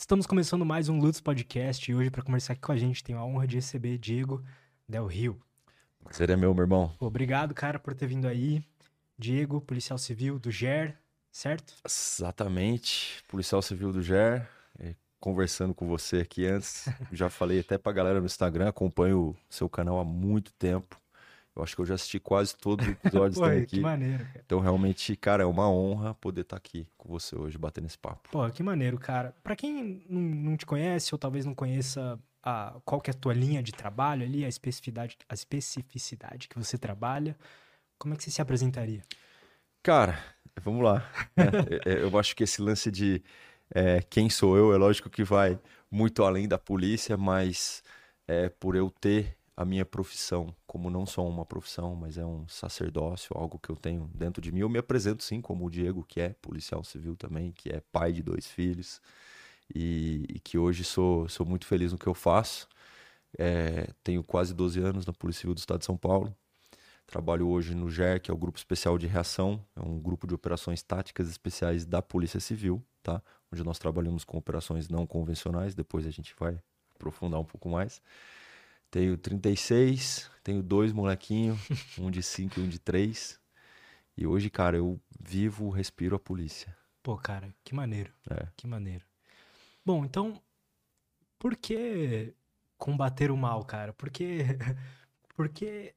Estamos começando mais um Lutz Podcast e hoje para conversar aqui com a gente tem a honra de receber Diego Del Rio. Prazer é meu, meu irmão. Obrigado, cara, por ter vindo aí. Diego, policial civil do GER, certo? Exatamente, policial civil do GER. É, conversando com você aqui antes, já falei até pra galera no Instagram, acompanho o seu canal há muito tempo. Eu acho que eu já assisti quase todos os episódios Pô, aqui. que maneiro, cara. Então, realmente, cara, é uma honra poder estar aqui com você hoje, batendo esse papo. Pô, que maneiro, cara. Pra quem não, te conhece ou talvez não conheça a, qual que é a tua linha de trabalho ali, a especificidade, a especificidade que você trabalha, como é que você se apresentaria? Cara, vamos lá. É, é, eu acho que esse lance de é, quem sou eu, é lógico que vai muito além da polícia, mas é, por eu ter a minha profissão, como não só uma profissão, mas é um sacerdócio, algo que eu tenho dentro de mim. Eu me apresento sim como o Diego, que é policial civil também, que é pai de dois filhos e, e que hoje sou, sou muito feliz no que eu faço. É, tenho quase 12 anos na Polícia Civil do Estado de São Paulo. Trabalho hoje no GER, que é o Grupo Especial de Reação, é um grupo de operações táticas especiais da Polícia Civil, tá? Onde nós trabalhamos com operações não convencionais, depois a gente vai aprofundar um pouco mais. Tenho 36, tenho dois molequinhos, um de 5 e um de 3. E hoje, cara, eu vivo, respiro a polícia. Pô, cara, que maneiro. É. Que maneiro. Bom, então, por que combater o mal, cara? Porque, porque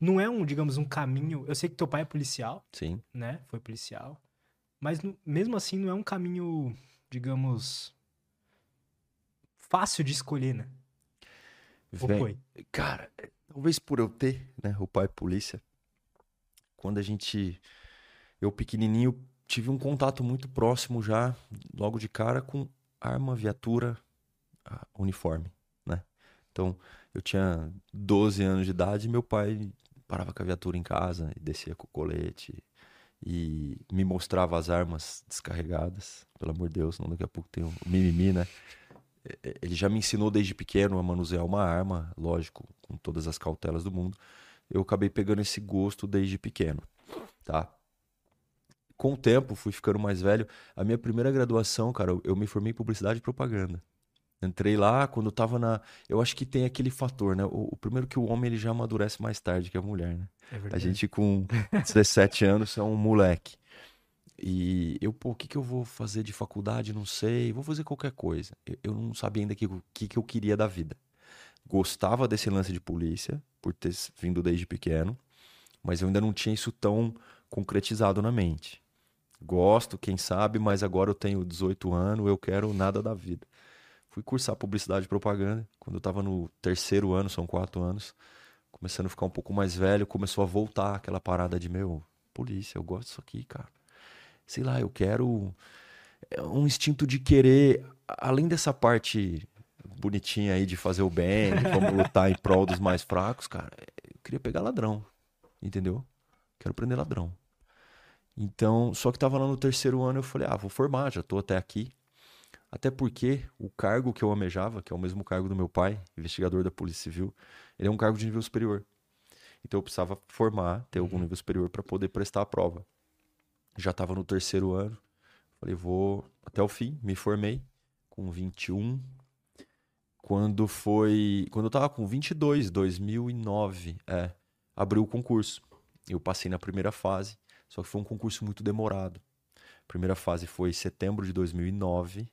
não é um, digamos, um caminho. Eu sei que teu pai é policial, Sim. né? Foi policial. Mas mesmo assim não é um caminho, digamos, fácil de escolher, né? Vem- foi? Cara, talvez por eu ter, né, o pai polícia, quando a gente, eu pequenininho, tive um contato muito próximo já, logo de cara, com arma, viatura, uniforme, né? Então, eu tinha 12 anos de idade e meu pai parava com a viatura em casa e descia com o colete e me mostrava as armas descarregadas, pelo amor de Deus, senão daqui a pouco tem um mimimi, né? Eh, Ele já me ensinou desde pequeno a manusear uma arma, lógico, com todas as cautelas do mundo. Eu acabei pegando esse gosto desde pequeno, tá? Com o tempo, fui ficando mais velho. A minha primeira graduação, cara, eu- me formei em publicidade e propaganda. Entrei lá quando eu tava na. Eu acho que tem aquele fator, né? O, o primeiro que o homem ele já amadurece mais tarde que a mulher, né? É A verdade. gente com 17 anos é um moleque. E eu, pô, o que que eu vou fazer de faculdade? Não sei. Vou fazer qualquer coisa. Eu, eu não sabia ainda o que, que, que eu queria da vida. Gostava desse lance de polícia, por ter vindo desde pequeno, mas eu ainda não tinha isso tão concretizado na mente. Gosto, quem sabe, mas agora eu tenho 18 anos, eu quero nada da vida. Fui cursar publicidade e propaganda. Quando eu tava no terceiro ano, são quatro anos, começando a ficar um pouco mais velho, começou a voltar aquela parada de meu, polícia, eu gosto disso aqui, cara. Sei lá, eu quero é um instinto de querer, além dessa parte bonitinha aí de fazer o bem, vamos lutar em prol dos mais fracos, cara, eu queria pegar ladrão, entendeu? Quero prender ladrão. Então, só que tava lá no terceiro ano, eu falei, ah, vou formar, já tô até aqui. Até porque o cargo que eu almejava, que é o mesmo cargo do meu pai, investigador da Polícia Civil, ele é um cargo de nível superior. Então eu precisava formar, ter algum nível superior para poder prestar a prova. Já estava no terceiro ano. Falei, vou até o fim, me formei com 21. Quando foi, quando eu tava com 22, 2009, é, abriu o concurso. Eu passei na primeira fase, só que foi um concurso muito demorado. A primeira fase foi em setembro de 2009.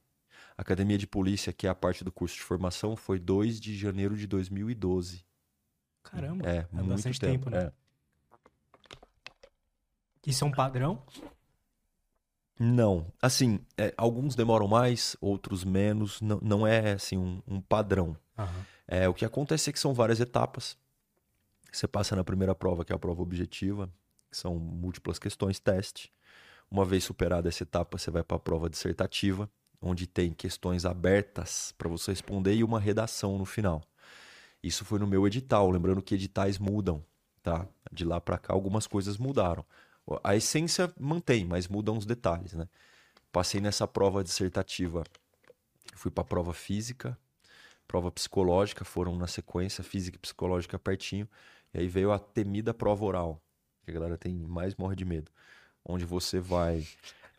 A Academia de Polícia, que é a parte do curso de formação, foi 2 de janeiro de 2012. Caramba, É, é muito tempo, tempo, né? é. Isso é um padrão? Não. Assim, é, alguns demoram mais, outros menos. Não, não é assim um, um padrão. Aham. É, o que acontece é que são várias etapas. Você passa na primeira prova, que é a prova objetiva, que são múltiplas questões, teste. Uma vez superada essa etapa, você vai para a prova dissertativa, onde tem questões abertas para você responder e uma redação no final. Isso foi no meu edital, lembrando que editais mudam, tá? De lá para cá algumas coisas mudaram. A essência mantém, mas mudam os detalhes, né? Passei nessa prova dissertativa, fui para a prova física, prova psicológica, foram na sequência, física e psicológica pertinho, e aí veio a temida prova oral, que a galera tem mais morre de medo, onde você vai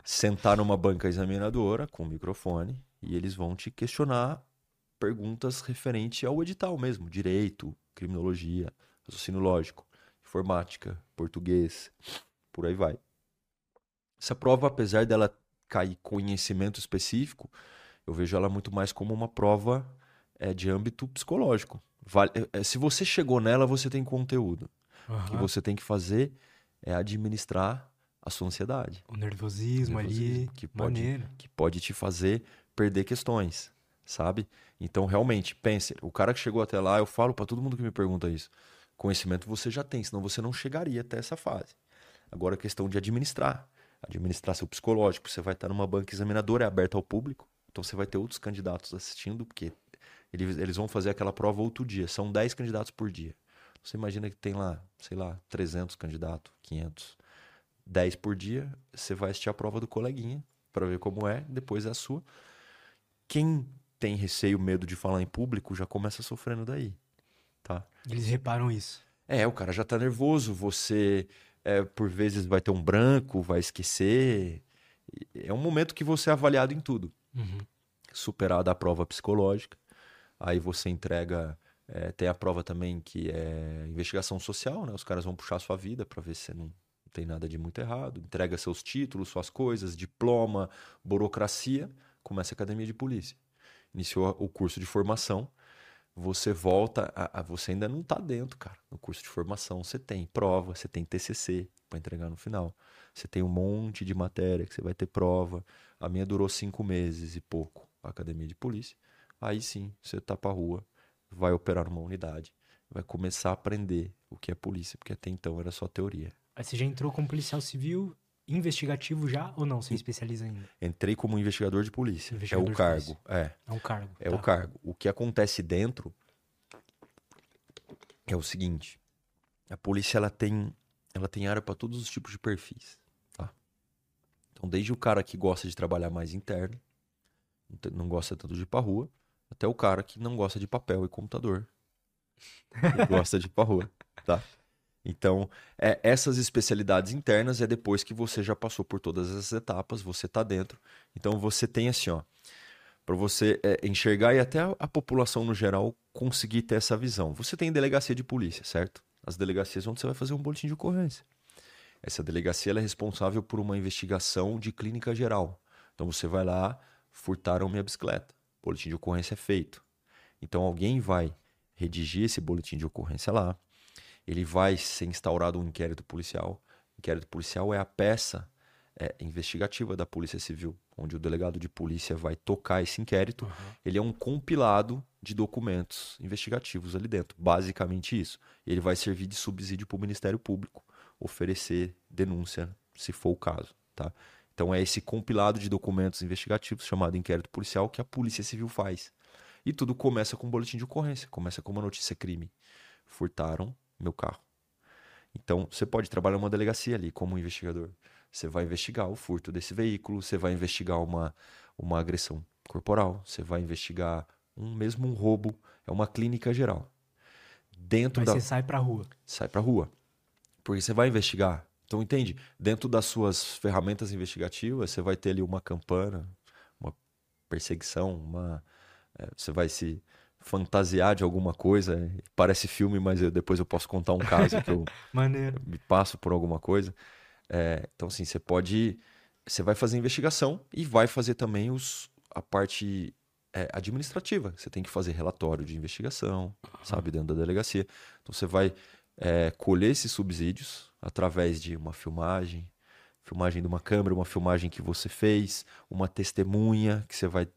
sentar numa banca examinadora com microfone E eles vão te questionar perguntas referentes ao edital mesmo, direito, criminologia, raciocínio lógico, informática, português, por aí vai. Essa prova, apesar dela cair conhecimento específico, eu vejo ela muito mais como uma prova é, de âmbito psicológico. Vale, é, se você chegou nela, você tem conteúdo. Uhum. O que você tem que fazer é administrar a sua ansiedade. O nervosismo, o nervosismo ali, que pode, que pode te fazer perder questões, sabe? Então, realmente, pense, o cara que chegou até lá, eu falo para todo mundo que me pergunta isso, conhecimento você já tem, senão você não chegaria até essa fase. Agora, a questão de administrar administrar seu psicológico. Você vai estar numa banca examinadora, é aberta ao público. Então você vai ter outros candidatos assistindo, porque eles, eles vão fazer aquela prova outro dia. São 10 candidatos por dia. Você imagina que tem lá, sei lá, 300 candidatos, 500. 10 por dia, você vai assistir a prova do coleguinha para ver como é, depois é a sua. Quem tem receio, medo de falar em público, já começa sofrendo daí, tá? Eles reparam isso. É, o cara já tá nervoso, você é, por vezes vai ter um branco, vai esquecer. É um momento que você é avaliado em tudo. Uhum. Superada a prova psicológica, aí você entrega. É, tem a prova também que é investigação social, né? Os caras vão puxar sua vida para ver se você não tem nada de muito errado. Entrega seus títulos, suas coisas, diploma, burocracia. Começa a academia de polícia. Iniciou o curso de formação você volta, a, a, você ainda não está dentro, cara. No curso de formação você tem prova, você tem TCC para entregar no final. Você tem um monte de matéria que você vai ter prova. A minha durou cinco meses e pouco, a academia de polícia. Aí sim, você tá para rua, vai operar numa unidade, vai começar a aprender o que é polícia, porque até então era só teoria. Aí você já entrou como policial civil investigativo já ou não? Você especializa ainda? Entrei como investigador de polícia. Investigador é o cargo. É. É um cargo. É tá. o cargo. O que acontece dentro é o seguinte: a polícia ela tem, ela tem área para todos os tipos de perfis. Tá? Então, desde o cara que gosta de trabalhar mais interno, não gosta tanto de ir pra rua, até o cara que não gosta de papel e computador. gosta de ir pra rua. Tá? Então, é, essas especialidades internas é depois que você já passou por todas as etapas, você está dentro. Então, você tem assim, ó, para você é, enxergar e até a, a, população no geral conseguir ter essa visão. Você tem delegacia de polícia, certo? As delegacias onde você vai fazer um boletim de ocorrência. Essa delegacia é responsável por uma investigação de clínica geral. Então, você vai lá, furtaram minha bicicleta. boletim de ocorrência é feito. Então, alguém vai redigir esse boletim de ocorrência lá ele vai ser instaurado um inquérito policial. O inquérito policial é a peça é, investigativa da Polícia Civil, onde o delegado de polícia vai tocar esse inquérito. Uhum. Ele é um compilado de documentos investigativos ali dentro, basicamente isso. Ele vai servir de subsídio para o Ministério Público oferecer denúncia, se for o caso, tá? Então é esse compilado de documentos investigativos chamado inquérito policial que a Polícia Civil faz. E tudo começa com um boletim de ocorrência, começa com uma notícia crime. Furtaram meu carro. Então, você pode trabalhar numa delegacia ali como investigador. Você vai investigar o furto desse veículo, você vai investigar uma, uma agressão corporal, você vai investigar um mesmo um roubo, é uma clínica geral. Dentro Mas da você sai pra rua. Sai pra rua. Porque você vai investigar. Então, entende? Dentro das suas ferramentas investigativas, você vai ter ali uma campana, uma perseguição, uma é, você vai se fantasiar de alguma coisa. Parece filme, mas eu, depois eu posso contar um caso que eu me passo por alguma coisa. É, então, assim, você pode. Você vai fazer investigação e vai fazer também os, a parte é, administrativa. Você tem que fazer relatório de investigação, uhum. sabe, dentro da delegacia. Então, você vai é, colher esses subsídios através de uma filmagem, filmagem de uma câmera, uma filmagem que você fez, uma testemunha que você vai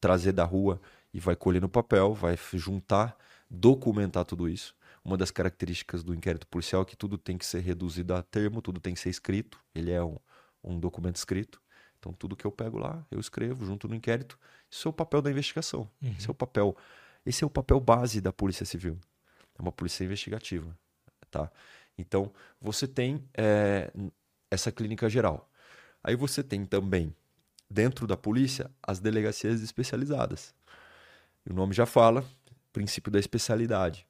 trazer da rua e vai colher no papel, vai juntar, documentar tudo isso. Uma das características do inquérito policial é que tudo tem que ser reduzido a termo, tudo tem que ser escrito. Ele é um, um documento escrito. Então, tudo que eu pego lá, eu escrevo junto no inquérito. Isso é o papel da investigação. Uhum. Esse é o papel. Esse é o papel base da Polícia Civil. É uma polícia investigativa, tá? Então, você tem é, essa clínica geral. Aí você tem também, dentro da polícia, as delegacias especializadas. O nome já fala, princípio da especialidade.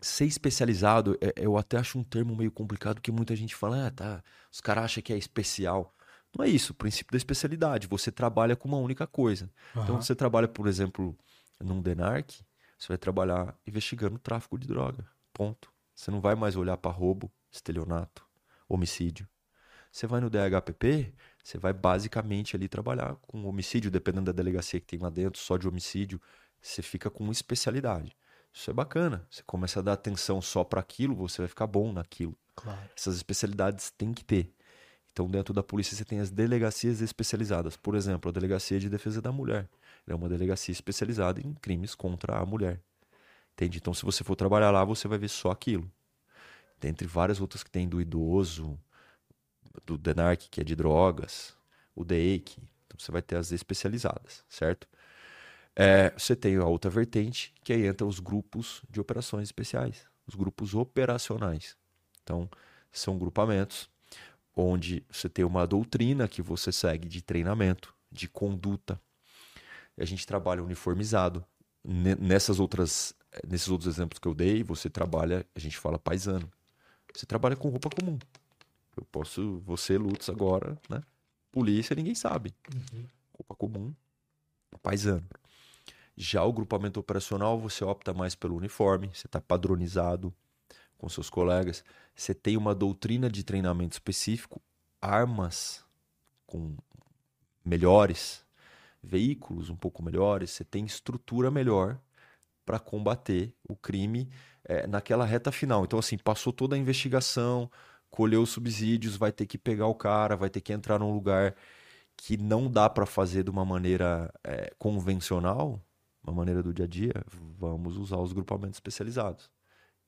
Ser especializado, é, eu até acho um termo meio complicado, que muita gente fala, ah, tá, os caras acham que é especial. Não é isso, o princípio da especialidade. Você trabalha com uma única coisa. Então, Aham. você trabalha, por exemplo, num DENARC, você vai trabalhar investigando tráfico de droga. Ponto. Você não vai mais olhar para roubo, estelionato, homicídio. Você vai no DHPP, você vai basicamente ali trabalhar com homicídio, dependendo da delegacia que tem lá dentro, só de homicídio, você fica com especialidade. Isso é bacana. Você começa a dar atenção só para aquilo, você vai ficar bom naquilo. Claro. Essas especialidades tem que ter. Então, dentro da polícia, você tem as delegacias especializadas. Por exemplo, a Delegacia de Defesa da Mulher. Ela é uma delegacia especializada em crimes contra a mulher. Entende? Então, se você for trabalhar lá, você vai ver só aquilo. Dentre várias outras que tem do idoso, do DENARC, que é de drogas, o DEIC. Então, você vai ter as especializadas, certo? É, você tem a outra vertente, que aí entra os grupos de operações especiais, os grupos operacionais. Então, são grupamentos onde você tem uma doutrina que você segue de treinamento, de conduta. A gente trabalha uniformizado. Ne- Nessas outras, nesses outros exemplos que eu dei, você trabalha, a gente fala paisano. Você trabalha com roupa comum. Eu posso, você, Lutz, agora, né? Polícia, ninguém sabe. Uhum. Roupa comum, paisano. Já o grupamento operacional, você opta mais pelo uniforme, você está padronizado com seus colegas, você tem uma doutrina de treinamento específico, armas com melhores, veículos um pouco melhores, você tem estrutura melhor para combater o crime eh, naquela reta final. Então, assim, passou toda a investigação, colheu os subsídios, vai ter que pegar o cara, vai ter que entrar num lugar que não dá para fazer de uma maneira eh, convencional, uma maneira do dia a dia, vamos usar os grupamentos especializados,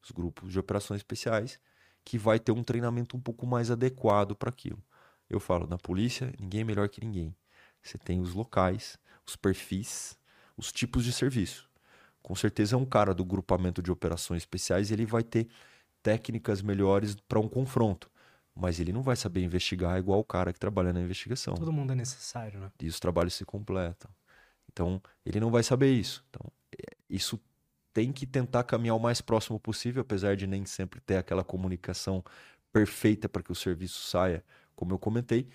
os grupos de operações especiais, que vai ter um treinamento um pouco mais adequado para aquilo. Eu falo, na polícia, ninguém é melhor que ninguém. Você tem os locais, os perfis, os tipos de serviço. Com certeza, um cara do grupamento de operações especiais, ele vai ter técnicas melhores para um confronto, mas ele não vai saber investigar igual o cara que trabalha na investigação Todo mundo é necessário, né? e os trabalhos se completam. Então, ele não vai saber isso. Então, é, isso tem que tentar caminhar o mais próximo possível, apesar de nem sempre ter aquela comunicação perfeita para que o serviço saia, como eu comentei.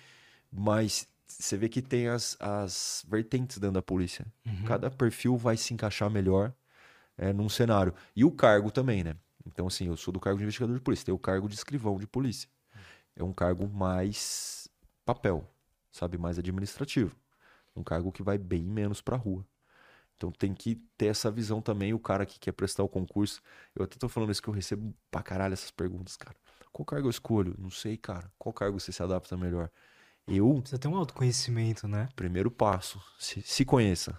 Mas você vê que tem as, as vertentes dentro da polícia. Uhum. Cada perfil vai se encaixar melhor é, num cenário. E o cargo também, né? Então, assim, eu sou do cargo de investigador de polícia, tem o cargo de escrivão de polícia. É um cargo mais papel, sabe? Mais administrativo. Um cargo que vai bem menos pra rua. Então tem que ter essa visão também, o cara que quer prestar o concurso. Eu até tô falando isso que eu recebo pra caralho essas perguntas, cara. Qual cargo eu escolho? Não sei, cara. Qual cargo você se adapta melhor? Eu, Precisa ter um autoconhecimento, né? primeiro passo, se, se conheça.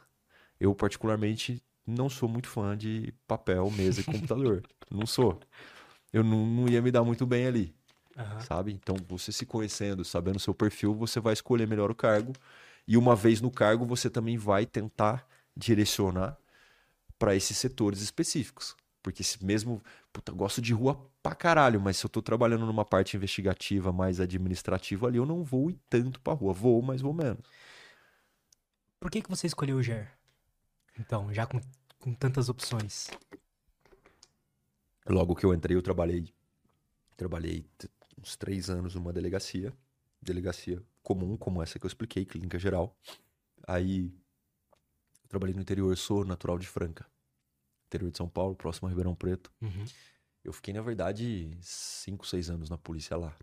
Eu, particularmente, não sou muito fã de papel, mesa e computador. Não sou. Eu não, não ia me dar muito bem ali, Aham. sabe? Então, você se conhecendo, sabendo o seu perfil, você vai escolher melhor o cargo. E uma vez no cargo, você também vai tentar direcionar para esses setores específicos. Porque se mesmo, puta, gosto de rua pra caralho, mas se eu tô trabalhando numa parte investigativa mais administrativa ali, eu não vou ir tanto pra rua. Vou, mas vou menos. Por que, que você escolheu o GER? Então, já com, com tantas opções. Logo que eu entrei, eu trabalhei, trabalhei uns três anos numa delegacia, delegacia comum, como essa que eu expliquei, clínica geral. Aí, eu trabalhei no interior, sou natural de Franca, interior de São Paulo, próximo a Ribeirão Preto. Uhum. Eu fiquei, na verdade, cinco, seis anos na polícia lá.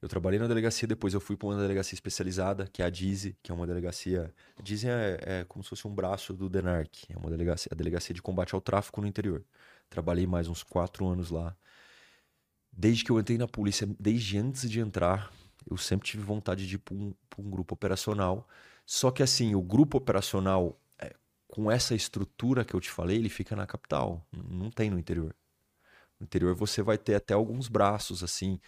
Eu trabalhei na delegacia, depois eu fui para uma delegacia especializada, que é a DIZI, que é uma delegacia. A é, é como se fosse um braço do DENARC, é uma delegacia, a delegacia de combate ao tráfico no interior. Trabalhei mais uns quatro anos lá. Desde que eu entrei na polícia, desde antes de entrar, eu sempre tive vontade de ir para um, um grupo operacional. Só que assim, o grupo operacional, é, com essa estrutura que eu te falei, ele fica na capital, não tem no interior. No interior você vai ter até alguns braços, assim,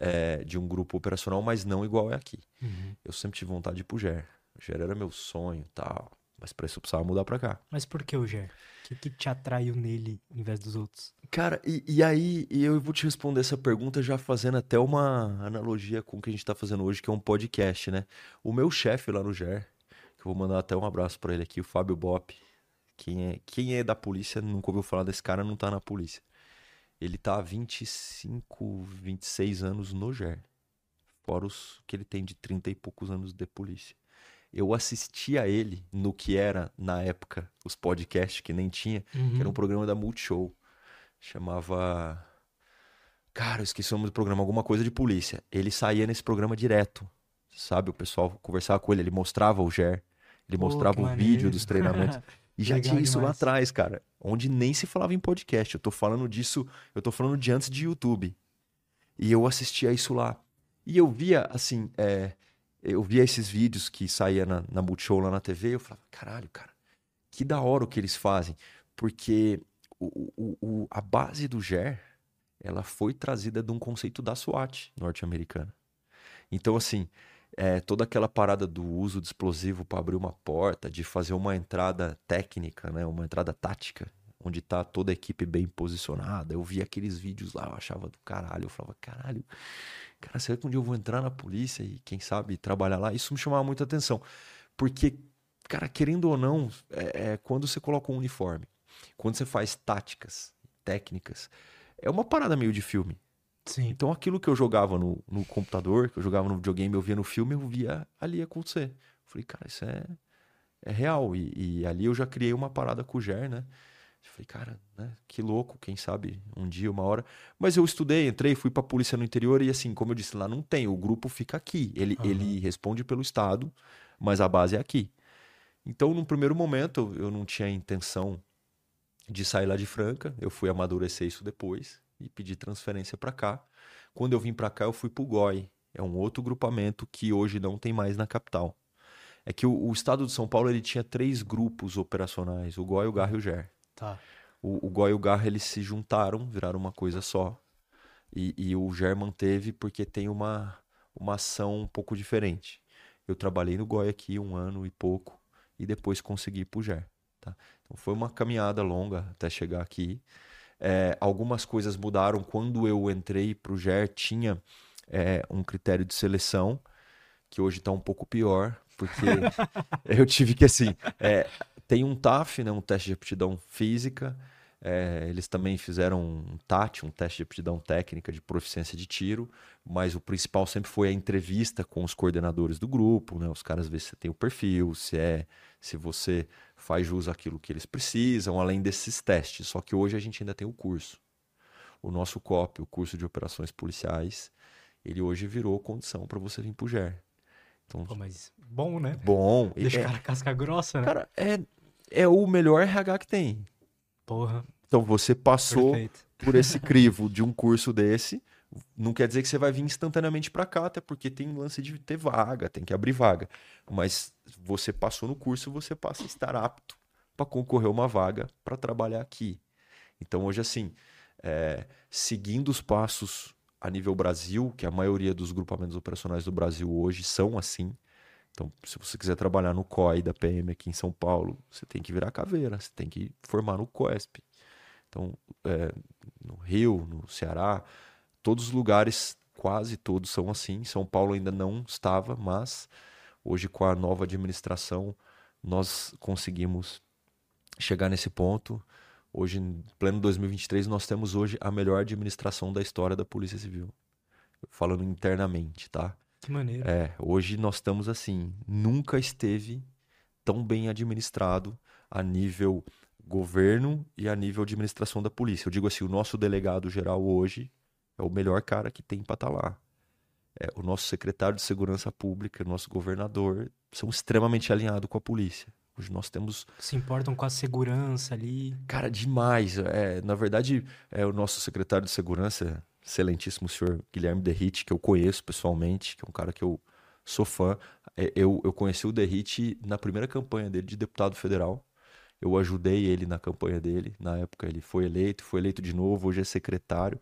é, de um grupo operacional, mas não igual é aqui. Uhum. Eu sempre tive vontade de ir pro GER. O GER era meu sonho e tal. Mas pra isso eu precisava mudar pra cá. Mas por que o GER? O que, que te atraiu nele em vez dos outros? Cara, e, e aí e eu vou te responder essa pergunta já fazendo até uma analogia com o que a gente tá fazendo hoje, que é um podcast, né? O meu chefe lá no GER, que eu vou mandar até um abraço pra ele aqui, o Fábio Bop. Quem é, quem é da polícia, nunca ouviu falar desse cara, não tá na polícia. Ele tá há 25, 26 anos no GER. fora os que ele tem de 30 e poucos anos de polícia. Eu assistia ele no que era, na época, os podcasts que nem tinha, Uhum. que era um programa da Multishow. Chamava. Cara, eu esqueci o nome do programa, alguma coisa de polícia. Ele saía nesse programa direto. Sabe? O pessoal conversava com ele, ele mostrava o GER, ele Pô, mostrava o maneiro. vídeo dos treinamentos. E já Legal tinha isso lá demais. atrás, cara. Onde nem se falava em podcast. Eu tô falando disso, eu tô falando de antes de YouTube. E eu assistia isso lá. E eu via, assim, é, eu via esses vídeos que saía na, na Multishow lá na TV, eu falava, caralho, cara, que da hora o que eles fazem. Porque o, o- o- a base do GER, ela foi trazida de um conceito da SWAT norte-americana. Então, assim, é, toda aquela parada do uso de explosivo para abrir uma porta, de fazer uma entrada técnica, né, uma entrada tática, onde tá toda a equipe bem posicionada. Eu via aqueles vídeos lá, eu achava do caralho, eu falava, caralho, cara, será que um dia eu vou entrar na polícia e quem sabe trabalhar lá? Isso me chamava muita atenção, porque, cara, querendo ou não, é, é quando você coloca um uniforme, quando você faz táticas, técnicas, é uma parada meio de filme. Sim. Então aquilo que eu jogava no, no computador, que eu jogava no videogame, eu via no filme, eu via ali acontecer. Eu falei, cara, isso é, é real. E, e ali eu já criei uma parada com o Ger, né? Eu falei, cara, né, que louco, quem sabe um dia, uma hora. Mas eu estudei, entrei, fui pra polícia no interior e assim, como eu disse, lá não tem, o grupo fica aqui. Ele, Aham. ele responde pelo Estado, mas a base é aqui. Então, num primeiro momento, eu não tinha intenção de sair lá de Franca. Eu fui amadurecer isso depois e pedir transferência para cá. Quando eu vim para cá, eu fui pro GOI. É um outro grupamento que hoje não tem mais na capital. É que o, o estado de São Paulo ele tinha três grupos operacionais: o GOI, o GAR e o GER. Tá. O, o GOI e o GAR eles se juntaram, viraram uma coisa só. E, e o GER manteve porque tem uma, uma ação um pouco diferente. Eu trabalhei no GOI aqui um ano e pouco e depois consegui ir pro GER. Tá? Então foi uma caminhada longa até chegar aqui. É, algumas coisas mudaram. Quando eu entrei pro GER, tinha é, um critério de seleção que hoje está um pouco pior, porque eu tive que, assim, é, tem um TAF, né, um teste de aptidão física, é, eles também fizeram um TAT, um teste de aptidão técnica de proficiência de tiro, mas o principal sempre foi a entrevista com os coordenadores do grupo, né, os caras ver se você tem o perfil, se é, se você faz jus àquilo que eles precisam, além desses testes. Só que hoje a gente ainda tem o curso. O nosso COP, o curso de operações policiais, ele hoje virou condição para você vir pro GER. Então, Pô, mas bom, né? bom. Deixa é- o cara casca grossa, né? Cara, é, é o melhor RH que tem. Porra, Então você passou perfeito. por esse crivo de um curso desse, não quer dizer que você vai vir instantaneamente para cá, até porque tem lance de ter vaga, tem que abrir vaga. Mas você passou no curso, você passa a estar apto para concorrer uma vaga para trabalhar aqui. Então hoje assim, é, seguindo os passos a nível Brasil, que a maioria dos grupamentos operacionais do Brasil hoje são assim. Então, se você quiser trabalhar no COI da PM aqui em São Paulo, você tem que virar caveira, você tem que formar no COESP. Então, é, no Rio, no Ceará, todos os lugares, quase todos são assim. São Paulo ainda não estava, mas hoje com a nova administração nós conseguimos chegar nesse ponto. Hoje, em pleno 2023, nós temos hoje a melhor administração da história da Polícia Civil. Falando internamente, tá? Que maneiro. É, hoje nós estamos assim, nunca esteve tão bem administrado a nível governo e a nível administração da polícia. Eu digo assim, o nosso delegado geral hoje é o melhor cara que tem para estar lá. É, o nosso secretário de segurança pública, o nosso governador são extremamente alinhados com a polícia. Hoje nós temos Se importam com a segurança ali. Cara, demais. É, na verdade, é o nosso secretário de segurança, excelentíssimo senhor Guilherme Derrite, que eu conheço pessoalmente, que é um cara que eu sou fã. É, Eu, eu conheci o Derrite na primeira campanha dele de deputado federal. Eu ajudei ele na campanha dele. Na época ele foi eleito, foi eleito de novo, hoje é secretário.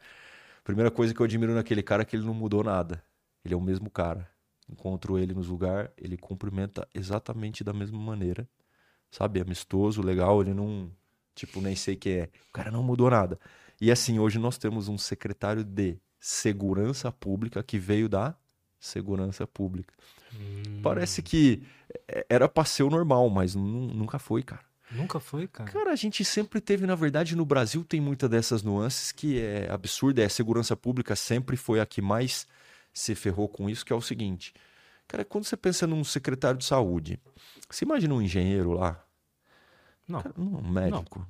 Primeira coisa que eu admiro naquele cara é que ele não mudou nada. Ele é o mesmo cara. Encontro ele nos lugares, ele cumprimenta exatamente da mesma maneira sabe, amistoso, legal, ele não, tipo, nem sei quem é. O cara não mudou nada. E assim, hoje nós temos um secretário de Segurança Pública que veio da Segurança Pública. Hum, Parece que é- era pra ser o normal, mas nu- nunca foi, cara. Nunca foi, cara. Cara, a gente sempre teve, na verdade, no Brasil tem muita dessas nuances que é absurda. É, a segurança pública sempre foi a que mais se ferrou com isso, que é o seguinte. Cara, quando você pensa num secretário de saúde, você imagina um engenheiro lá? Não. Cara, um médico.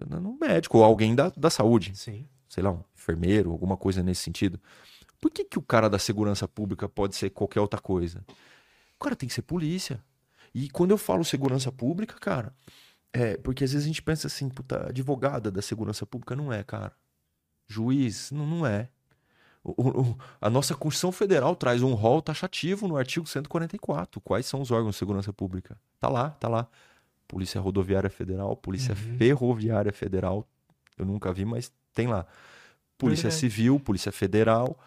Um médico ou alguém da, da saúde. Sim. Sei lá, um enfermeiro, alguma coisa nesse sentido. Por que, que o cara da segurança pública pode ser qualquer outra coisa? O cara tem que ser polícia. E quando eu falo segurança pública, cara, é porque às vezes a gente pensa assim, puta, advogada da segurança pública não é, cara. Juiz, não, não é. O, o, a nossa Constituição Federal traz um rol taxativo no artigo 144. Quais são os órgãos de segurança pública? Tá lá, tá lá. Polícia Rodoviária Federal, Polícia Uhum. Ferroviária Federal. Eu nunca vi, mas tem lá. Polícia Verdade. Civil, Polícia Federal,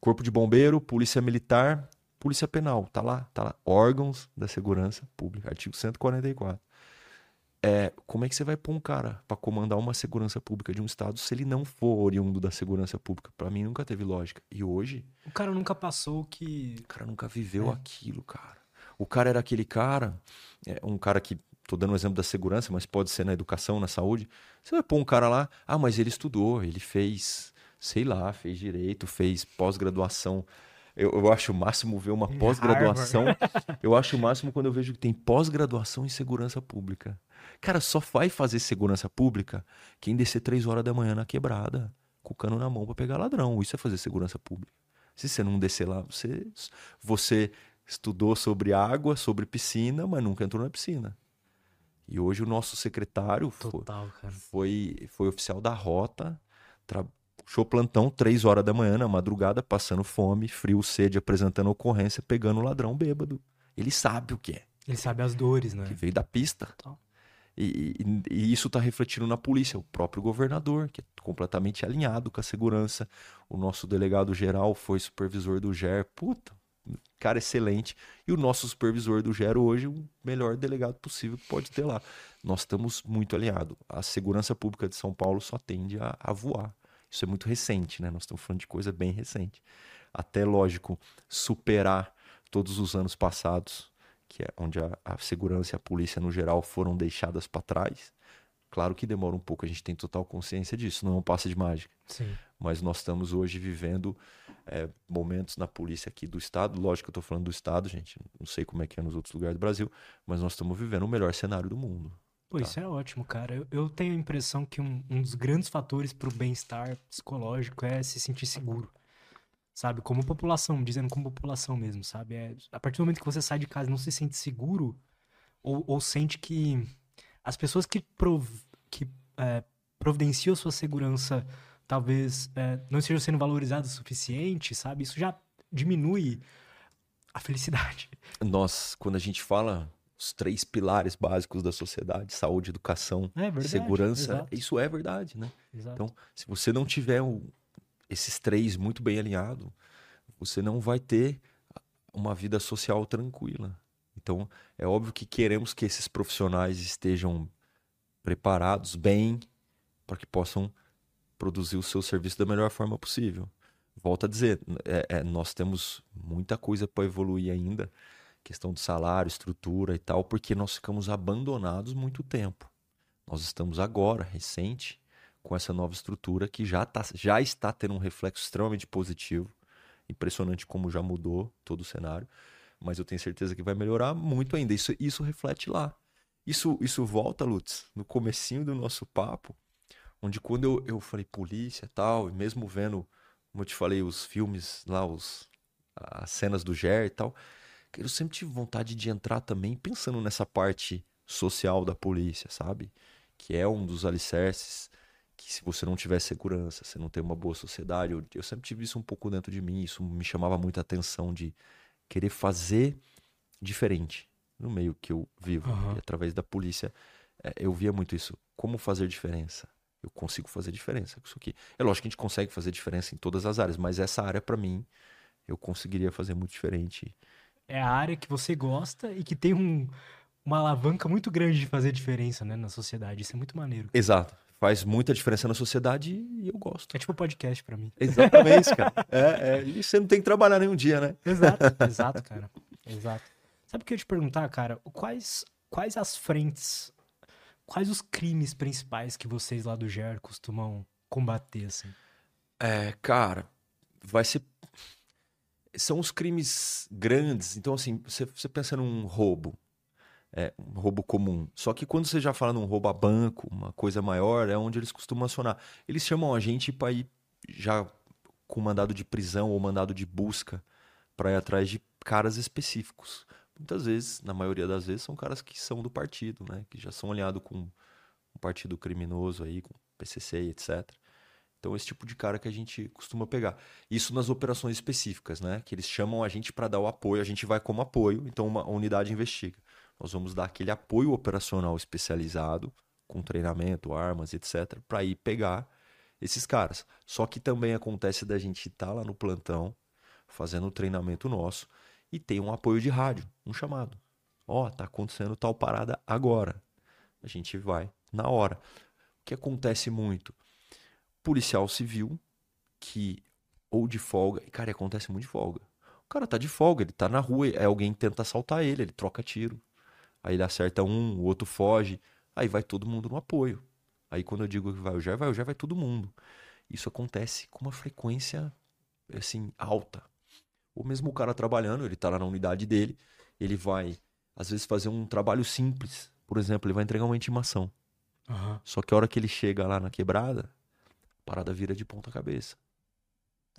Corpo de Bombeiro, Polícia Militar, Polícia Penal. Tá lá, tá lá. Órgãos da Segurança Pública, artigo 144. É, como é que você vai pôr um cara para comandar uma segurança pública de um estado se ele não for oriundo da segurança pública? Para mim nunca teve lógica. E hoje, O cara nunca passou o que. o cara nunca viveu É. aquilo, cara. O cara era aquele cara, é, um cara que, tô dando um exemplo da segurança, mas pode ser na educação, na saúde. Você vai pôr um cara lá, ah, mas ele estudou, ele fez, sei lá, fez direito, fez pós-graduação. Eu, eu acho o máximo ver uma Em pós-graduação. Eu acho o máximo quando eu vejo que tem pós-graduação em segurança pública. Cara, só vai fazer segurança pública quem descer três horas da manhã na quebrada, com o cano na mão pra pegar ladrão. Isso é fazer segurança pública. Se você não descer lá, você, você estudou sobre água, sobre piscina, mas nunca entrou na piscina. E hoje o nosso secretário Total, cara. foi, foi oficial da rota, tra- puxou plantão três horas da manhã, na madrugada, passando fome, frio, sede, apresentando ocorrência, pegando o ladrão bêbado. Ele sabe o que é, Ele sabe as dores, né? que veio da pista. E, e- e isso está refletindo na polícia, o próprio governador, que é completamente alinhado com a segurança. O nosso delegado geral foi supervisor do GER. Puta, cara excelente. E o nosso supervisor do GER hoje, o melhor delegado possível que pode ter lá. Nós estamos muito alinhados. A segurança pública de São Paulo só tende a, a voar. Isso é muito recente, né? Nós estamos falando de coisa bem recente. Até, lógico, superar todos os anos passados, que é onde a, a segurança e a polícia no geral foram deixadas para trás. Claro que demora um pouco, a gente tem total consciência disso, não é um passe de mágica. Sim. Mas nós estamos hoje vivendo é, momentos na polícia aqui do Estado. Lógico que eu estou falando do Estado, gente. Não sei como é que é nos outros lugares do Brasil, mas nós estamos vivendo o melhor cenário do mundo. Pô, Tá. isso é ótimo, cara. Eu, eu tenho a impressão que um, um dos grandes fatores pro bem-estar psicológico é se sentir seguro. Sabe? Como população, dizendo como população mesmo, sabe? É, a partir do momento que você sai de casa e não se sente seguro, ou, ou sente que as pessoas que, prov, que é, providenciam sua segurança talvez é, não estejam sendo valorizadas o suficiente, sabe? Isso já diminui a felicidade. Nós, quando a gente fala os três pilares básicos da sociedade, saúde, educação, É verdade. segurança, exato, isso é verdade, né? exato. Então, se você não tiver o- esses três muito bem alinhados, você não vai ter uma vida social tranquila. Então, é óbvio que queremos que esses profissionais estejam preparados bem para que possam produzir o seu serviço da melhor forma possível. Volto a dizer, é- é, nós temos muita coisa para evoluir ainda, questão de salário, estrutura e tal, porque nós ficamos abandonados muito tempo. Nós estamos agora, recente, com essa nova estrutura que já, tá, já está tendo um reflexo extremamente positivo. Impressionante como já mudou todo o cenário. Mas eu tenho certeza que vai melhorar muito ainda. Isso, isso reflete lá. Isso, isso volta, Lutz, no comecinho do nosso papo, onde quando eu, eu falei polícia tal, e mesmo vendo, como eu te falei, os filmes lá, os, as cenas do Ger e tal, eu sempre tive vontade de entrar também pensando nessa parte social da polícia, sabe? Que é um dos alicerces que se você não tiver segurança, você não tem uma boa sociedade. Eu, eu sempre tive isso um pouco dentro de mim, isso me chamava muita atenção de querer fazer diferente no meio que eu vivo. Aham. E através da polícia, eh, eu via muito isso. Como fazer diferença? Eu consigo fazer diferença com isso aqui. É lógico que a gente consegue fazer diferença em todas as áreas, mas essa área, para mim, eu conseguiria fazer muito diferente. É a área que você gosta e que tem um- uma alavanca muito grande de fazer diferença, né, na sociedade. Isso é muito maneiro. Exato. Faz muita diferença na sociedade e eu gosto. É tipo podcast pra mim. Exatamente, cara. É, é, e você não tem que trabalhar nenhum dia, né? Exato, exato, cara. Exato. Sabe o que eu ia te perguntar, cara? Quais, quais as frentes, quais os crimes principais que vocês lá do GER costumam combater, assim? É, cara, vai ser. São os crimes grandes. Então, assim, você, você pensa num roubo. É, um roubo comum. Só que quando você já fala num roubo a banco, uma coisa maior, é onde eles costumam acionar. Eles chamam a gente para ir já com mandado de prisão ou mandado de busca para ir atrás de caras específicos. Muitas vezes, na maioria das vezes, são caras que são do partido, né? Que já são alinhados com um partido criminoso aí, com PCC etc. Então, esse tipo de cara que a gente costuma pegar. Isso nas operações específicas, né? Que eles chamam a gente para dar o apoio, a gente vai como apoio, então uma unidade investiga. Nós vamos dar aquele apoio operacional especializado, com treinamento, armas, etc., para ir pegar esses caras. Só que também acontece da gente estar tá lá no plantão, fazendo o treinamento nosso, e tem um apoio de rádio, um chamado. Ó, oh, tá acontecendo tal parada agora. A gente vai na hora. O que acontece muito? Policial civil que ou de folga, e cara, acontece muito de folga. O cara tá de folga, ele tá na rua, é alguém tenta assaltar ele, ele troca tiro. Aí ele acerta um, o outro foge, aí vai todo mundo no apoio. Aí quando eu digo que vai o Jair, vai o Jair, vai todo mundo. Isso acontece com uma frequência assim alta. Ou mesmo o cara trabalhando, ele tá lá na unidade dele, ele vai, às vezes, fazer um trabalho simples. Por exemplo, ele vai entregar uma intimação. Uhum. Só que a hora que ele chega lá na quebrada, parada vira de ponta cabeça.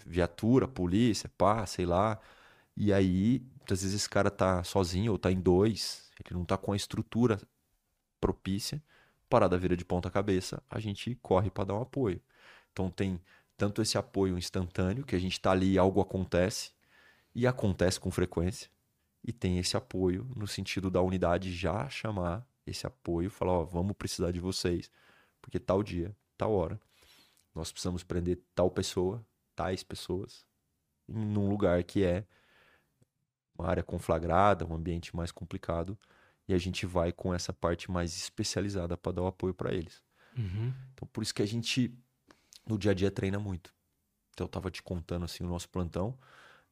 Viatura, polícia, pá, sei lá. E aí, muitas vezes esse cara tá sozinho ou tá em dois, ele não tá com a estrutura propícia. Parada vira de ponta cabeça, a gente corre para dar um apoio. Então tem tanto esse apoio instantâneo, que a gente tá ali e algo acontece, e acontece com frequência. E tem esse apoio no sentido da unidade já chamar esse apoio, falar, ó, vamos precisar de vocês, porque tal dia, tal hora, nós precisamos prender tal pessoa, tais pessoas, num lugar que é uma área conflagrada, um ambiente mais complicado, e a gente vai com essa parte mais especializada para dar o apoio para eles. Uhum. Então, por isso que a gente, no dia a dia, treina muito. Então, eu tava te contando assim o nosso plantão.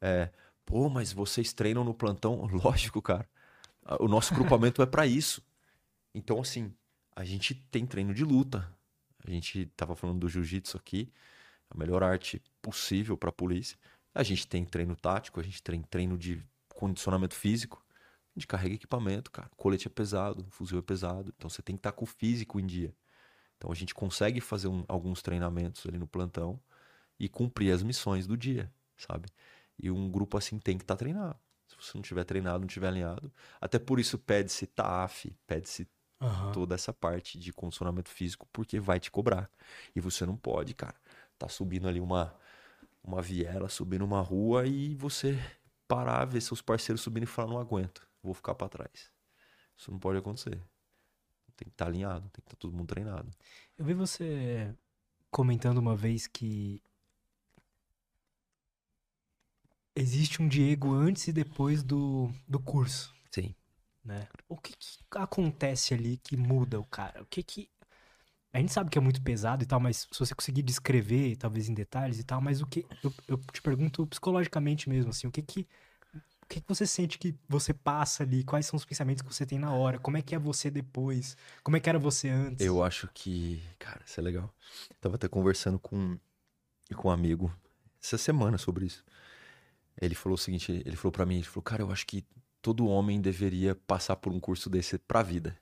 É, Pô, mas vocês treinam no plantão? Lógico, cara. O nosso grupamento é para isso. Então, assim, a gente tem treino de luta. A gente tava falando do jiu-jitsu aqui, a melhor arte possível para a polícia. A gente tem treino tático, a gente tem treino de condicionamento físico. A gente carrega equipamento, cara. O colete é pesado, o fuzil é pesado. Então você tem que estar tá com o físico em dia. Então a gente consegue fazer um, alguns treinamentos ali no plantão e cumprir as missões do dia, sabe? E um grupo assim tem que estar tá treinado. Se você não tiver treinado, não tiver alinhado. Até por isso pede-se TAF, pede-se uhum. toda essa parte de condicionamento físico, porque vai te cobrar. E você não pode, cara, tá subindo ali uma, uma viela, subindo uma rua e você parar, ver seus parceiros subindo e falar, não aguento, vou ficar para trás. Isso não pode acontecer. Tem que estar tá alinhado, tem que estar tá todo mundo treinado. Eu vi você comentando uma vez que existe um Diego antes e depois do, do curso. Sim. Né? O que, que acontece ali que muda o cara? O que que. A gente sabe que é muito pesado e tal, mas se você conseguir descrever, talvez em detalhes e tal, mas o que. Eu, eu te pergunto psicologicamente mesmo, assim, o que que. O que, que você sente que você passa ali? Quais são os pensamentos que você tem na hora? Como é que é você depois? Como é que era você antes? Eu acho que. Cara, isso é legal. Eu tava até conversando com, com um amigo essa semana sobre isso. Ele falou o seguinte, ele falou para mim, ele falou, cara, eu acho que todo homem deveria passar por um curso desse pra vida.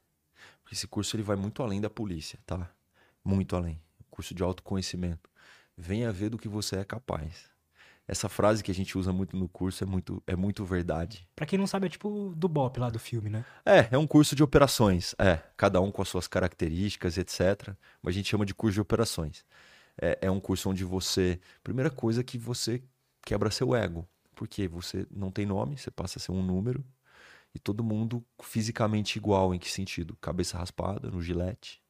Porque esse curso ele vai muito além da polícia, tá? Muito além. Curso de autoconhecimento. Venha ver do que você é capaz. Essa frase que a gente usa muito no curso é muito, é muito verdade. Para quem não sabe, é tipo do BOP lá do filme, né? É, é um curso de operações. É, cada um com as suas características, etc. Mas a gente chama de curso de operações. É, é um curso onde você. Primeira coisa que você quebra seu ego porque você não tem nome, você passa a ser um número, e todo mundo fisicamente igual. Em que sentido? Cabeça raspada no gilete,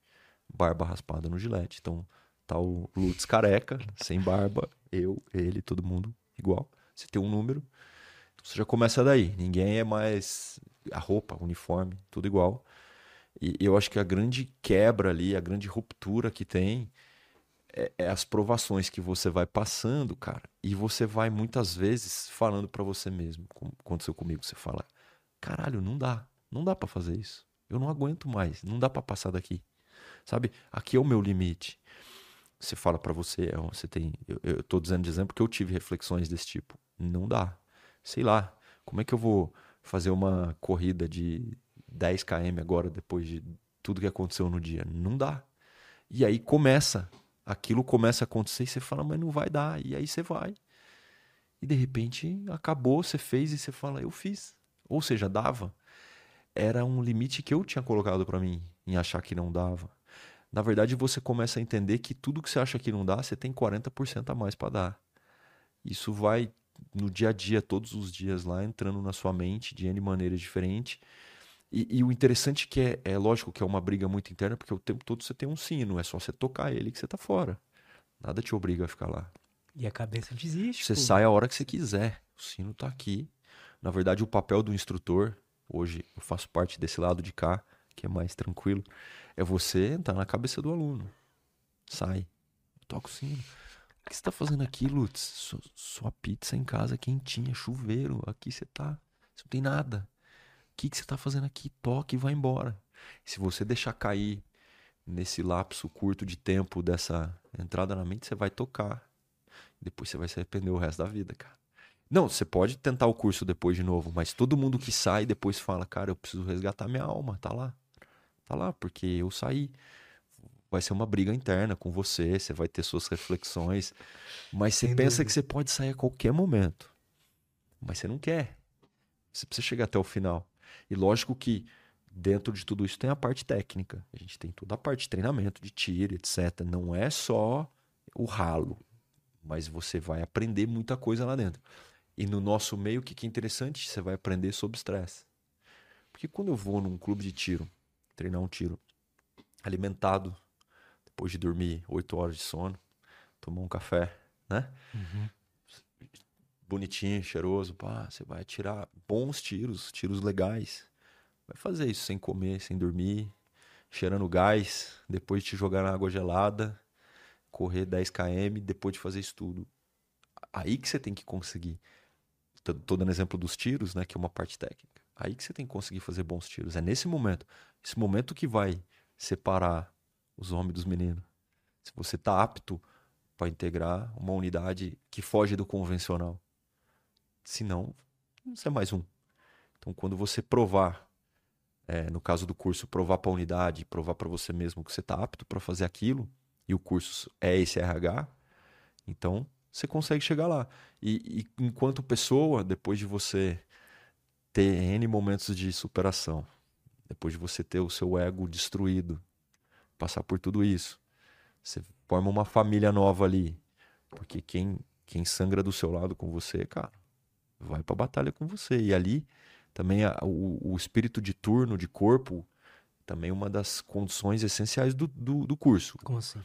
barba raspada no gilete. Então, tá o Lutz careca, sem barba, eu, ele, todo mundo igual. Você tem um número, então você já começa daí. Ninguém é mais. A roupa, uniforme, tudo igual. E eu acho que a grande quebra ali, a grande ruptura que tem é, é, as provações que você vai passando, cara, e você vai muitas vezes falando para você mesmo, como aconteceu comigo, você fala: "Caralho, não dá. Não dá para fazer isso. Eu não aguento mais, não dá para passar daqui". Sabe? Aqui é o meu limite. Você fala para você, é, você tem, eu, eu tô dizendo de exemplo que eu tive reflexões desse tipo. Não dá. sei lá, como é que eu vou fazer uma corrida de 10 km agora depois de tudo que aconteceu no dia? Não dá. E aí começa, aquilo começa a acontecer e você fala, mas não vai dar. E aí você vai. E de repente acabou, você fez e você fala, eu fiz. Ou seja, dava. Era um limite que eu tinha colocado para mim em achar que não dava. Na verdade, você começa a entender que tudo que você acha que não dá, você tem 40% a mais para dar. Isso vai no dia a dia, todos os dias lá, entrando na sua mente de N maneiras diferentes. E, e, o interessante que é, é lógico que é uma briga muito interna, porque o tempo todo você tem um sino, é só você tocar ele que você tá fora. Nada te obriga a ficar lá. E a cabeça desiste. Você pô. sai a hora que você quiser. O sino tá aqui. Na verdade, o papel do instrutor, hoje eu faço parte desse lado de cá, que é mais tranquilo, é você entrar na cabeça do aluno. Sai. Toca o sino. O que você tá fazendo aqui, Lutz? Sua, sua pizza em casa quentinha, chuveiro. Aqui você tá. Você não tem nada. O que, que você tá fazendo aqui? Toque e vai embora. Se você deixar cair nesse lapso curto de tempo dessa entrada na mente, você vai tocar. Depois você vai se arrepender o resto da vida, cara. Não, você pode tentar o curso depois de novo, mas todo mundo que sai depois fala, cara, eu preciso resgatar minha alma, tá lá. Tá lá, porque eu saí. Vai ser uma briga interna com você, você vai ter suas reflexões, mas você Sem pensa dúvida. que você pode sair a qualquer momento. Mas você não quer. Você precisa chegar até o final. E lógico que dentro de tudo isso tem a parte técnica. A gente tem toda a parte de treinamento, de tiro, etc. Não é só o ralo, mas você vai aprender muita coisa lá dentro. E no nosso meio, o que é interessante? Você vai aprender sobre estresse. Porque quando eu vou num clube de tiro, treinar um tiro, alimentado, depois de dormir oito horas de sono, tomar um café, né? Uhum. Bonitinho, cheiroso, pá, você vai tirar bons tiros, tiros legais. Vai fazer isso sem comer, sem dormir, cheirando gás, depois de te jogar na água gelada, correr 10 km, depois de fazer isso tudo. Aí que você tem que conseguir. Tô dando exemplo dos tiros, né, que é uma parte técnica. Aí que você tem que conseguir fazer bons tiros. É nesse momento. Esse momento que vai separar os homens dos meninos. Se você tá apto para integrar uma unidade que foge do convencional. Se não, você é mais um. Então, quando você provar, é, no caso do curso, provar para a unidade, provar para você mesmo que você está apto para fazer aquilo, e o curso é esse RH, então você consegue chegar lá. E, e enquanto pessoa, depois de você ter N momentos de superação, depois de você ter o seu ego destruído, passar por tudo isso, você forma uma família nova ali. Porque quem, quem sangra do seu lado com você, cara, vai pra batalha com você. E ali também a, o, o espírito de turno, de corpo, também uma das condições essenciais do, do, do curso. Como assim?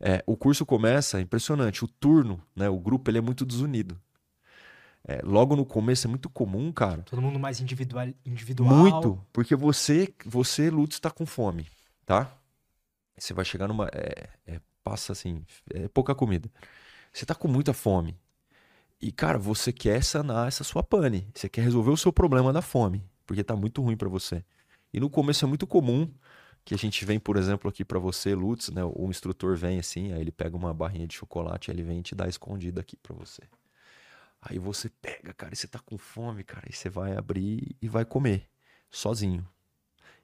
É, o curso começa, é impressionante, o turno, né, o grupo, ele é muito desunido. É, logo no começo é muito comum, cara. Todo mundo mais individual. individual. Muito, porque você, você Lutz, está com fome, tá? Você vai chegar numa. É, é, passa assim, é pouca comida. Você tá com muita fome. E, cara, você quer sanar essa sua pane. Você quer resolver o seu problema da fome, porque tá muito ruim para você. E no começo é muito comum que a gente vem, por exemplo, aqui para você, Lutz, né? O instrutor vem assim, aí ele pega uma barrinha de chocolate, aí ele vem e te dá escondida aqui para você. Aí você pega, cara, e você tá com fome, cara, e você vai abrir e vai comer sozinho.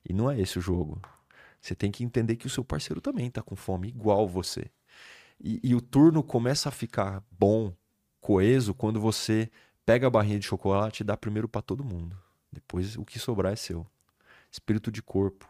E não é esse o jogo. Você tem que entender que o seu parceiro também tá com fome, igual você. E, e o turno começa a ficar bom, coeso, quando você pega a barrinha de chocolate e dá primeiro para todo mundo. Depois o que sobrar é seu. Espírito de corpo,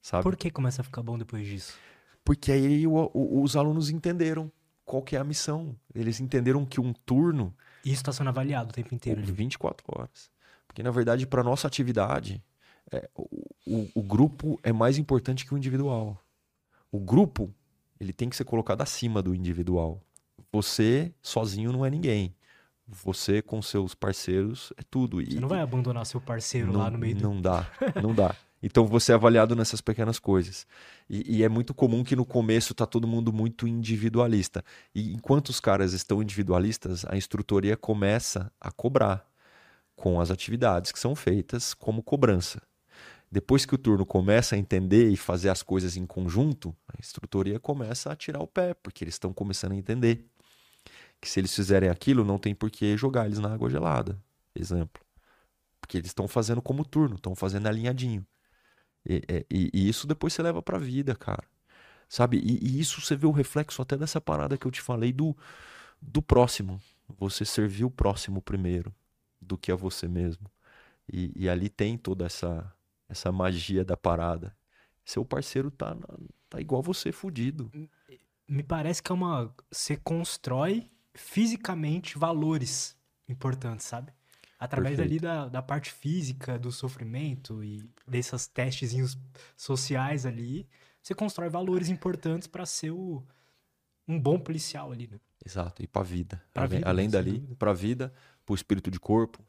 sabe? Por que começa a ficar bom depois disso? Porque aí o, o, os alunos entenderam qual que é a missão. Eles entenderam que um turno isso está sendo avaliado o tempo inteiro. Ali. 24 horas. Porque, na verdade, para nossa atividade, é, o, o, o, grupo é mais importante que o individual. O grupo, ele tem que ser colocado acima do individual. Você sozinho não é ninguém. Você com seus parceiros é tudo. Você e, não vai abandonar seu parceiro não, lá no meio do... Não dá, não dá. Então você é avaliado nessas pequenas coisas. E, e, é muito comum que no começo tá todo mundo muito individualista. E enquanto os caras estão individualistas, a instrutoria começa a cobrar com as atividades que são feitas como cobrança. Depois que o turno começa a entender e fazer as coisas em conjunto, a instrutoria começa a tirar o pé, porque eles estão começando a entender que se eles fizerem aquilo, não tem por que jogar eles na água gelada. exemplo. Porque eles estão fazendo como turno, estão fazendo alinhadinho. E, é, e, e, isso depois você leva pra vida, cara. Sabe? E, e, isso você vê o reflexo até dessa parada que eu te falei do, do próximo. Você servir o próximo primeiro do que a você mesmo. E, e ali tem toda essa, essa magia da parada. Seu parceiro tá, tá igual você, fudido. Me parece que é uma. Você constrói fisicamente valores importantes, sabe? Através Perfeito. ali da, da parte física, do sofrimento e desses testezinhos sociais ali, você constrói valores importantes para ser o, um bom policial ali, né? Exato, e para vida. Pra vida. Além dali, para vida, para o espírito de corpo,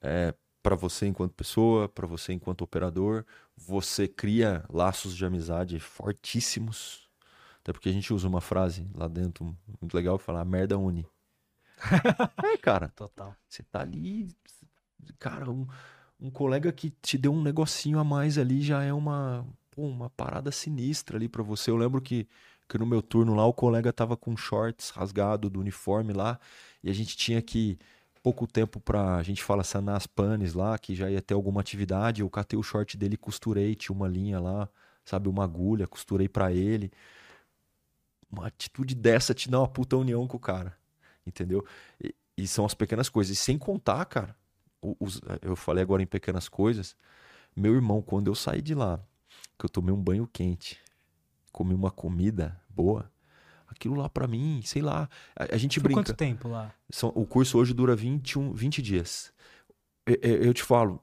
é, para você enquanto pessoa, para você enquanto operador, você cria laços de amizade fortíssimos. Até porque a gente usa uma frase lá dentro muito legal que fala: a merda une. é, cara. Total. Você tá ali, cara, um, um colega que te deu um negocinho a mais ali já é uma, pô, uma parada sinistra ali para você. Eu lembro que, que no meu turno lá o colega tava com shorts rasgado do uniforme lá e a gente tinha que pouco tempo pra, a gente fala sanar as panes lá, que já ia ter alguma atividade, eu catei o short dele costurei, tinha uma linha lá, sabe, uma agulha, costurei para ele. Uma atitude dessa te dá uma puta união com o cara entendeu? E, e são as pequenas coisas. E sem contar, cara, os, eu falei agora em pequenas coisas. Meu irmão, quando eu saí de lá, que eu tomei um banho quente, comi uma comida boa, aquilo lá para mim, sei lá, a, a gente Por brinca. quanto tempo lá? São, o curso hoje dura 21, 20 dias. Eu, eu te falo,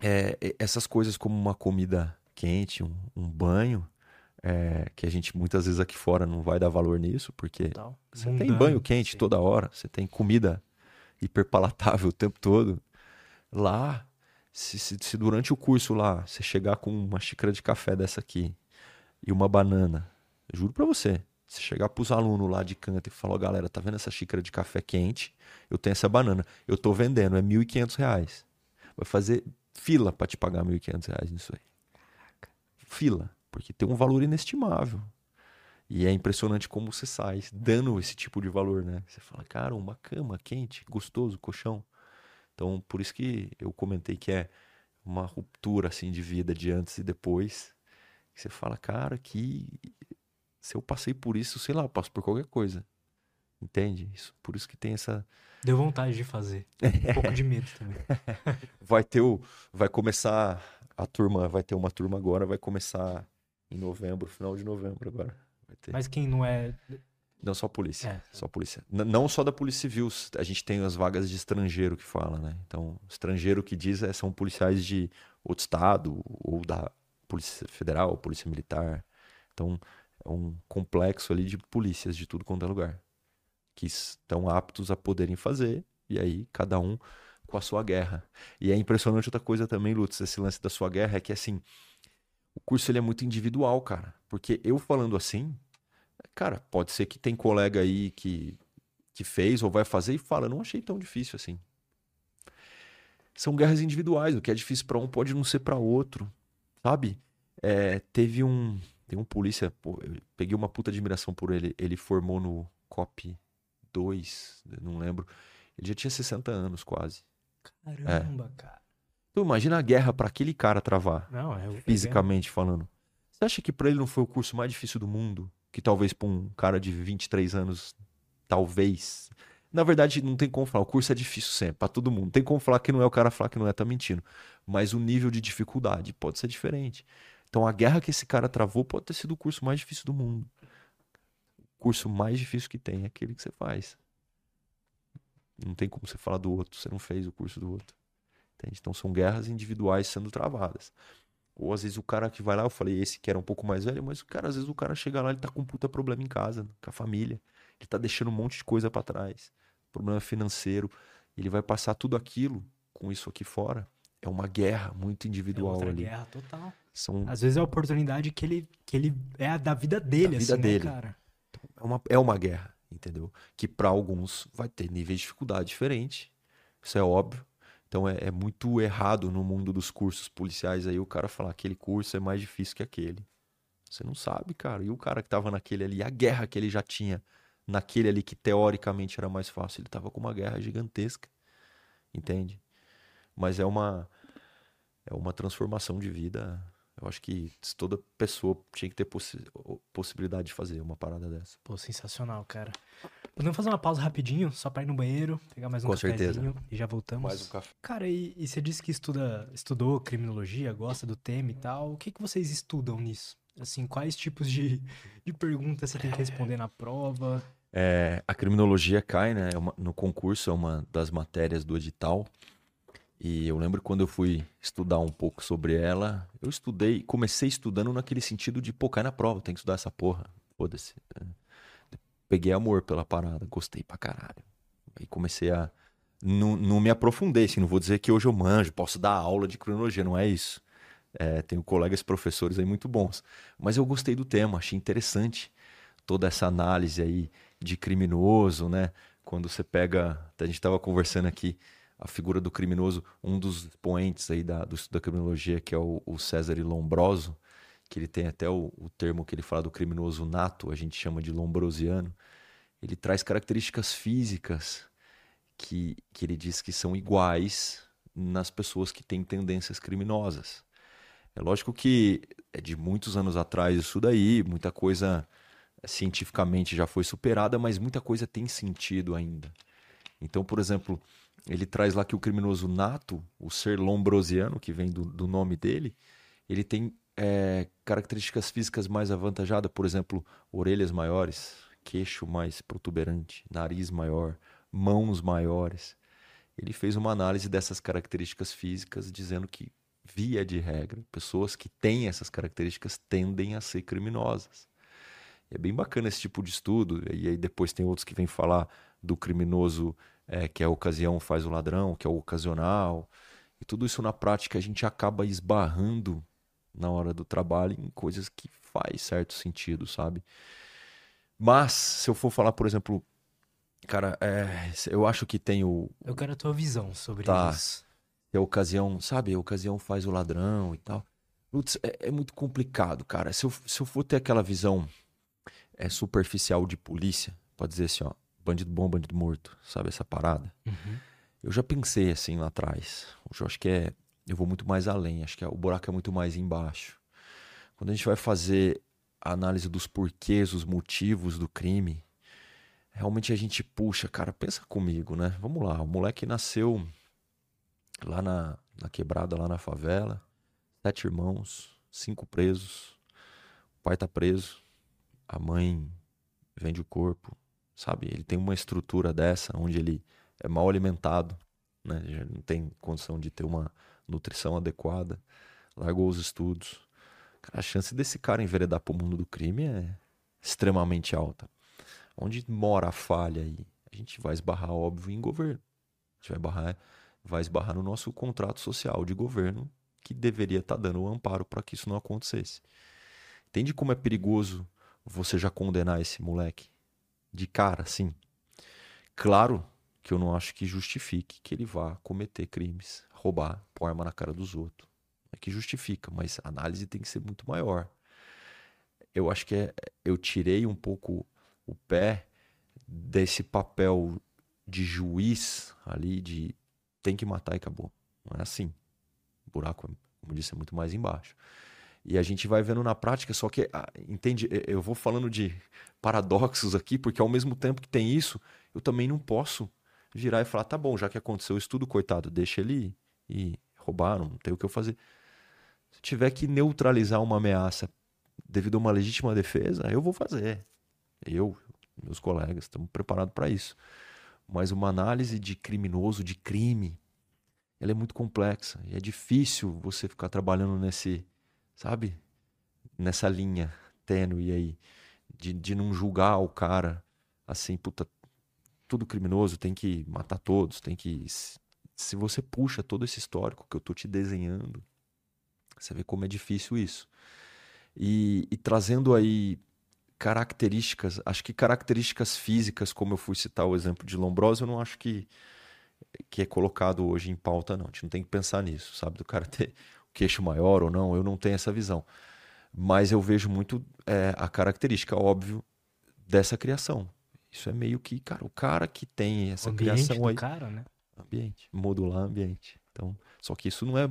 é, essas coisas como uma comida quente, um, um banho, é, que a gente muitas vezes aqui fora não vai dar valor nisso, porque Total. você Mundano, tem banho quente sim. toda hora, você tem comida hiperpalatável o tempo todo. Lá, se, se, se, durante o curso lá você chegar com uma xícara de café dessa aqui e uma banana, juro pra você, você chegar pros alunos lá de canto e falar, galera, tá vendo essa xícara de café quente? Eu tenho essa banana, eu tô vendendo, é 1.500 reais. Vai fazer fila para te pagar 1.500 reais nisso aí. Fila porque tem um valor inestimável. E é impressionante como você sai dando esse tipo de valor, né? Você fala, cara, uma cama quente, gostoso, colchão. Então, por isso que eu comentei que é uma ruptura assim de vida de antes e depois. Você fala, cara, que se eu passei por isso, sei lá, eu passo por qualquer coisa. Entende? Isso, por isso que tem essa Deu vontade de fazer. Um pouco de medo também. vai ter o vai começar a turma, vai ter uma turma agora, vai começar em novembro, final de novembro agora. Mas quem não é. Não, só polícia. É. Só polícia. N não só da Polícia Civil. A gente tem as vagas de estrangeiro que fala, né? Então, estrangeiro que diz é, são policiais de outro estado, ou da Polícia Federal, Polícia Militar. Então, um complexo ali de polícias de tudo quanto é lugar. Que estão aptos a poderem fazer. E aí, cada um com a sua guerra. E é impressionante outra coisa também, Lutz, esse lance da sua guerra, é que assim o curso ele é muito individual, cara. Porque eu falando assim, cara, pode ser que tem colega aí que, que fez ou vai fazer e fala, não achei tão difícil assim. São guerras individuais, o que é difícil para um pode não ser para outro, sabe? É, teve um, tem um polícia, pô, eu peguei uma puta admiração por ele, ele formou no COP 2, não lembro. Ele já tinha 60 anos quase. Caramba, é. cara. Então imagina a guerra para aquele cara travar. Não, é fisicamente falando. Você acha que para ele não foi o curso mais difícil do mundo? Que talvez para um cara de 23 anos, talvez. Na verdade, não tem como falar. O curso é difícil sempre, para todo mundo. Tem como falar que não é o cara falar que não é, tá mentindo. Mas o nível de dificuldade pode ser diferente. Então a guerra que esse cara travou pode ter sido o curso mais difícil do mundo. O curso mais difícil que tem é aquele que você faz. Não tem como você falar do outro, você não fez o curso do outro. Entende? Então são guerras individuais sendo travadas. Ou às vezes o cara que vai lá, eu falei esse que era um pouco mais velho, mas o cara, às vezes o cara chega lá, ele tá com um puta problema em casa, com a família. Ele tá deixando um monte de coisa para trás. Problema financeiro. Ele vai passar tudo aquilo com isso aqui fora. É uma guerra muito individual é outra ali. guerra total. São... Às vezes é a oportunidade que ele, que ele é a da vida dele, da vida assim, dele. Né, cara? É, uma, é uma guerra, entendeu? Que para alguns vai ter níveis de dificuldade diferente. Isso é óbvio. Então é, é, muito errado no mundo dos cursos policiais aí o cara falar aquele curso é mais difícil que aquele. Você não sabe, cara. E o cara que tava naquele ali, a guerra que ele já tinha naquele ali que teoricamente era mais fácil, ele tava com uma guerra gigantesca. Entende? Mas é uma é uma transformação de vida. Eu acho que toda pessoa tinha que ter possi possibilidade de fazer uma parada dessa. Pô, sensacional, cara. Podemos fazer uma pausa rapidinho, só pra ir no banheiro, pegar mais um Com cafezinho certeza. e já voltamos. Mais um café. Cara, e, e você disse que estuda, estudou criminologia, gosta do tema e tal. O que, que vocês estudam nisso? Assim, quais tipos de, de perguntas você tem que responder na prova? É, a criminologia cai, né? é uma- no concurso é uma das matérias do edital. E eu lembro quando eu fui estudar um pouco sobre ela, eu estudei, comecei estudando naquele sentido de, pô, cai na prova, tem que estudar essa porra. Foda-se. Peguei amor pela parada, gostei pra caralho. Aí comecei a. Não, não me aprofundei, assim, não vou dizer que hoje eu manjo, posso dar aula de criminologia, não é isso. É, tenho colegas professores aí muito bons. Mas eu gostei do tema, achei interessante toda essa análise aí de criminoso, né? Quando você pega, a gente estava conversando aqui, a figura do criminoso, um dos expoentes aí da, do estudo da criminologia, que é o, o César Lombroso, que ele tem até o, o termo que ele fala do criminoso nato, a gente chama de lombrosiano. Ele traz características físicas que, que ele diz que são iguais nas pessoas que têm tendências criminosas. É lógico que é de muitos anos atrás isso daí, muita coisa cientificamente já foi superada, mas muita coisa tem sentido ainda. Então, por exemplo, ele traz lá que o criminoso nato, o ser lombrosiano, que vem do, do nome dele, ele tem é, características físicas mais avantajadas, por exemplo, orelhas maiores, queixo mais protuberante, nariz maior, mãos maiores. Ele fez uma análise dessas características físicas, dizendo que, via de regra, pessoas que têm essas características tendem a ser criminosas. É bem bacana esse tipo de estudo. E aí depois tem outros que vêm falar do criminoso é, que a ocasião faz o ladrão, que é o ocasional. E tudo isso na prática a gente acaba esbarrando na hora do trabalho em coisas que faz certo sentido, sabe? Mas, se eu for falar, por exemplo, cara, é, eu acho que tem o, Eu quero a tua visão sobre Tá. isso. que a ocasião, sabe? A ocasião faz o ladrão e tal. Putz, é, é muito complicado, cara. Se eu, se eu for ter aquela visão é, superficial de polícia, pode dizer assim, ó, bandido bom, bandido morto, sabe essa parada? Uhum. Eu já pensei assim lá atrás. Hoje eu acho que é. Eu vou muito mais além. Acho que é- o buraco é muito mais embaixo. Quando a gente vai fazer a análise dos porquês, os motivos do crime, realmente a gente puxa, cara, pensa comigo, né? Vamos lá, o moleque nasceu lá na, na quebrada, lá na favela, sete irmãos, cinco presos, o pai tá preso, a mãe vende o corpo, sabe? Ele tem uma estrutura dessa, onde ele é mal alimentado, né? Já não tem condição de ter uma nutrição adequada, largou os estudos. Cara, a chance desse cara enveredar pro mundo do crime é extremamente alta. Onde mora a falha aí? A gente vai esbarrar, óbvio, em governo. A gente vai esbarrar, vai esbarrar no nosso contrato social de governo que deveria estar dando o amparo para que isso não acontecesse. Entende como é perigoso você já condenar esse moleque? De cara, sim. Claro que eu não acho que justifique que ele vá cometer crimes, roubar, pôr arma na cara dos outros. É que justifica, mas a análise tem que ser muito maior. Eu acho que é, eu tirei um pouco o pé desse papel de juiz ali, de tem que matar e acabou. Não é assim. O buraco, como eu disse, é muito mais embaixo. E a gente vai vendo na prática, só que, ah, entende? Eu vou falando de paradoxos aqui, porque ao mesmo tempo que tem isso, eu também não posso virar e falar, tá bom, já que aconteceu isso tudo, coitado, deixa ele ir. E roubaram, não tem o que eu fazer. Se tiver que neutralizar uma ameaça devido a uma legítima defesa, eu vou fazer. Eu, meus colegas, estamos preparados para isso. Mas uma análise de criminoso, de crime, ela é muito complexa. E é difícil você ficar trabalhando nesse, sabe? Nessa linha tênue aí. De, de não julgar o cara assim, puta, tudo criminoso, tem que matar todos, tem que. Se você puxa todo esse histórico que eu tô te desenhando, você vê como é difícil isso. E, e trazendo aí características, acho que características físicas, como eu fui citar o exemplo de Lombroso, eu não acho que, que é colocado hoje em pauta, não. A gente não tem que pensar nisso, sabe? Do cara ter queixo maior ou não, eu não tenho essa visão. Mas eu vejo muito é, a característica, óbvio, dessa criação. Isso é meio que, cara, o cara que tem essa o criação aí. cara, né? Ambiente. Modular ambiente. Então, só que isso não é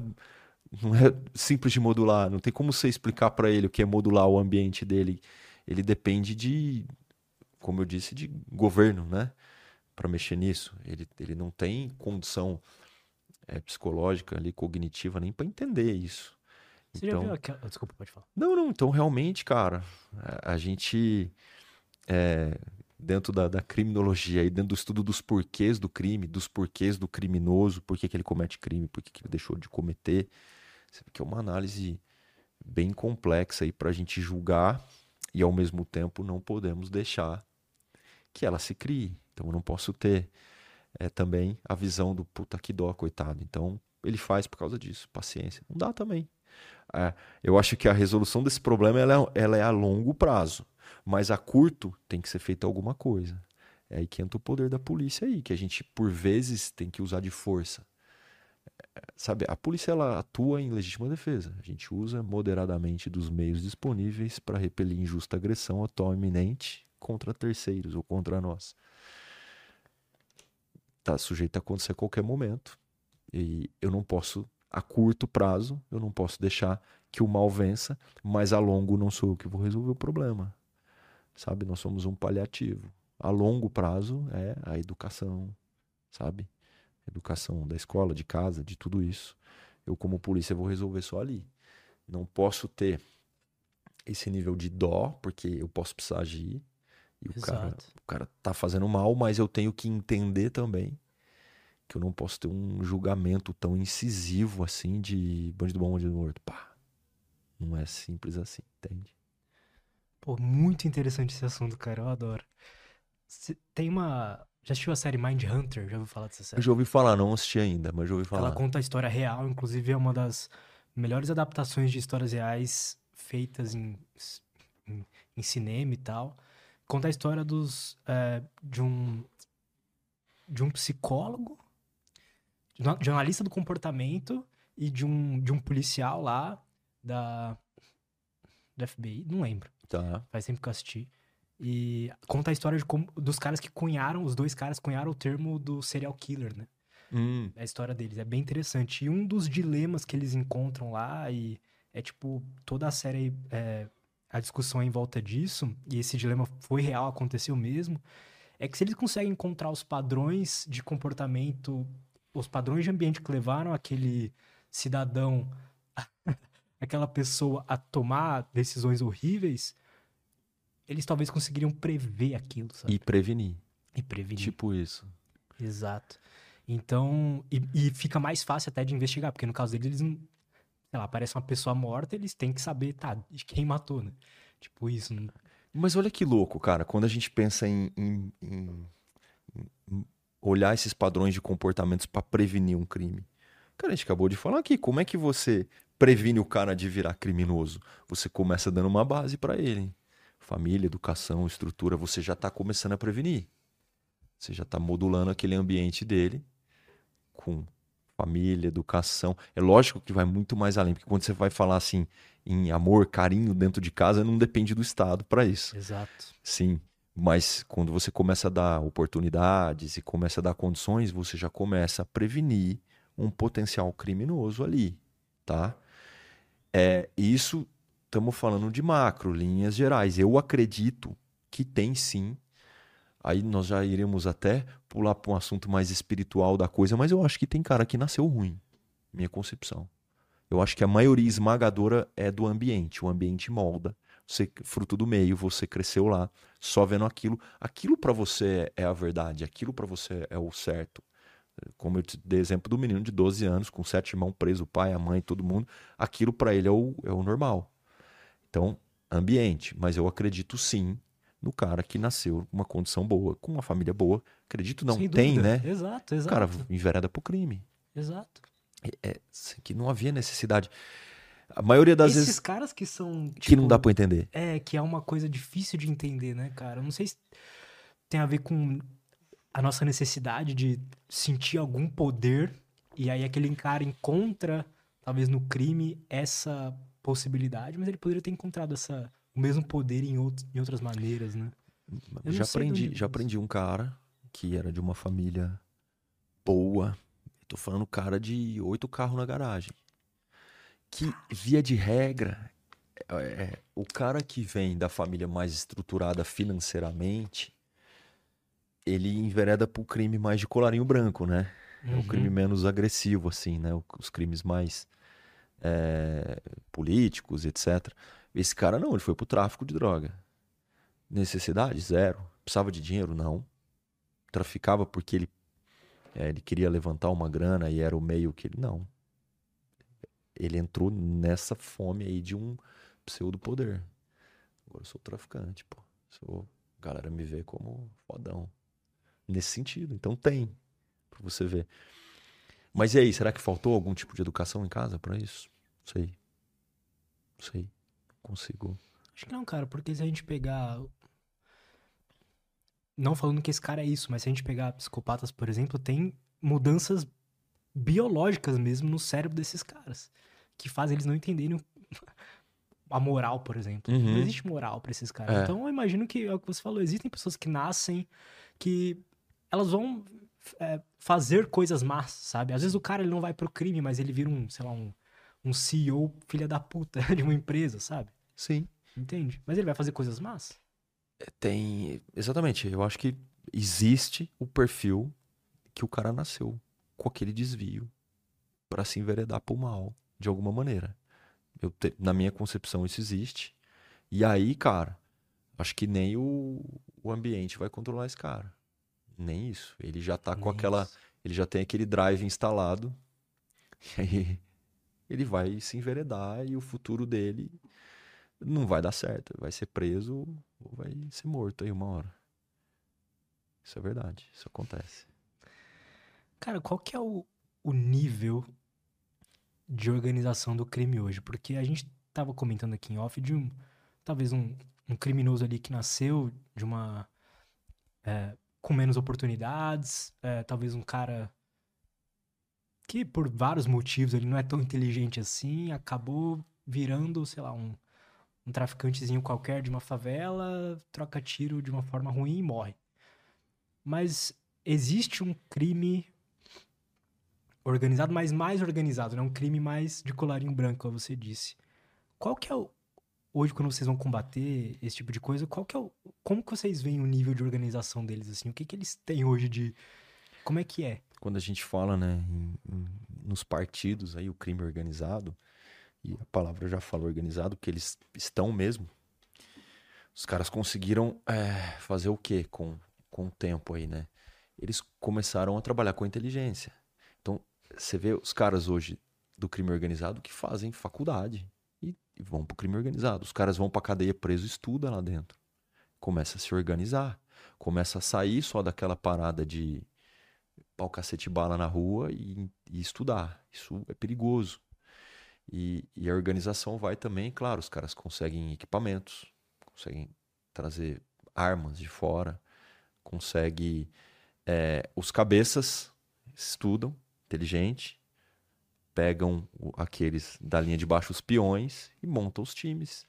não é simples de modular, não tem como você explicar para ele o que é modular o ambiente dele. Ele depende de, como eu disse, de governo, né? Para mexer nisso. Ele, ele não tem condição é, psicológica ali, cognitiva, nem para entender isso. Você então, já viu aquela... Desculpa, pode falar. Não, não. Então, realmente, cara, a, a gente, é, dentro da, da, criminologia e dentro do estudo dos porquês do crime, dos porquês do criminoso, por que, que ele comete crime, por que, que ele deixou de cometer, que é uma análise bem complexa aí para a gente julgar e ao mesmo tempo não podemos deixar que ela se crie. Então eu não posso ter é, também a visão do puta que dó, coitado. Então ele faz por causa disso, paciência. Não dá também. É, eu acho que a resolução desse problema ela é, ela é a longo prazo, mas a curto tem que ser feita alguma coisa. É aí que entra o poder da polícia aí, que a gente por vezes tem que usar de força sabe, a polícia ela atua em legítima defesa. A gente usa moderadamente dos meios disponíveis para repelir injusta agressão atual iminente contra terceiros ou contra nós. Está sujeito a acontecer a qualquer momento. E eu não posso, a curto prazo, eu não posso deixar que o mal vença, mas a longo não sou eu que vou resolver o problema. Sabe, nós somos um paliativo. A longo prazo é a educação, sabe? educação da escola, de casa, de tudo isso. Eu, como polícia, vou resolver só ali. Não posso ter esse nível de dó, porque eu posso precisar agir. E o cara, o cara tá fazendo mal, mas eu tenho que entender também que eu não posso ter um julgamento tão incisivo assim de bandido bom, bandido morto. Pá. Não é simples assim, entende? Pô, muito interessante esse assunto, cara. Eu adoro. Tem uma, já assistiu a série Mind Hunter? Já ouviu falar dessa série? Eu já ouvi falar, não assisti ainda, mas já ouvi falar. Ela conta a história real, inclusive é uma das melhores adaptações de histórias reais feitas em, em, em cinema e tal. Conta a história dos, é, de um de um psicólogo, de um analista do comportamento e de um, de um policial lá da do FBI, não lembro. Tá. Faz tempo que eu assisti. E conta a história como, dos caras que cunharam, os dois caras cunharam o termo do serial killer, né? Hum. A história deles é bem interessante. E um dos dilemas que eles encontram lá, e é tipo, toda a série, é, a discussão em volta disso, e esse dilema foi real, aconteceu mesmo, é que se eles conseguem encontrar os padrões de comportamento, os padrões de ambiente que levaram aquele cidadão, aquela pessoa a tomar decisões horríveis, eles talvez conseguiriam prever aquilo, sabe? E prevenir. E prevenir. Tipo isso. Exato. Então, e, e, fica mais fácil até de investigar, porque no caso deles, eles não. Sei lá, aparece uma pessoa morta, eles têm que saber, tá, quem matou, né? Tipo isso. Não... Mas olha que louco, cara, quando a gente pensa em, em, em, em olhar esses padrões de comportamentos para prevenir um crime. Cara, a gente acabou de falar aqui, como é que você previne o cara de virar criminoso? Você começa dando uma base para ele família, educação, estrutura, você já está começando a prevenir. Você já está modulando aquele ambiente dele com família, educação. É lógico que vai muito mais além, porque quando você vai falar assim em amor, carinho dentro de casa, não depende do Estado para isso. Exato. Sim. Mas quando você começa a dar oportunidades e começa a dar condições, você já começa a prevenir um potencial criminoso ali, tá? É, isso estamos falando de macro, linhas gerais. Eu acredito que tem sim. Aí nós já iremos até pular para um assunto mais espiritual da coisa, mas eu acho que tem cara que nasceu ruim, minha concepção. Eu acho que a maioria esmagadora é do ambiente. O ambiente molda. Você, fruto do meio, você cresceu lá, só vendo aquilo. Aquilo para você é a verdade, aquilo para você é o certo. Como eu te dei exemplo do menino de 12 anos, com sete irmãos presos, o pai, a mãe, todo mundo. Aquilo para ele é o, é o normal. Então, ambiente. Mas eu acredito sim no cara que nasceu com uma condição boa, com uma família boa. Acredito não, tem, né? Exato, exato. O cara envereda pro crime. Exato. É, é, que não havia necessidade. A maioria das Esses vezes. Esses caras que são. Tipo, que não dá pra entender. É, que é uma coisa difícil de entender, né, cara? Eu não sei se tem a ver com a nossa necessidade de sentir algum poder. E aí aquele cara encontra, talvez no crime, essa possibilidade, mas ele poderia ter encontrado essa, o mesmo poder em, outro, em outras maneiras, né? já aprendi, já aprendi um cara que era de uma família boa, Tô falando cara de oito carros na garagem. Que, via de regra, é, é, o cara que vem da família mais estruturada financeiramente, ele envereda pro crime mais de colarinho branco, né? É o crime Uhum. menos agressivo, assim, né? Os crimes mais é, políticos, etc. Esse cara não, ele foi pro tráfico de droga. Necessidade? Zero. Precisava de dinheiro? Não. Traficava porque ele, é, ele queria levantar uma grana e era o meio que ele. Não. Ele entrou nessa fome aí de um pseudo poder. Agora eu sou traficante, pô. Sou... A galera me vê como fodão. Nesse sentido. Então tem. Pra você ver. Mas e aí, será que faltou algum tipo de educação em casa pra isso? Não sei. Não sei. Consigo. Acho que não, cara, porque se a gente pegar. Não falando que esse cara é isso, mas se a gente pegar psicopatas, por exemplo, tem mudanças biológicas mesmo no cérebro desses caras. Que fazem eles não entenderem a moral, por exemplo. Uhum. Não existe moral pra esses caras. É. Então eu imagino que é o que você falou, existem pessoas que nascem que elas vão é, fazer coisas más, sabe? Às vezes o cara ele não vai pro crime, mas ele vira um, sei lá, um, um CEO filha da puta de uma empresa, sabe? Sim. Entende? Mas ele vai fazer coisas más? Tem. Exatamente. Eu acho que existe o perfil que o cara nasceu com aquele desvio pra se enveredar pro mal, de alguma maneira. Eu te- Na minha concepção, isso existe. E aí, cara, acho que nem o, o ambiente vai controlar esse cara. Nem isso. Ele já tá com Nem aquela. isso. Ele já tem aquele drive instalado. E aí ele vai se enveredar e o futuro dele não vai dar certo. Vai ser preso ou vai ser morto aí uma hora. Isso é verdade. Isso acontece. Cara, qual que é o, o nível de organização do crime hoje? Porque a gente tava comentando aqui em off de um, talvez um, um criminoso ali que nasceu de uma, é, com menos oportunidades, é, talvez um cara que por vários motivos ele não é tão inteligente assim, acabou virando, sei lá, um, um traficantezinho qualquer de uma favela, troca tiro de uma forma ruim e morre. Mas existe um crime organizado, mas mais organizado, né? Um crime mais de colarinho branco, como você disse. Qual que é o... Hoje, quando vocês vão combater esse tipo de coisa, qual que é o... Como que vocês veem o nível de organização deles, assim? O que que eles têm hoje de... Como é que é? Quando a gente fala, né, em- em- nos partidos aí, o crime organizado, e a palavra já fala organizado, que eles estão mesmo. Os caras conseguiram é, fazer o quê com, com o tempo aí, né? Eles começaram a trabalhar com a inteligência. Então, você vê os caras hoje do crime organizado que fazem faculdade e, e vão pro crime organizado. Os caras vão pra cadeia preso estuda lá dentro. Começa a se organizar. Começa a sair só daquela parada de pau cacete bala na rua e, e estudar. Isso é perigoso. E, e a organização vai também, claro, os caras conseguem equipamentos, conseguem trazer armas de fora, consegue é, os cabeças estudam, inteligente, pegam aqueles da linha de baixo, os peões, e montam os times.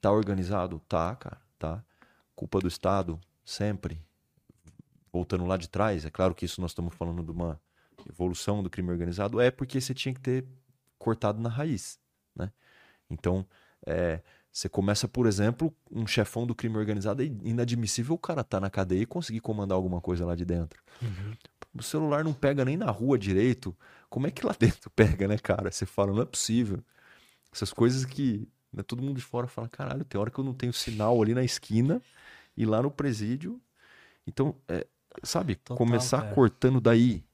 Tá organizado? Tá, cara, tá. Culpa do Estado? Sempre. Voltando lá de trás, é claro que isso nós estamos falando de uma evolução do crime organizado, é porque você tinha que ter cortado na raiz, né? Então, é, você começa, por exemplo, um chefão do crime organizado, é inadmissível o cara tá na cadeia e conseguir comandar alguma coisa lá de dentro. O celular não pega nem na rua direito. Como é que lá dentro pega, né, cara? Você fala, não é possível. Essas coisas que né, todo mundo de fora fala, caralho, tem hora que eu não tenho sinal ali na esquina e lá no presídio. Então, é, sabe, Total, começar cara. cortando daí,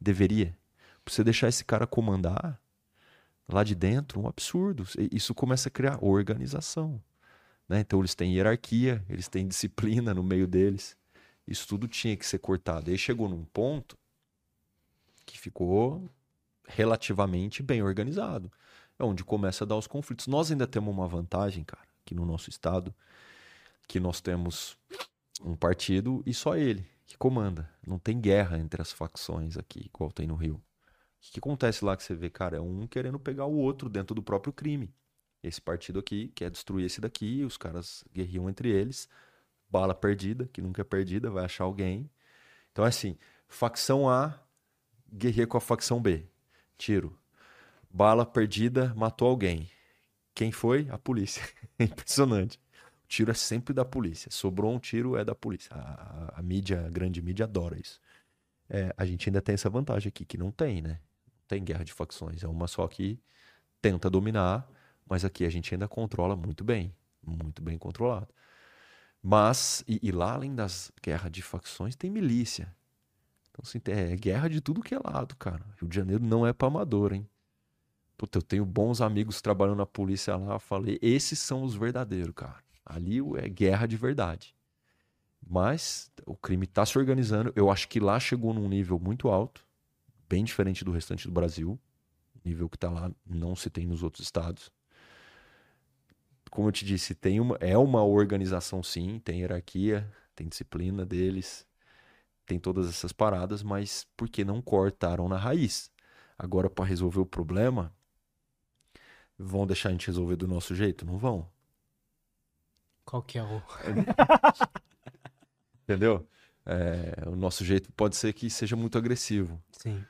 deveria. Pra você deixar esse cara comandar lá de dentro, um absurdo. Isso começa a criar organização. Né? Então, eles têm hierarquia, eles têm disciplina no meio deles. Isso tudo tinha que ser cortado. E aí chegou num ponto que ficou relativamente bem organizado. É onde começa a dar os conflitos. Nós ainda temos uma vantagem, cara, aqui no nosso estado, que nós temos um partido e só ele que comanda. Não tem guerra entre as facções aqui, igual tem no Rio. O que, que acontece lá que você vê, cara? É um querendo pegar o outro dentro do próprio crime. Esse partido aqui quer destruir esse daqui, os caras guerriam entre eles. Bala perdida, que nunca é perdida, vai achar alguém. Então, é assim, facção A guerreia com a facção B. Tiro. Bala perdida, matou alguém. Quem foi? A polícia. É impressionante. Tiro é sempre da polícia. Sobrou um tiro, é da polícia. A, a, a mídia, a grande mídia adora isso. É, a gente ainda tem essa vantagem aqui, que não tem, né? Não tem guerra de facções. É uma só que tenta dominar, mas aqui a gente ainda controla muito bem. Muito bem controlado. Mas, e, e lá além das guerras de facções, tem milícia. Então, assim, é guerra de tudo que é lado, cara. Rio de Janeiro não é pra amador, hein? Puta, eu tenho bons amigos trabalhando na polícia lá. Falei, esses são os verdadeiros, cara. Ali é guerra de verdade. Mas o crime está se organizando. Eu acho que lá chegou num nível muito alto, bem diferente do restante do Brasil. Nível que está lá não se tem nos outros estados. Como eu te disse, tem uma, é uma organização sim, tem hierarquia, tem disciplina deles, tem todas essas paradas, mas porque não cortaram na raiz? Agora, para resolver o problema, vão deixar a gente resolver do nosso jeito? Não vão. Qual que é o. Entendeu? É, o nosso jeito pode ser que seja muito agressivo. Sim.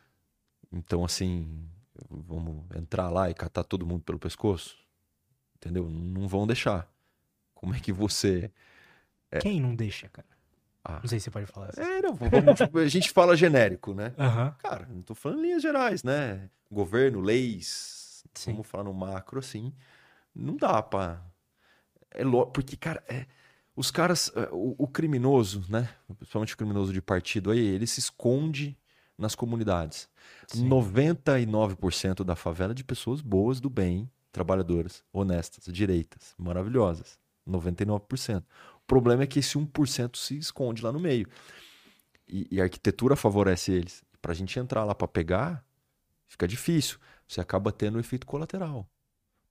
Então, assim, vamos entrar lá e catar todo mundo pelo pescoço? Entendeu? Não vão deixar. Como é que você. É... Quem não deixa, cara? Ah. Não sei se você pode falar assim. É, não, vamos, tipo, a gente fala genérico, né? Uhum. Cara, não tô falando linhas gerais, né? Governo, leis, Sim. vamos falar no macro, assim, não dá pra. É. Porque, cara, é... os caras, é, o, o, criminoso, né? Principalmente o criminoso de partido aí, ele se esconde nas comunidades. Sim. 99% da favela é de pessoas boas, do bem, trabalhadoras, honestas, direitas, maravilhosas. 99%. O problema é que esse 1% se esconde lá no meio. E, e a arquitetura favorece eles. Pra gente entrar lá para pegar, fica difícil você acaba tendo um efeito colateral.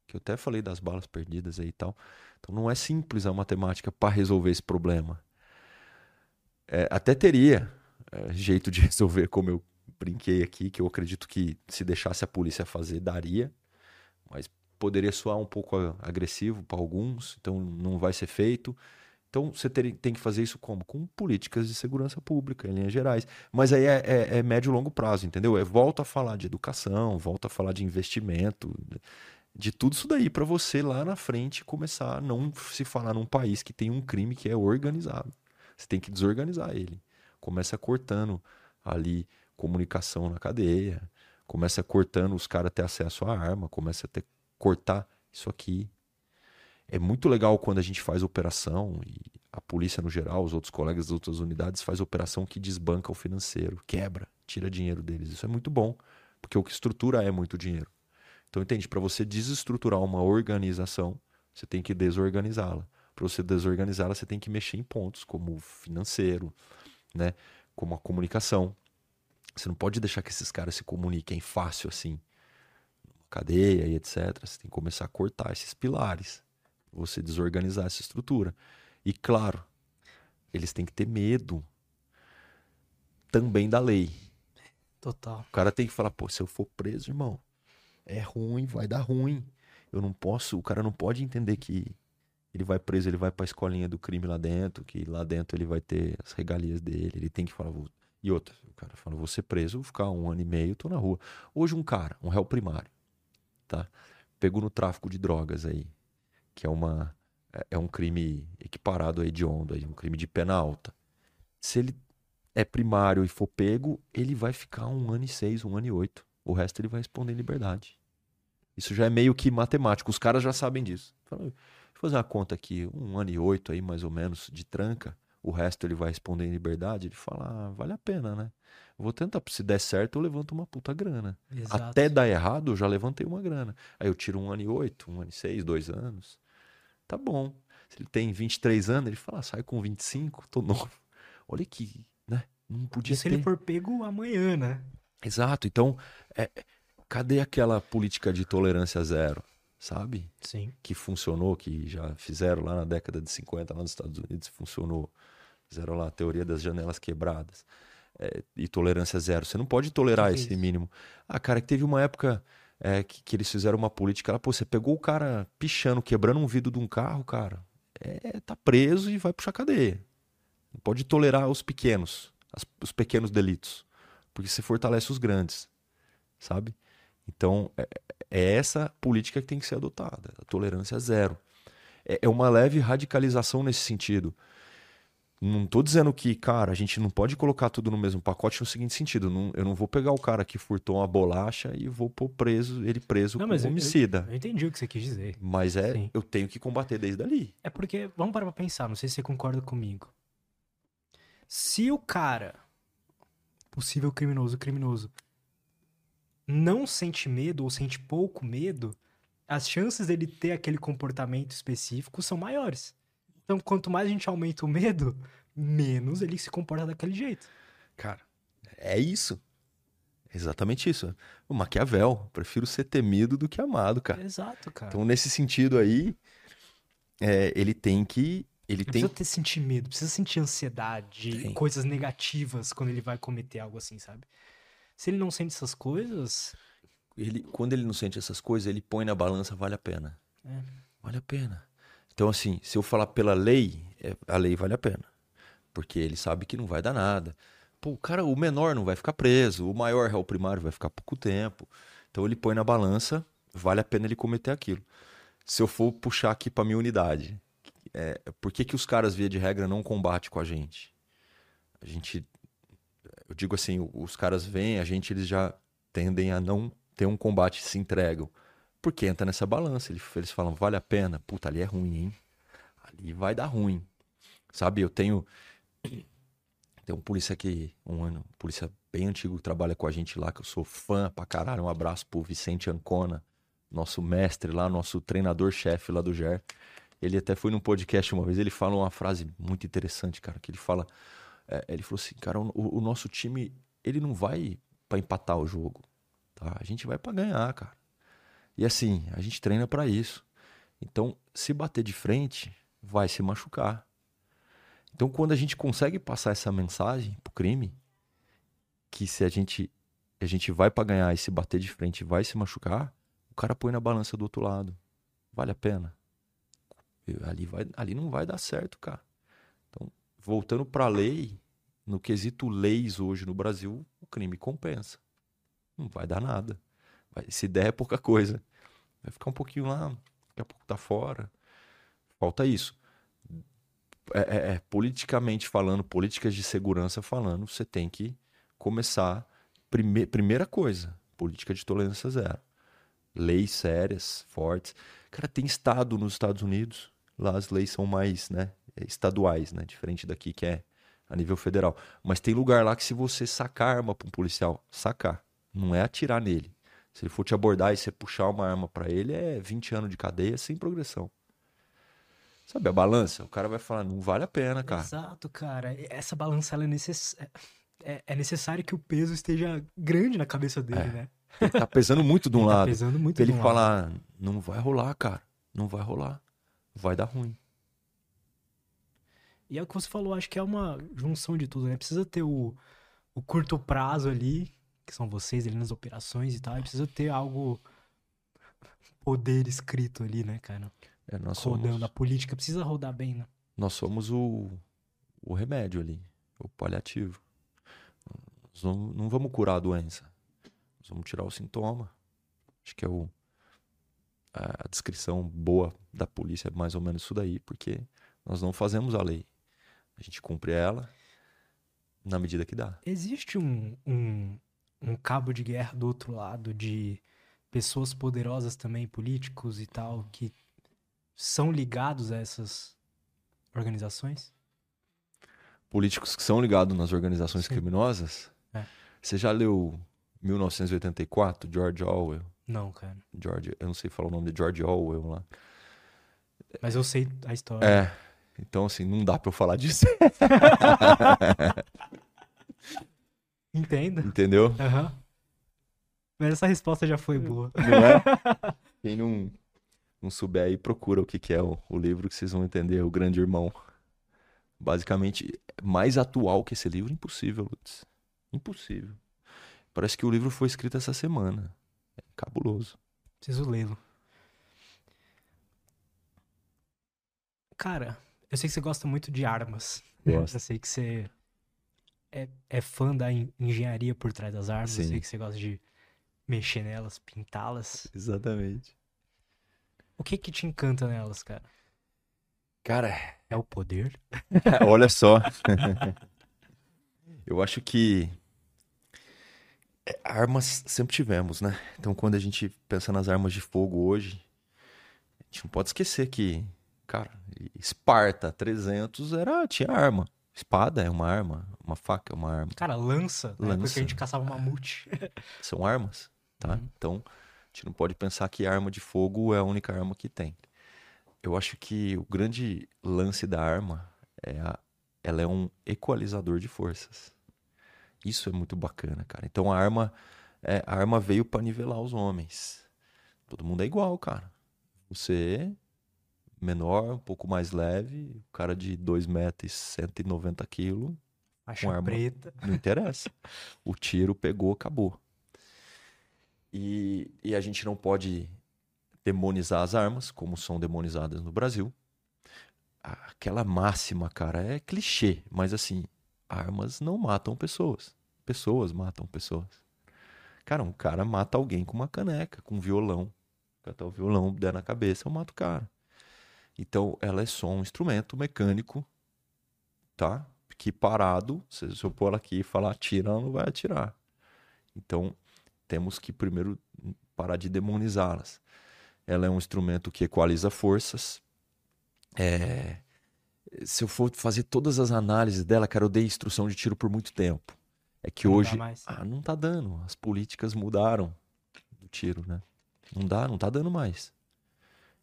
Que eu até falei das balas perdidas aí e tal. Então não é simples a matemática para resolver esse problema. É, até teria é, jeito de resolver, como eu brinquei aqui, que eu acredito que se deixasse a polícia fazer, daria. Mas poderia soar um pouco agressivo para alguns, então não vai ser feito. Então você ter, tem que fazer isso como? Com políticas de segurança pública, em linhas gerais. Mas aí é, é, é médio e longo prazo, entendeu? É volta a falar de educação, volta a falar de investimento, de tudo isso daí para você lá na frente começar a não se falar num país que tem um crime que é organizado. Você tem que desorganizar ele. Começa cortando ali comunicação na cadeia, começa cortando os caras ter acesso à arma, começa a ter cortar isso aqui, é muito legal quando a gente faz operação e a polícia no geral, os outros colegas das outras unidades faz operação que desbanca o financeiro, quebra, tira dinheiro deles. Isso é muito bom, porque o que estrutura é muito dinheiro. Então entende, para você desestruturar uma organização, você tem que desorganizá-la. Para você desorganizá-la, você tem que mexer em pontos como o financeiro, né, como a comunicação. Você não pode deixar que esses caras se comuniquem fácil assim, cadeia e etc. Você tem que começar a cortar esses pilares você desorganizar essa estrutura. E claro, eles têm que ter medo também da lei. Total. O cara tem que falar, pô, se eu for preso, irmão, é ruim, vai dar ruim. Eu não posso, o cara não pode entender que ele vai preso, ele vai pra escolinha do crime lá dentro, que lá dentro ele vai ter as regalias dele, ele tem que falar, vou... e outra, o cara fala, vou ser preso, vou ficar um ano e meio, tô na rua. Hoje um cara, um réu primário, tá? Pegou no tráfico de drogas aí, que é uma é, é um crime equiparado aí de onda, um crime de pena alta. Se ele é primário e for pego, ele vai ficar um ano e seis, um ano e oito. O resto ele vai responder em liberdade. Isso já é meio que matemático. Os caras já sabem disso. Fala, deixa eu fazer uma conta aqui, um ano e oito aí mais ou menos de tranca. O resto ele vai responder em liberdade. Ele fala, ah, vale a pena, né? Vou tentar, se der certo, eu levanto uma puta grana. Exato. Até dar errado, eu já levantei uma grana. Aí eu tiro um ano e oito, um ano e seis, dois anos tá bom. Se ele tem 23 anos, ele fala, ah, sai com 25, tô novo. Olha que, né? Não podia e se ter. ele for pego amanhã, né? Exato. Então, é, cadê aquela política de tolerância zero, sabe? Sim. Que funcionou, que já fizeram lá na década de 50 lá nos Estados Unidos, funcionou. Fizeram lá a teoria das janelas quebradas. É, e tolerância zero. Você não pode tolerar esse mínimo. Ah, cara, que teve uma época é, que, que, eles fizeram uma política lá, pô, você pegou o cara pichando, quebrando um vidro de um carro, cara, é, tá preso e vai puxar cadeia. Não pode tolerar os pequenos, as, os pequenos delitos. porque você fortalece os grandes, sabe? Então, é, é essa política que tem que ser adotada. A tolerância zero. É, é uma leve radicalização nesse sentido. Não tô dizendo que, cara, a gente não pode colocar tudo no mesmo pacote no seguinte sentido. Não, eu não vou pegar o cara que furtou uma bolacha e vou pôr preso, ele preso Não, como mas eu- homicida. Eu entendi o que você quis dizer. Mas é, Sim. eu tenho que combater desde ali. É porque, vamos parar pra pensar, não sei se você concorda comigo. Se o cara, possível criminoso, criminoso, não sente medo ou sente pouco medo, as chances dele ter aquele comportamento específico são maiores. Então, quanto mais a gente aumenta o medo, menos ele se comporta daquele jeito. Cara, é isso. Exatamente isso. O Maquiavel, prefiro ser temido do que amado, cara. Exato, cara. Então, nesse sentido aí, é, ele tem que. Ele tem. precisa ter sentir medo, precisa sentir ansiedade, Tem. coisas negativas quando ele vai cometer algo assim, sabe? Se ele não sente essas coisas, Ele, quando ele não sente essas coisas, ele põe na balança, vale a pena. É. Vale a pena. Então, assim, se eu falar pela lei, é, a lei vale a pena. Porque ele sabe que não vai dar nada. Pô, o cara, o menor não vai ficar preso, o maior réu primário vai ficar pouco tempo. Então ele põe na balança, vale a pena ele cometer aquilo. Se eu for puxar aqui pra minha unidade, é, por que, que os caras, via de regra, não combatem com a gente? A gente. Eu digo assim, os caras vêm, a gente, eles já tendem a não ter um combate, se entregam. Porque entra nessa balança. Eles, falam, vale a pena? Puta, ali é ruim, hein? Ali vai dar ruim. Sabe, eu tenho. Tem um polícia aqui, um ano, um polícia bem antigo que trabalha com a gente lá, que eu sou fã pra caralho. Um abraço pro Vicente Ancona, nosso mestre lá, nosso treinador-chefe lá do GER. Ele até foi num podcast uma vez, ele fala uma frase muito interessante, cara, que ele fala. É, ele falou assim, cara, o, o nosso time, ele não vai pra empatar o jogo, tá? A gente vai pra ganhar, cara. E assim, a gente treina pra isso. Então, se bater de frente, vai se machucar. Então, quando a gente consegue passar essa mensagem pro crime, que se a gente a gente vai pra ganhar e se bater de frente vai se machucar, o cara põe na balança do outro lado. Vale a pena? Ali, vai, ali não vai dar certo, cara. Voltando pra lei, no quesito leis hoje no Brasil, o crime compensa. Não vai dar nada. Vai- se der é pouca coisa. Vai ficar um pouquinho lá, daqui a pouco tá fora. Falta isso. É, é- é, politicamente falando, políticas de segurança falando, você tem que começar. Prime primeira coisa, política de tolerância zero. Leis sérias, fortes. Cara, tem estado nos Estados Unidos, lá as leis são mais né, estaduais, né? Diferente daqui que é a nível federal. Mas tem lugar lá que se você sacar arma para um policial, sacar, não é atirar nele. Se ele for te abordar e você puxar uma arma para ele, é 20 anos de cadeia sem progressão. Sabe a balança? O cara vai falar, não vale a pena, cara. Exato, cara. Essa balança é, necess... é, é necessário que o peso esteja grande na cabeça dele, É. né? Ele tá pesando muito de um Ele tá lado. pesando muito Pra ele um lado. falar, não vai rolar, cara. Não vai rolar. Vai dar ruim. E é o que você falou, acho que é uma junção de tudo, né? Precisa ter o, o curto prazo ali, que são vocês ali nas operações e tal, e precisa ter algo poder escrito ali, né, cara? É, nós Rodando. somos, A política precisa rodar bem, né? nós somos o, o remédio ali, o paliativo. Nós não, não vamos curar a doença. Nós vamos tirar o sintoma. Acho que é o, a descrição boa da polícia é mais ou menos isso daí, porque nós não fazemos a lei. A gente cumpre ela na medida que dá. Existe um, um, um cabo de guerra do outro lado de pessoas poderosas também, políticos e tal, que são ligados a essas organizações? políticos que são ligados nas organizações Sim. criminosas. É. Você já leu 1984, George Orwell? Não, cara. George, eu não sei falar o nome de George Orwell lá. Mas eu sei a história. É. Então, assim, não dá pra eu falar disso. Entendo. Entendeu? Aham. Mas essa resposta já foi boa. Não é? Quem não, não souber aí, procura o que, que é o, o livro que vocês vão entender, O Grande Irmão. Basicamente, mais atual que esse livro, impossível, Lutz. Impossível. Parece que o livro foi escrito essa semana. É cabuloso. Preciso lê-lo. Cara, eu sei que você gosta muito de armas. Gosto. Eu sei que você é, é fã da en- engenharia por trás das armas. Eu Sim. sei que você gosta de mexer nelas, pintá-las. Exatamente. O que que te encanta nelas, cara? Cara, É o poder? olha só. Eu acho que é, armas sempre tivemos, né? Então, quando a gente pensa nas armas de fogo hoje, a gente não pode esquecer que, cara, Esparta 300 era, tinha arma. Espada é uma arma, uma faca é uma arma. Cara, lança. Época Lança. que a gente caçava mamute. São armas, tá? Uhum. Então, a gente não pode pensar que arma de fogo é a única arma que tem. Eu acho que o grande lance da arma é a, ela é um equalizador de forças. Isso é muito bacana, cara. Então a arma, é, a arma veio para nivelar os homens. Todo mundo é igual, cara. Você menor, um pouco mais leve, o cara de 2 metros e 190 quilos, Faixa arma. preta. não interessa. o tiro pegou, acabou. E, e a gente não pode demonizar as armas, como são demonizadas no Brasil. Aquela máxima, cara, é clichê, mas assim, armas não matam pessoas. Pessoas matam pessoas. Cara, um cara mata alguém com uma caneca, com um violão. Catar o violão, der na cabeça, eu mato o cara. Então, ela é só um instrumento mecânico, tá? Que parado, se eu pôr ela aqui e falar atira, ela não vai atirar. Então, temos que primeiro parar de demonizá-las. Ela é um instrumento que equaliza forças. É, Se eu for fazer todas as análises dela, cara, eu dei instrução de tiro por muito tempo. É que Não hoje. mais. Ah, não tá dando. As políticas mudaram do tiro, né? Não dá, não tá dando mais.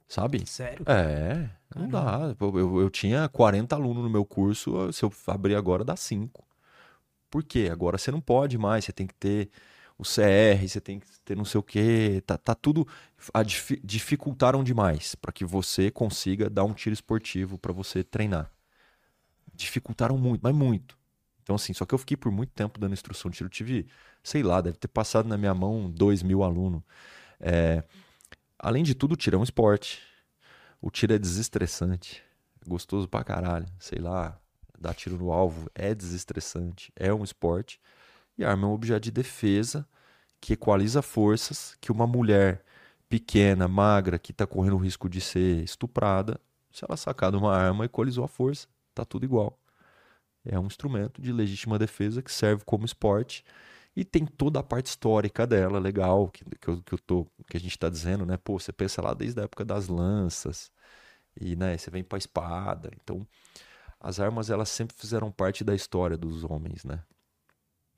Sabe? Sério? É, não dá. Eu, eu- eu tinha 40 alunos no meu curso, se eu abrir agora dá 5. Por quê? Agora você não pode mais, você tem que ter o CR, você tem que ter não sei o quê. Tá, tá tudo. a difi- dificultaram demais para que você consiga dar um tiro esportivo para você treinar. Dificultaram muito, mas muito. Então, assim, só que eu fiquei por muito tempo dando instrução de tiro. Eu tive, sei lá, deve ter passado na minha mão 2 mil alunos. É, além de tudo, o tiro é um esporte. O tiro é desestressante. É gostoso pra caralho. Sei lá, dar tiro no alvo é desestressante. É um esporte. E a arma é um objeto de defesa que equaliza forças que uma mulher pequena, magra, que tá correndo o risco de ser estuprada, se ela sacar de uma arma, equalizou a força. Tá tudo igual. É um instrumento de legítima defesa que serve como esporte e tem toda a parte histórica dela, legal, que, que, eu, que, eu tô, que a gente tá dizendo, né? Pô, você pensa lá desde a época das lanças e, né, você vem pra espada. Então, as armas, elas sempre fizeram parte da história dos homens, né?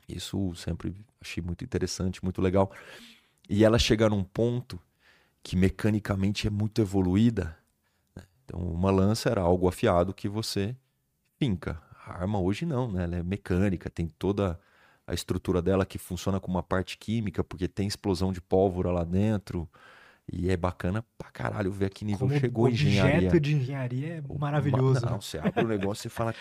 Isso sempre achei muito interessante, muito legal. E ela chega num ponto que mecanicamente é muito evoluída. né? Então, uma lança era algo afiado que você finca. A arma hoje não, né? Ela é mecânica, tem toda a estrutura dela que funciona com uma parte química, porque tem explosão de pólvora lá dentro. E é bacana pra caralho ver a que nível Como chegou a objeto engenharia. de engenharia é O- maravilhoso. Não, né? você abre o negócio e fala.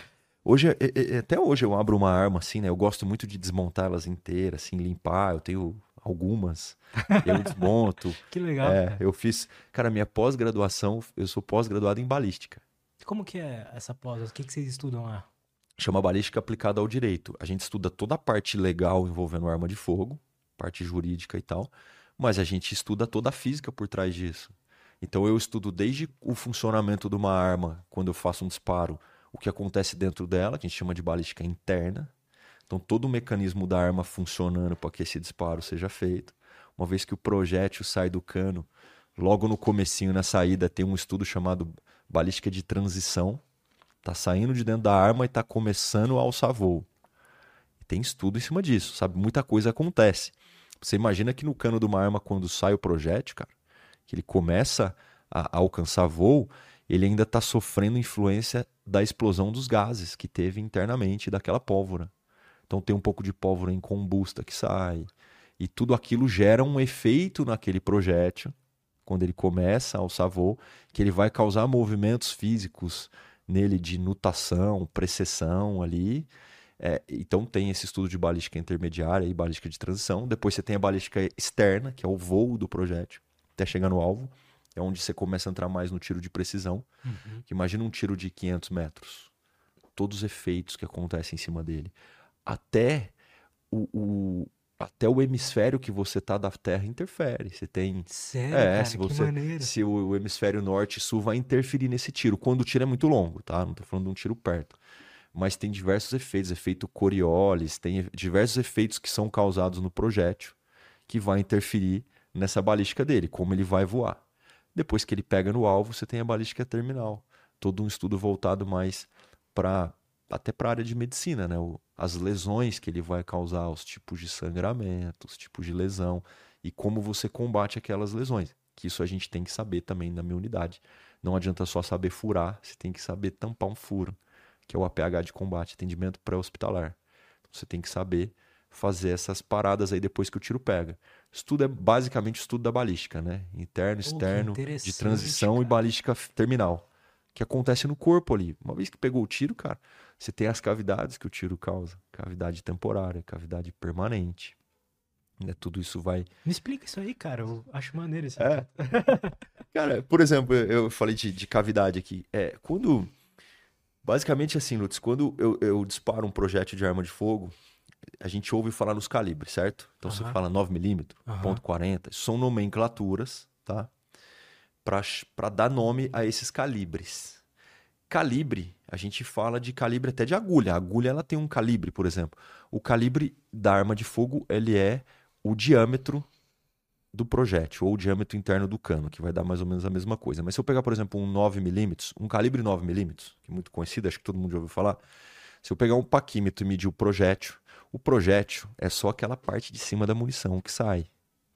Hoje, é- é- é- até hoje eu abro uma arma assim, né? Eu gosto muito de desmontar elas inteiras, assim, limpar. Eu tenho algumas, eu desmonto. Que legal. É, eu fiz. Cara, minha pós-graduação, eu sou pós-graduado em balística. Como que é essa pós? O que, que vocês estudam lá? Chama balística aplicada ao direito. A gente estuda toda a parte legal envolvendo arma de fogo, parte jurídica e tal, mas a gente estuda toda a física por trás disso. Então eu estudo desde o funcionamento de uma arma, quando eu faço um disparo, o que acontece dentro dela, que a gente chama de balística interna. Então todo o mecanismo da arma funcionando para que esse disparo seja feito. Uma vez que o projétil sai do cano, logo no comecinho, na saída, tem um estudo chamado balística de transição, Tá saindo de dentro da arma e tá começando a alçar voo. Tem estudo em cima disso, sabe? Muita coisa acontece. Você imagina que no cano de uma arma, quando sai o projétil, cara, que ele começa a, a alcançar voo, ele ainda está sofrendo influência da explosão dos gases que teve internamente daquela pólvora. Então tem um pouco de pólvora em combusta que sai. E tudo aquilo gera um efeito naquele projétil, quando ele começa a alçar voo, que ele vai causar movimentos físicos nele de nutação, precessão ali. É, então tem esse estudo de balística intermediária e balística de transição. Depois você tem a balística externa, que é o voo do projétil, até chegar no alvo. É onde você começa a entrar mais no tiro de precisão. Uhum. Imagina um tiro de 500 metros. Todos os efeitos que acontecem em cima dele. até o, o- até o hemisfério que você tá da Terra interfere. Você tem Sério, É, cara, se você- se o, o hemisfério norte e sul vai interferir nesse tiro, quando o tiro é muito longo, tá? Não tô falando de um tiro perto. Mas tem diversos efeitos, efeito Coriolis, tem diversos efeitos que são causados no projétil que vai interferir nessa balística dele, como ele vai voar. Depois que ele pega no alvo, você tem a balística terminal. Todo um estudo voltado mais para até para a área de medicina, né? O- as lesões que ele vai causar, os tipos de sangramento, os tipos de lesão e como você combate aquelas lesões. Que isso a gente tem que saber também na minha unidade. Não adianta só saber furar, você tem que saber tampar um furo, que é o APH de combate, atendimento pré-hospitalar. Então, você tem que saber fazer essas paradas aí depois que o tiro pega. Estudo é basicamente o estudo da balística, né? Interno, que externo, de transição e cara. balística f- terminal. Que acontece no corpo ali. Uma vez que pegou o tiro, cara, você tem as cavidades que o tiro causa. Cavidade temporária, cavidade permanente. Né? Tudo isso vai Me explica isso aí, cara. Eu acho maneiro esse É. Cara, por exemplo, eu falei de, de cavidade aqui. É, quando. Basicamente assim, Lutz, quando eu, eu disparo um projétil de arma de fogo, a gente ouve falar nos calibres, certo? Então você fala 9mm, Aham. ponto .40, são nomenclaturas, tá? Pra dar nome a esses calibres. Calibre, a gente fala de calibre até de agulha. A agulha ela tem um calibre, por exemplo. O calibre da arma de fogo, ele é o diâmetro do projétil, ou o diâmetro interno do cano, que vai dar mais ou menos a mesma coisa. Mas se eu pegar, por exemplo, um 9mm, um calibre 9mm, que é muito conhecido, acho que todo mundo já ouviu falar. Se eu pegar um paquímetro e medir o projétil, o projétil é só aquela parte de cima da munição que sai.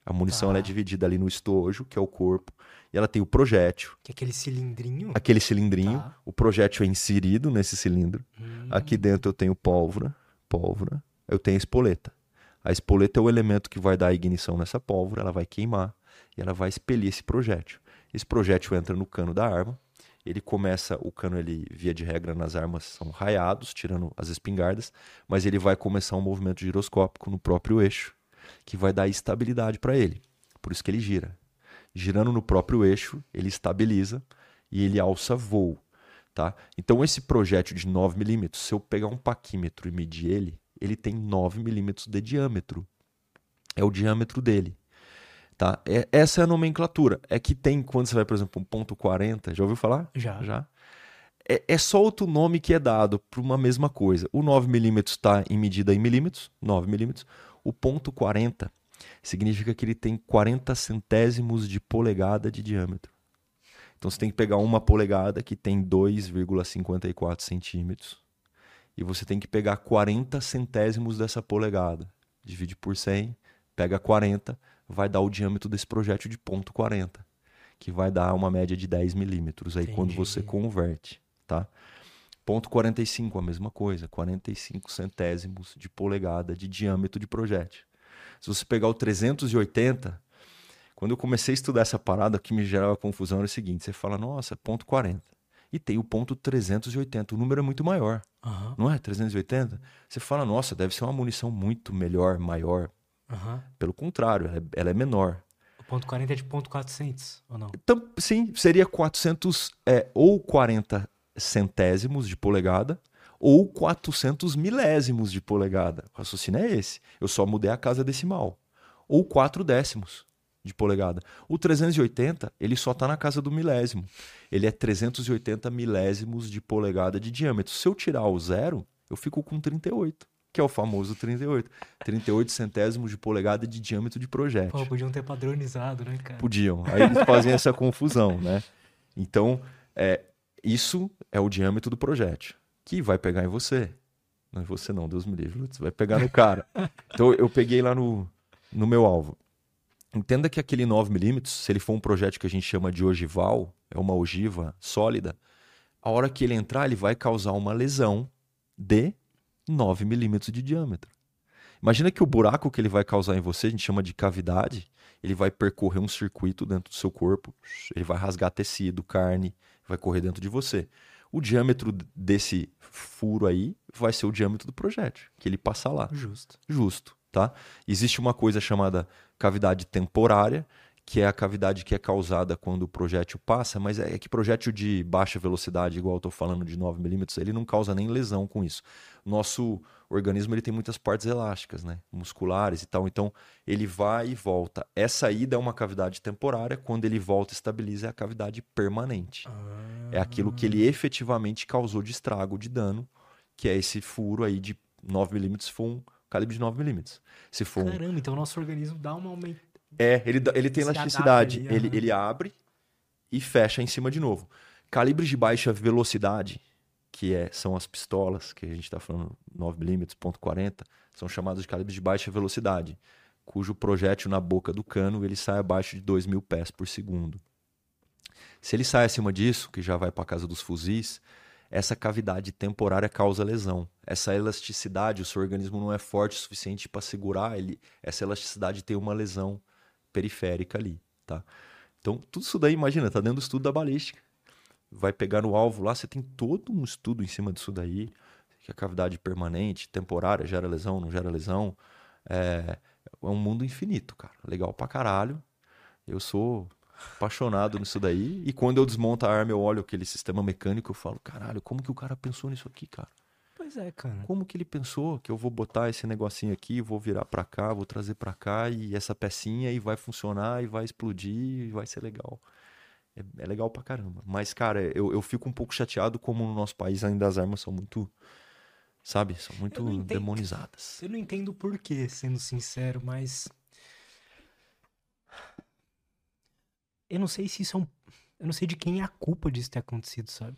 A munição ela é Tá. dividida ali no estojo, que é o corpo, e ela tem o projétil, Que é aquele cilindrinho. aquele cilindrinho, Tá. o projétil é inserido nesse cilindro. Hum, Aqui dentro eu tenho pólvora, pólvora, eu tenho a espoleta. A espoleta é o elemento que vai dar a ignição nessa pólvora, ela vai queimar e ela vai expelir esse projétil. Esse projétil entra no cano da arma, ele começa, o cano ele via de regra nas armas são raiados, tirando as espingardas, mas ele vai começar um movimento giroscópico no próprio eixo, que vai dar estabilidade para ele. Por isso que ele gira. Girando no próprio eixo, ele estabiliza e ele alça voo. Tá? Então esse projétil de 9 milímetros, se eu pegar um paquímetro e medir ele, ele tem 9 milímetros de diâmetro. É o diâmetro dele. Tá? É- essa é a nomenclatura. É que tem, quando você vai, por exemplo, um ponto 40, já ouviu falar? Já. Já. É, é só outro nome que é dado para uma mesma coisa. O 9 milímetros está em medida em milímetros, 9 milímetros. O ponto 40 significa que ele tem 40 centésimos de polegada de diâmetro. Então você tem que pegar uma polegada que tem 2,54 centímetros e você tem que pegar 40 centésimos dessa polegada. Divide por 100, pega 40, vai dar o diâmetro desse projétil de ponto 40, que vai dar uma média de 10 milímetros aí quando você Entendi. converte, tá? Ponto 45, a mesma coisa, 45 centésimos de polegada de diâmetro de projétil. Se você pegar o 380, quando eu comecei a estudar essa parada, o que me gerava confusão era o seguinte: você fala, nossa, ponto 40. E tem o ponto 380, o número é muito maior, Aham, não é? 380? Você fala, nossa, deve ser uma munição muito melhor, maior. aham. Pelo contrário, ela é, ela é menor. O ponto 40 é de ponto 400, ou não? Então, sim, seria 400 é, ou 40 centésimos de polegada ou 400 milésimos de polegada. O raciocínio é esse. Eu só mudei a casa decimal. Ou 4 décimos de polegada. O 380, ele só está na casa do milésimo. Ele é 380 milésimos de polegada de diâmetro. Se eu tirar o zero, eu fico com 38, que é o famoso 38. 38 centésimos de polegada de diâmetro de projétil. Pô, podiam ter padronizado, né, cara? Podiam. Aí eles fazem essa confusão, né? Então, é, isso é o diâmetro do projétil, que vai pegar em você. Não você não, Deus me livre, Lutz, vai pegar no cara. Então eu peguei lá no, no meu alvo. Entenda que aquele 9mm, se ele for um projétil que a gente chama de ogival, é uma ogiva sólida, a hora que ele entrar, ele vai causar uma lesão de 9 milímetros de diâmetro. Imagina que o buraco que ele vai causar em você, a gente chama de cavidade, ele vai percorrer um circuito dentro do seu corpo, ele vai rasgar tecido, carne, vai correr dentro de você. O diâmetro desse furo aí vai ser o diâmetro do projétil, que ele passa lá. Justo. Justo, tá? Existe uma coisa chamada cavidade temporária, que é a cavidade que é causada quando o projétil passa, mas é que projétil de baixa velocidade, igual eu estou falando de 9 milímetros, ele não causa nem lesão com isso. Nosso organismo ele tem muitas partes elásticas, né? musculares e tal, então ele vai e volta. Essa ida é uma cavidade temporária, quando ele volta e estabiliza é a cavidade permanente. Ah. É aquilo que ele efetivamente causou de estrago, de dano, que é esse furo aí de 9 milímetros, for um calibre de 9 milímetros. Se for um Caramba, então o nosso organismo dá uma aumentada. é, ele, ele tem elasticidade. ele, ele abre e fecha em cima de novo. Calibres de baixa velocidade, que é, são as pistolas, que a gente está falando 9mm, ponto .40, são chamados de calibres de baixa velocidade, cujo projétil na boca do cano ele sai abaixo de 2.000 pés por segundo. Se ele sai acima disso, que já vai para a casa dos fuzis, essa cavidade temporária causa lesão. Essa elasticidade, o seu organismo não é forte o suficiente para segurar ele. Essa elasticidade tem uma lesão periférica ali, tá? Então, tudo isso daí, imagina, tá dentro do estudo da balística. Vai pegar no alvo lá, você tem todo um estudo em cima disso daí, que a cavidade permanente, temporária, gera lesão, não gera lesão. É, é um mundo infinito, cara. Legal pra caralho. Eu sou apaixonado nisso daí. E quando eu desmonto a arma, eu olho aquele sistema mecânico, eu falo, caralho, como que o cara pensou nisso aqui, cara? Pois é, cara. Como que ele pensou que eu vou botar esse negocinho aqui, vou virar pra cá, vou trazer pra cá e essa pecinha e vai funcionar e vai explodir e vai ser legal. É, é legal pra caramba. Mas, cara, eu, eu fico um pouco chateado como no nosso país ainda as armas são muito, sabe, são muito Eu demonizadas. Eu não entendo o porquê, sendo sincero, mas. Eu não sei se isso é um. Eu não sei de quem é a culpa disso ter acontecido, sabe?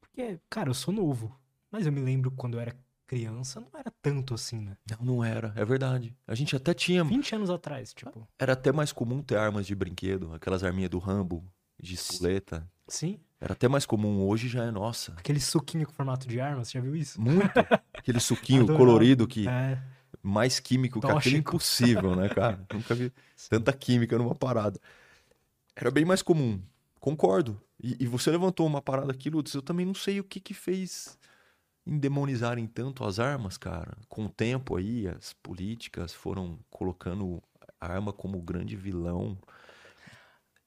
Porque, cara, eu sou novo. Mas eu me lembro quando eu era criança, não era tanto assim, né? Não, não era, é verdade. A gente até tinha, 20 anos atrás, tipo. era até mais comum ter armas de brinquedo, aquelas arminhas do Rambo, de espoleta. Sim. Era até mais comum, hoje já é nossa. Aquele suquinho com formato de arma, você já viu isso? Muito. Aquele suquinho colorido que É. mais químico que aquele Tóxico. impossível, né, cara? Nunca vi tanta química numa parada. Era bem mais comum. Concordo. E, e você levantou uma parada aqui, Lutz. Eu também não sei o que que fez endemonizarem tanto as armas, cara. Com o tempo aí, as políticas foram colocando a arma como grande vilão.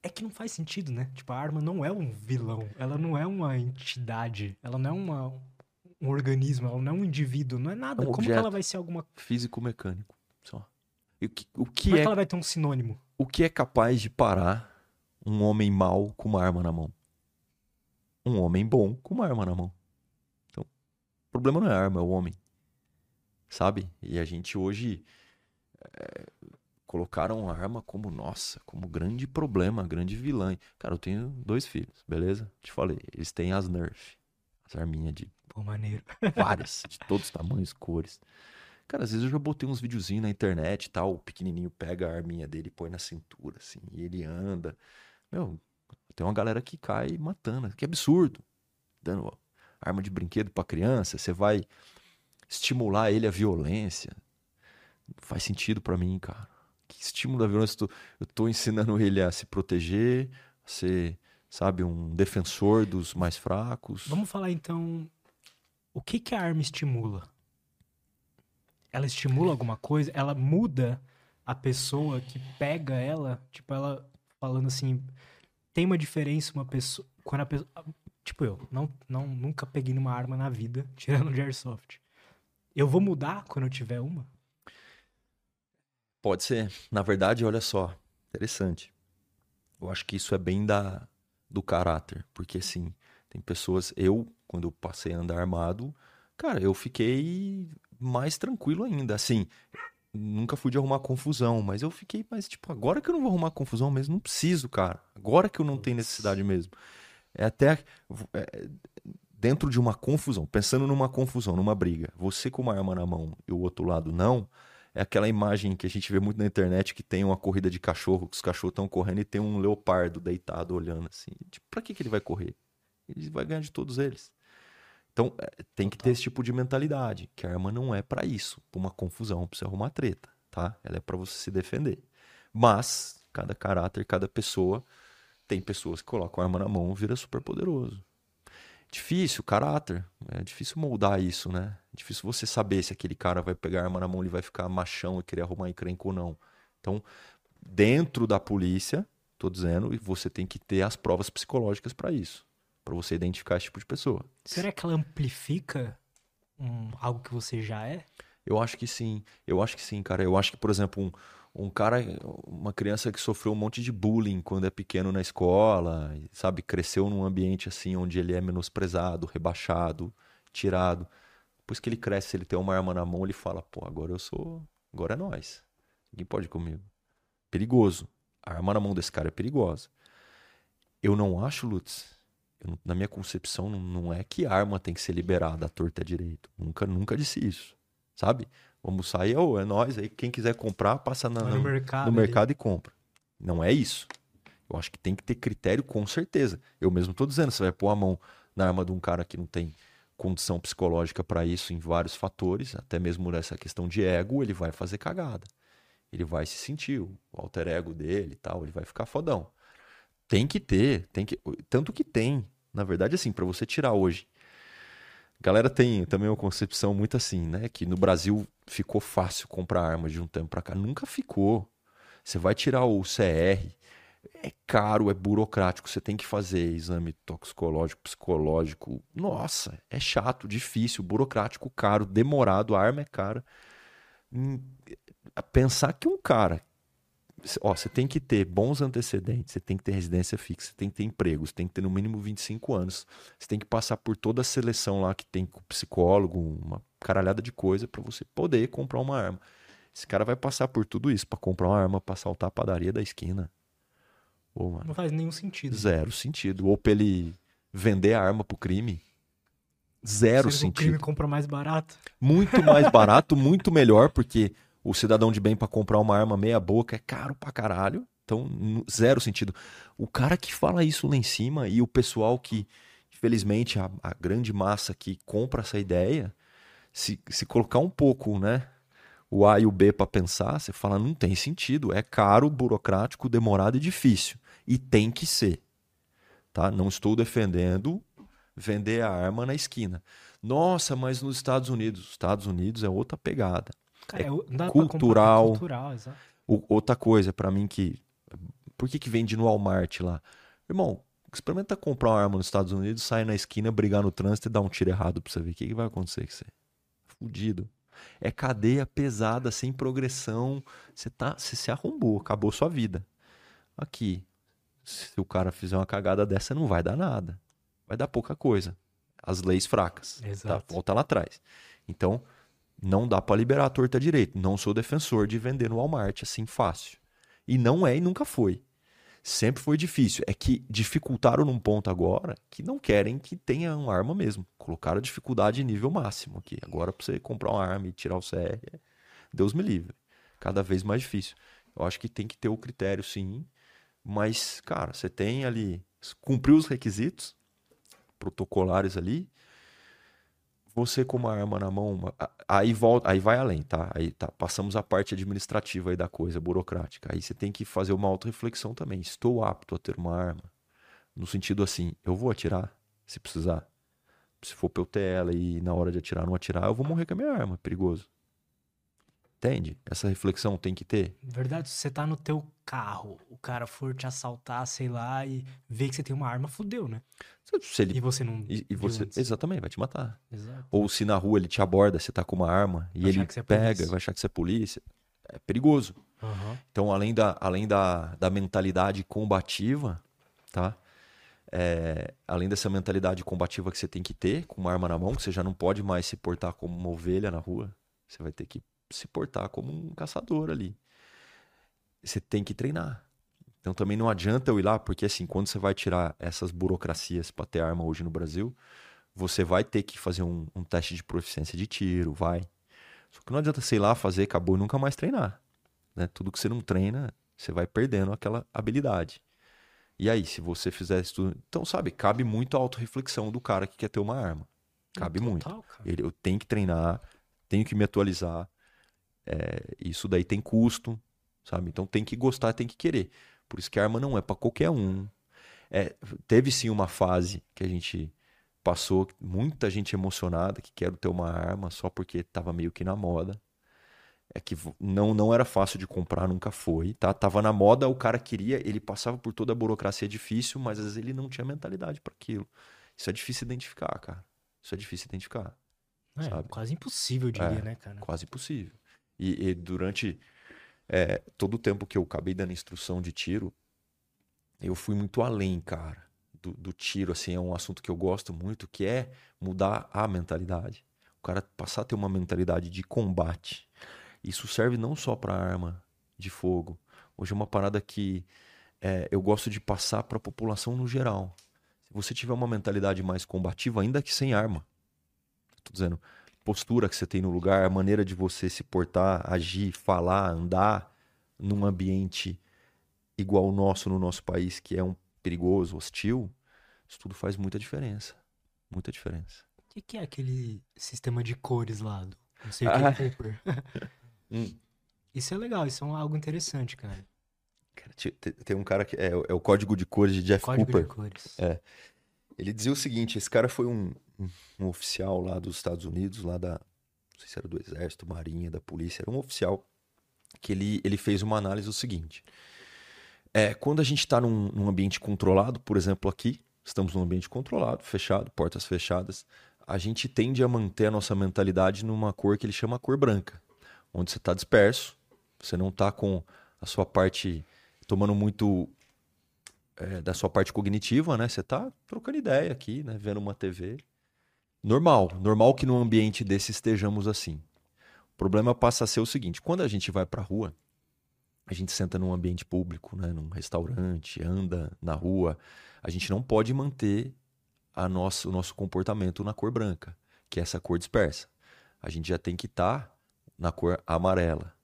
É que não faz sentido, né? Tipo, a arma não é um vilão. Ela não é uma entidade. Ela não é uma, um organismo. Ela não é um indivíduo. Não é nada. É um Como que ela vai ser alguma. Como Físico-mecânico. Só. E o que, o que é é que ela vai ter um sinônimo? O que é capaz de parar um homem mau com uma arma na mão? Um homem bom com uma arma na mão. Então, o problema não é a arma, é o homem. Sabe? E a gente hoje é, colocaram a arma como, nossa, como grande problema, grande vilã. Cara, eu tenho dois filhos, beleza? Te falei, eles têm as Nerf. As arminhas de Pô, maneiro. várias, de todos os tamanhos, cores. Cara, às vezes eu já botei uns videozinhos na internet e tal, o pequenininho pega a arminha dele e põe na cintura, assim, e ele anda. Meu, tem uma galera que cai matando, que absurdo. Dando arma de brinquedo pra criança, você vai estimular ele à violência. Não faz sentido pra mim, cara. Que estímulo à violência? Eu tô, eu tô ensinando ele a se proteger, a ser, sabe, um defensor dos mais fracos. Vamos falar então. O que, que a arma estimula? Ela estimula alguma coisa? Ela muda a pessoa que pega ela? Tipo, ela falando assim. Tem uma diferença uma pessoa. Quando a pessoa. Tipo, eu não, não, nunca peguei numa arma na vida, tirando de airsoft. Eu vou mudar quando eu tiver uma? Pode ser. Na verdade, olha só, interessante. Eu acho que isso é bem da do caráter, porque assim, tem pessoas, eu quando eu passei a andar armado, cara, eu fiquei mais tranquilo ainda, assim, nunca fui de arrumar confusão, mas eu fiquei mais tipo, agora que eu não vou arrumar confusão mesmo, não preciso, cara. Agora que eu não tenho necessidade mesmo. É até é, dentro de uma confusão, pensando numa confusão, numa briga, você com uma arma na mão e o outro lado não, é aquela imagem que a gente vê muito na internet que tem uma corrida de cachorro, que os cachorros estão correndo e tem um leopardo deitado olhando assim. Tipo, pra que, que ele vai correr? Ele vai ganhar de todos eles. Então, é, tem que ter esse tipo de mentalidade, que a arma não é pra isso, pra uma confusão, pra você arrumar treta, tá? Ela é pra você se defender. Mas, cada caráter, cada pessoa, tem pessoas que colocam a arma na mão e vira super poderoso. Difícil, caráter. É difícil moldar isso, né? Difícil você saber se aquele cara vai pegar a arma na mão e vai ficar machão e querer arrumar encrenca ou não. Então, dentro da polícia, tô dizendo, e você tem que ter as provas psicológicas para isso, para você identificar esse tipo de pessoa. Será que ela amplifica um, algo que você já é? Eu acho que sim. Eu acho que sim, cara. Eu acho que, por exemplo, um, um cara, uma criança que sofreu um monte de bullying quando é pequeno na escola, sabe, cresceu num ambiente assim onde ele é menosprezado, rebaixado, tirado. Depois que ele cresce, ele tem uma arma na mão, ele fala: "Pô, agora eu sou, agora é nós. Ninguém pode comigo". Perigoso. A arma na mão desse cara é perigosa. Eu não acho, Lutz, eu, na minha concepção, não, não é que arma tem que ser liberada à torta direito. Nunca, nunca disse isso. Sabe? Vamos sair, oh, é nós aí. Quem quiser comprar, passa na, no, no, mercado, no mercado e compra. Não é isso. Eu acho que tem que ter critério com certeza. Eu mesmo estou dizendo, você vai pôr a mão na arma de um cara que não tem condição psicológica para isso em vários fatores, até mesmo nessa questão de ego, ele vai fazer cagada. Ele vai se sentir, o alter ego dele e tal, ele vai ficar fodão. Tem que ter, tem que, tanto que tem. Na verdade, assim, para você tirar hoje galera tem também uma concepção muito assim, né? Que no Brasil ficou fácil comprar arma de um tempo para cá. Nunca ficou. Você vai tirar o CR, é caro, é burocrático, você tem que fazer exame toxicológico, psicológico. Nossa, é chato, difícil, burocrático, caro, demorado, a arma é cara. Hum, pensar que um cara ó, você tem que ter bons antecedentes, você tem que ter residência fixa, você tem que ter emprego, você tem que ter no mínimo 25 anos, você tem que passar por toda a seleção lá que tem com psicólogo, uma caralhada de coisa para você poder comprar uma arma. Esse cara vai passar por tudo isso para comprar uma arma para assaltar a padaria da esquina. mano, Não faz nenhum sentido. Zero sentido. Ou pra ele vender a arma pro crime. Zero sentido. O crime compra mais barato. Muito mais barato, muito melhor, porque o cidadão de bem para comprar uma arma meia boca é caro pra caralho. Então, zero sentido. O cara que fala isso lá em cima e o pessoal que, infelizmente, a, a grande massa que compra essa ideia, se, se colocar um pouco, né? O A e o B para pensar, você fala, não tem sentido. É caro, burocrático, demorado e difícil. E tem que ser. Tá? Não estou defendendo vender a arma na esquina. Nossa, mas nos Estados Unidos, Estados Unidos é outra pegada. Cara, é, cultural. cultural o, outra coisa para mim que por que que vende no Walmart lá? Irmão, experimenta comprar uma arma nos Estados Unidos, sair na esquina, brigar no trânsito e dar um tiro errado pra você ver o que, que vai acontecer com você. Fudido. É cadeia pesada, sem progressão. Você tá, você se arrombou, acabou sua vida. Aqui, se o cara fizer uma cagada dessa, não vai dar nada. Vai dar pouca coisa. As leis fracas. Tá? Exato. Tá? Volta lá atrás. Então, não dá para liberar a torta direito. Não sou defensor de vender no Walmart assim fácil. E não é e nunca foi. Sempre foi difícil. É que dificultaram num ponto agora que não querem que tenha uma arma mesmo. Colocaram a dificuldade em nível máximo aqui. Agora, para você comprar uma arma e tirar o CR, Deus me livre. Cada vez mais difícil. Eu acho que tem que ter o critério, sim. Mas, cara, você tem ali. Cumpriu os requisitos protocolares ali você com uma arma na mão, aí volta, aí vai além, tá? Aí tá, passamos a parte administrativa aí da coisa, burocrática. Aí você tem que fazer uma auto-reflexão também. Estou apto a ter uma arma? No sentido assim, eu vou atirar, se precisar. Se for pra eu ter ela e na hora de atirar não atirar, eu vou morrer com a minha arma, perigoso. Entende? Essa reflexão tem que ter. Verdade, se você tá no teu carro, o cara for te assaltar, sei lá, e ver que você tem uma arma, fudeu, né? Se ele... E você não. E, e você... Exatamente, vai te matar. Exato. Ou se na rua ele te aborda, você tá com uma arma e vai ele é pega, vai achar que você é polícia. É perigoso. Uhum. Então, além, da, além da, da mentalidade combativa, tá? É, além dessa mentalidade combativa que você tem que ter, com uma arma na mão, que você já não pode mais se portar como uma ovelha na rua. Você vai ter que se portar como um caçador ali. Você tem que treinar. Então também não adianta eu ir lá, porque assim, quando você vai tirar essas burocracias para ter arma hoje no Brasil, você vai ter que fazer um, um, teste de proficiência de tiro, vai. Só que não adianta, sei lá, fazer, acabou e nunca mais treinar. Né? Tudo que você não treina, você vai perdendo aquela habilidade. E aí, se você fizer isso tudo. Então, sabe, cabe muito a autorreflexão do cara que quer ter uma arma. Cabe Total, muito. Ele, eu tenho que treinar, tenho que me atualizar, é, isso daí tem custo, sabe? Então tem que gostar, tem que querer. Por isso que a arma não é para qualquer um. É, teve sim uma fase que a gente passou, muita gente emocionada que quer ter uma arma só porque estava meio que na moda. É que não, não era fácil de comprar, nunca foi, tá? Tava na moda, o cara queria, ele passava por toda a burocracia difícil, mas às vezes ele não tinha mentalidade para aquilo. Isso é difícil identificar, cara. Isso é difícil identificar. É, sabe? quase impossível, eu diria, É. né, cara? Quase impossível. E, e durante é, todo o tempo que eu acabei dando instrução de tiro, eu fui muito além, cara, do, do tiro. Assim, é um assunto que eu gosto muito, que é mudar a mentalidade. O cara passar a ter uma mentalidade de combate. Isso serve não só para arma de fogo. Hoje é uma parada que é, eu gosto de passar para a população no geral. Se você tiver uma mentalidade mais combativa, ainda que sem arma, tô dizendo, postura que você tem no lugar, a maneira de você se portar, agir, falar, andar num ambiente igual o nosso no nosso país, que é um perigoso, hostil, isso tudo faz muita diferença. Muita diferença. O que, que é aquele sistema de cores lá do não sei o Ah. que Cooper? Hum. Isso é legal, isso é um- algo interessante, cara. Cara, te- tem um cara que é, o- é o código de cores de Jeff Código Cooper. de cores. É. Ele dizia o seguinte: esse cara foi um, um- oficial lá dos Estados Unidos, lá da. Não sei se era do Exército, Marinha, da Polícia, era um oficial que ele, ele fez uma análise do seguinte: é, quando a gente está num, num ambiente controlado, por exemplo, aqui, estamos num ambiente controlado, fechado, portas fechadas, a gente tende a manter a nossa mentalidade numa cor que ele chama cor branca, onde você está disperso, você não está com a sua parte tomando muito é, da sua parte cognitiva, né? Você tá trocando ideia aqui, né? Vendo uma TV. Normal, normal que num ambiente desse estejamos assim. O problema passa a ser o seguinte: quando a gente vai pra rua, a gente senta num ambiente público, né? Num restaurante, anda na rua, a gente não pode manter a nosso, o nosso comportamento na cor branca, que é essa cor dispersa. A gente já tem que estar na cor amarela.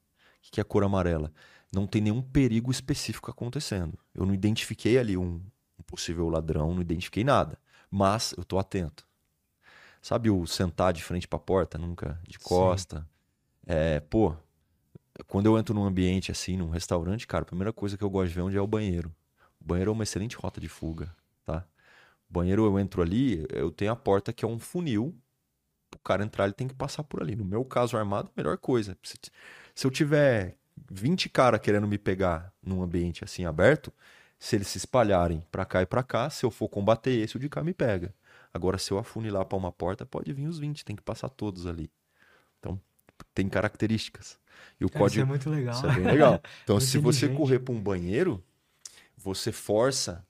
O que é a cor amarela? não tem nenhum perigo específico acontecendo. Eu não identifiquei ali um, um possível ladrão, não identifiquei nada. Mas eu tô atento. Sabe o sentar de frente pra porta, nunca de costa? É, pô, quando eu entro num ambiente assim, num restaurante, cara, a primeira coisa que eu gosto de ver é onde é o banheiro. O banheiro é uma excelente rota de fuga, tá? O banheiro eu entro ali, eu tenho a porta que é um funil. O cara entrar, ele tem que passar por ali. No meu caso armado, melhor coisa. Se, se eu tiver 20 caras querendo me pegar num ambiente assim aberto, se eles se espalharem pra cá e pra cá, se eu for combater esse, o de cá me pega. Agora, se eu afunilar pra uma porta, pode vir os 20, tem que passar todos ali. Então, tem características. E o Cara, código. Isso é muito legal. Isso é bem legal. Então, se você correr para um banheiro, você força,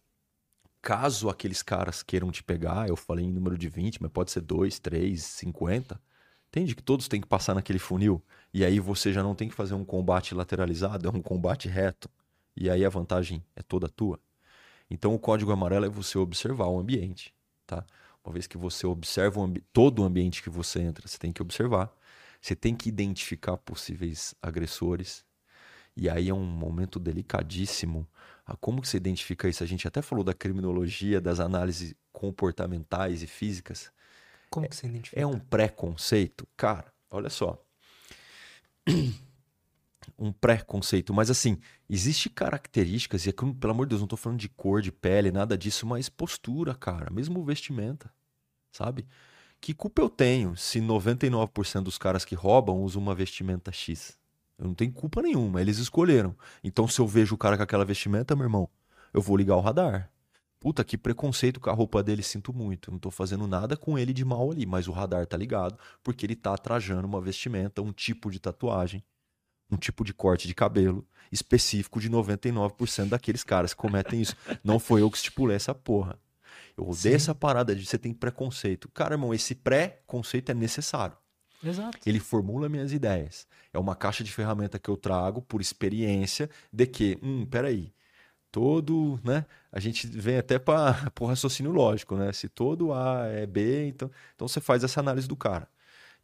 caso aqueles caras queiram te pegar, eu falei em número de 20, mas pode ser 2, 3, 50. Entende que todos têm que passar naquele funil. E aí você já não tem que fazer um combate lateralizado, é um combate reto. E aí a vantagem é toda tua. Então o código amarelo é você observar o ambiente, tá? Uma vez que você observa o todo o ambiente que você entra, você tem que observar. Você tem que identificar possíveis agressores. E aí é um momento delicadíssimo. Ah, como que você identifica isso? A gente até falou da criminologia, das análises comportamentais e físicas. Como que você identifica? É um preconceito? Cara, olha só. Um preconceito, mas assim, existe características, e aqui, pelo amor de Deus, não tô falando de cor, de pele, nada disso, mas postura, cara, mesmo vestimenta, sabe? Que culpa eu tenho se 99% dos caras que roubam usam uma vestimenta X? Eu não tenho culpa nenhuma, eles escolheram. Então, se eu vejo o cara com aquela vestimenta, meu irmão, eu vou ligar o radar. Puta, que preconceito com a roupa dele, sinto muito. Não tô fazendo nada com ele de mal ali, mas o radar tá ligado, porque ele tá trajando uma vestimenta, um tipo de tatuagem, um tipo de corte de cabelo específico de 99% daqueles caras que cometem isso. Não foi eu que estipulei essa porra. Eu odeio Sim. essa parada de você tem preconceito. Cara, irmão, esse pré-conceito é necessário. Exato. Ele formula minhas ideias. É uma caixa de ferramenta que eu trago por experiência de que, hum, peraí, todo, né? A gente vem até para o raciocínio lógico, né? Se todo A é B, então, então você faz essa análise do cara.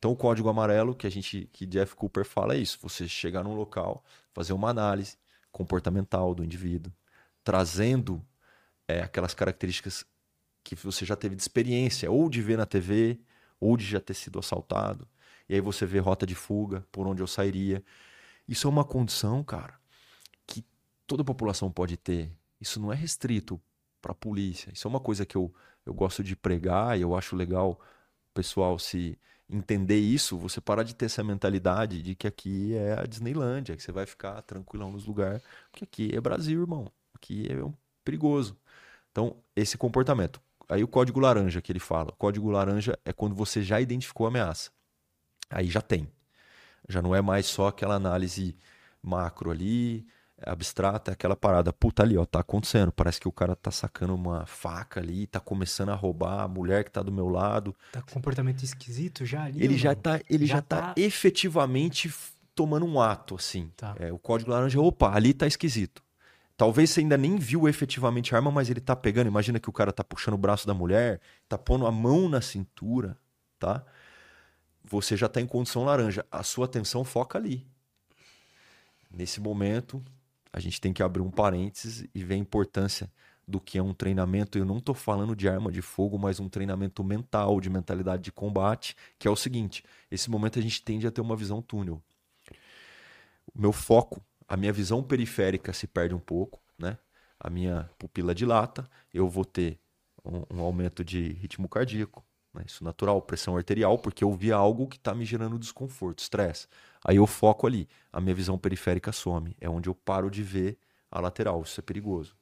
Então o código amarelo que a gente, que Jeff Cooper fala é isso: você chegar num local, fazer uma análise comportamental do indivíduo, trazendo é, aquelas características que você já teve de experiência, ou de ver na TV, ou de já ter sido assaltado. E aí você vê rota de fuga, por onde eu sairia. Isso é uma condição, cara, que toda a população pode ter. Isso não é restrito para a polícia. Isso é uma coisa que eu, eu gosto de pregar e eu acho legal pessoal se entender isso, você parar de ter essa mentalidade de que aqui é a Disneylândia, que você vai ficar tranquilão nos lugares, porque aqui é Brasil, irmão. Aqui é um perigoso. Então, esse comportamento. Aí o código laranja que ele fala. O código laranja é quando você já identificou a ameaça. Aí já tem. Já não é mais só aquela análise macro ali, abstrata, é aquela parada, puta ali, ó, tá acontecendo. Parece que o cara tá sacando uma faca ali, tá começando a roubar a mulher que tá do meu lado. Tá com comportamento esquisito já ali. Ele já tá, ele já, Já tá, tá- efetivamente tomando um ato, assim. Tá. É, o código laranja, opa, ali tá esquisito. Talvez você ainda nem viu efetivamente a arma, mas ele tá pegando. Imagina que o cara tá puxando o braço da mulher, tá pondo a mão na cintura, tá? Você já tá em condição laranja. A sua atenção foca ali. Nesse momento, a gente tem que abrir um parênteses e ver a importância do que é um treinamento. Eu não estou falando de arma de fogo, mas um treinamento mental, de mentalidade de combate, que é o seguinte: esse momento a gente tende a ter uma visão túnel. O meu foco, a minha visão periférica se perde um pouco, né? A minha pupila dilata, eu vou ter um, um aumento de ritmo cardíaco, né? isso natural, pressão arterial, porque eu vi algo que está me gerando desconforto, estresse. Aí eu foco ali, a minha visão periférica some, é onde eu paro de ver a lateral, isso é perigoso.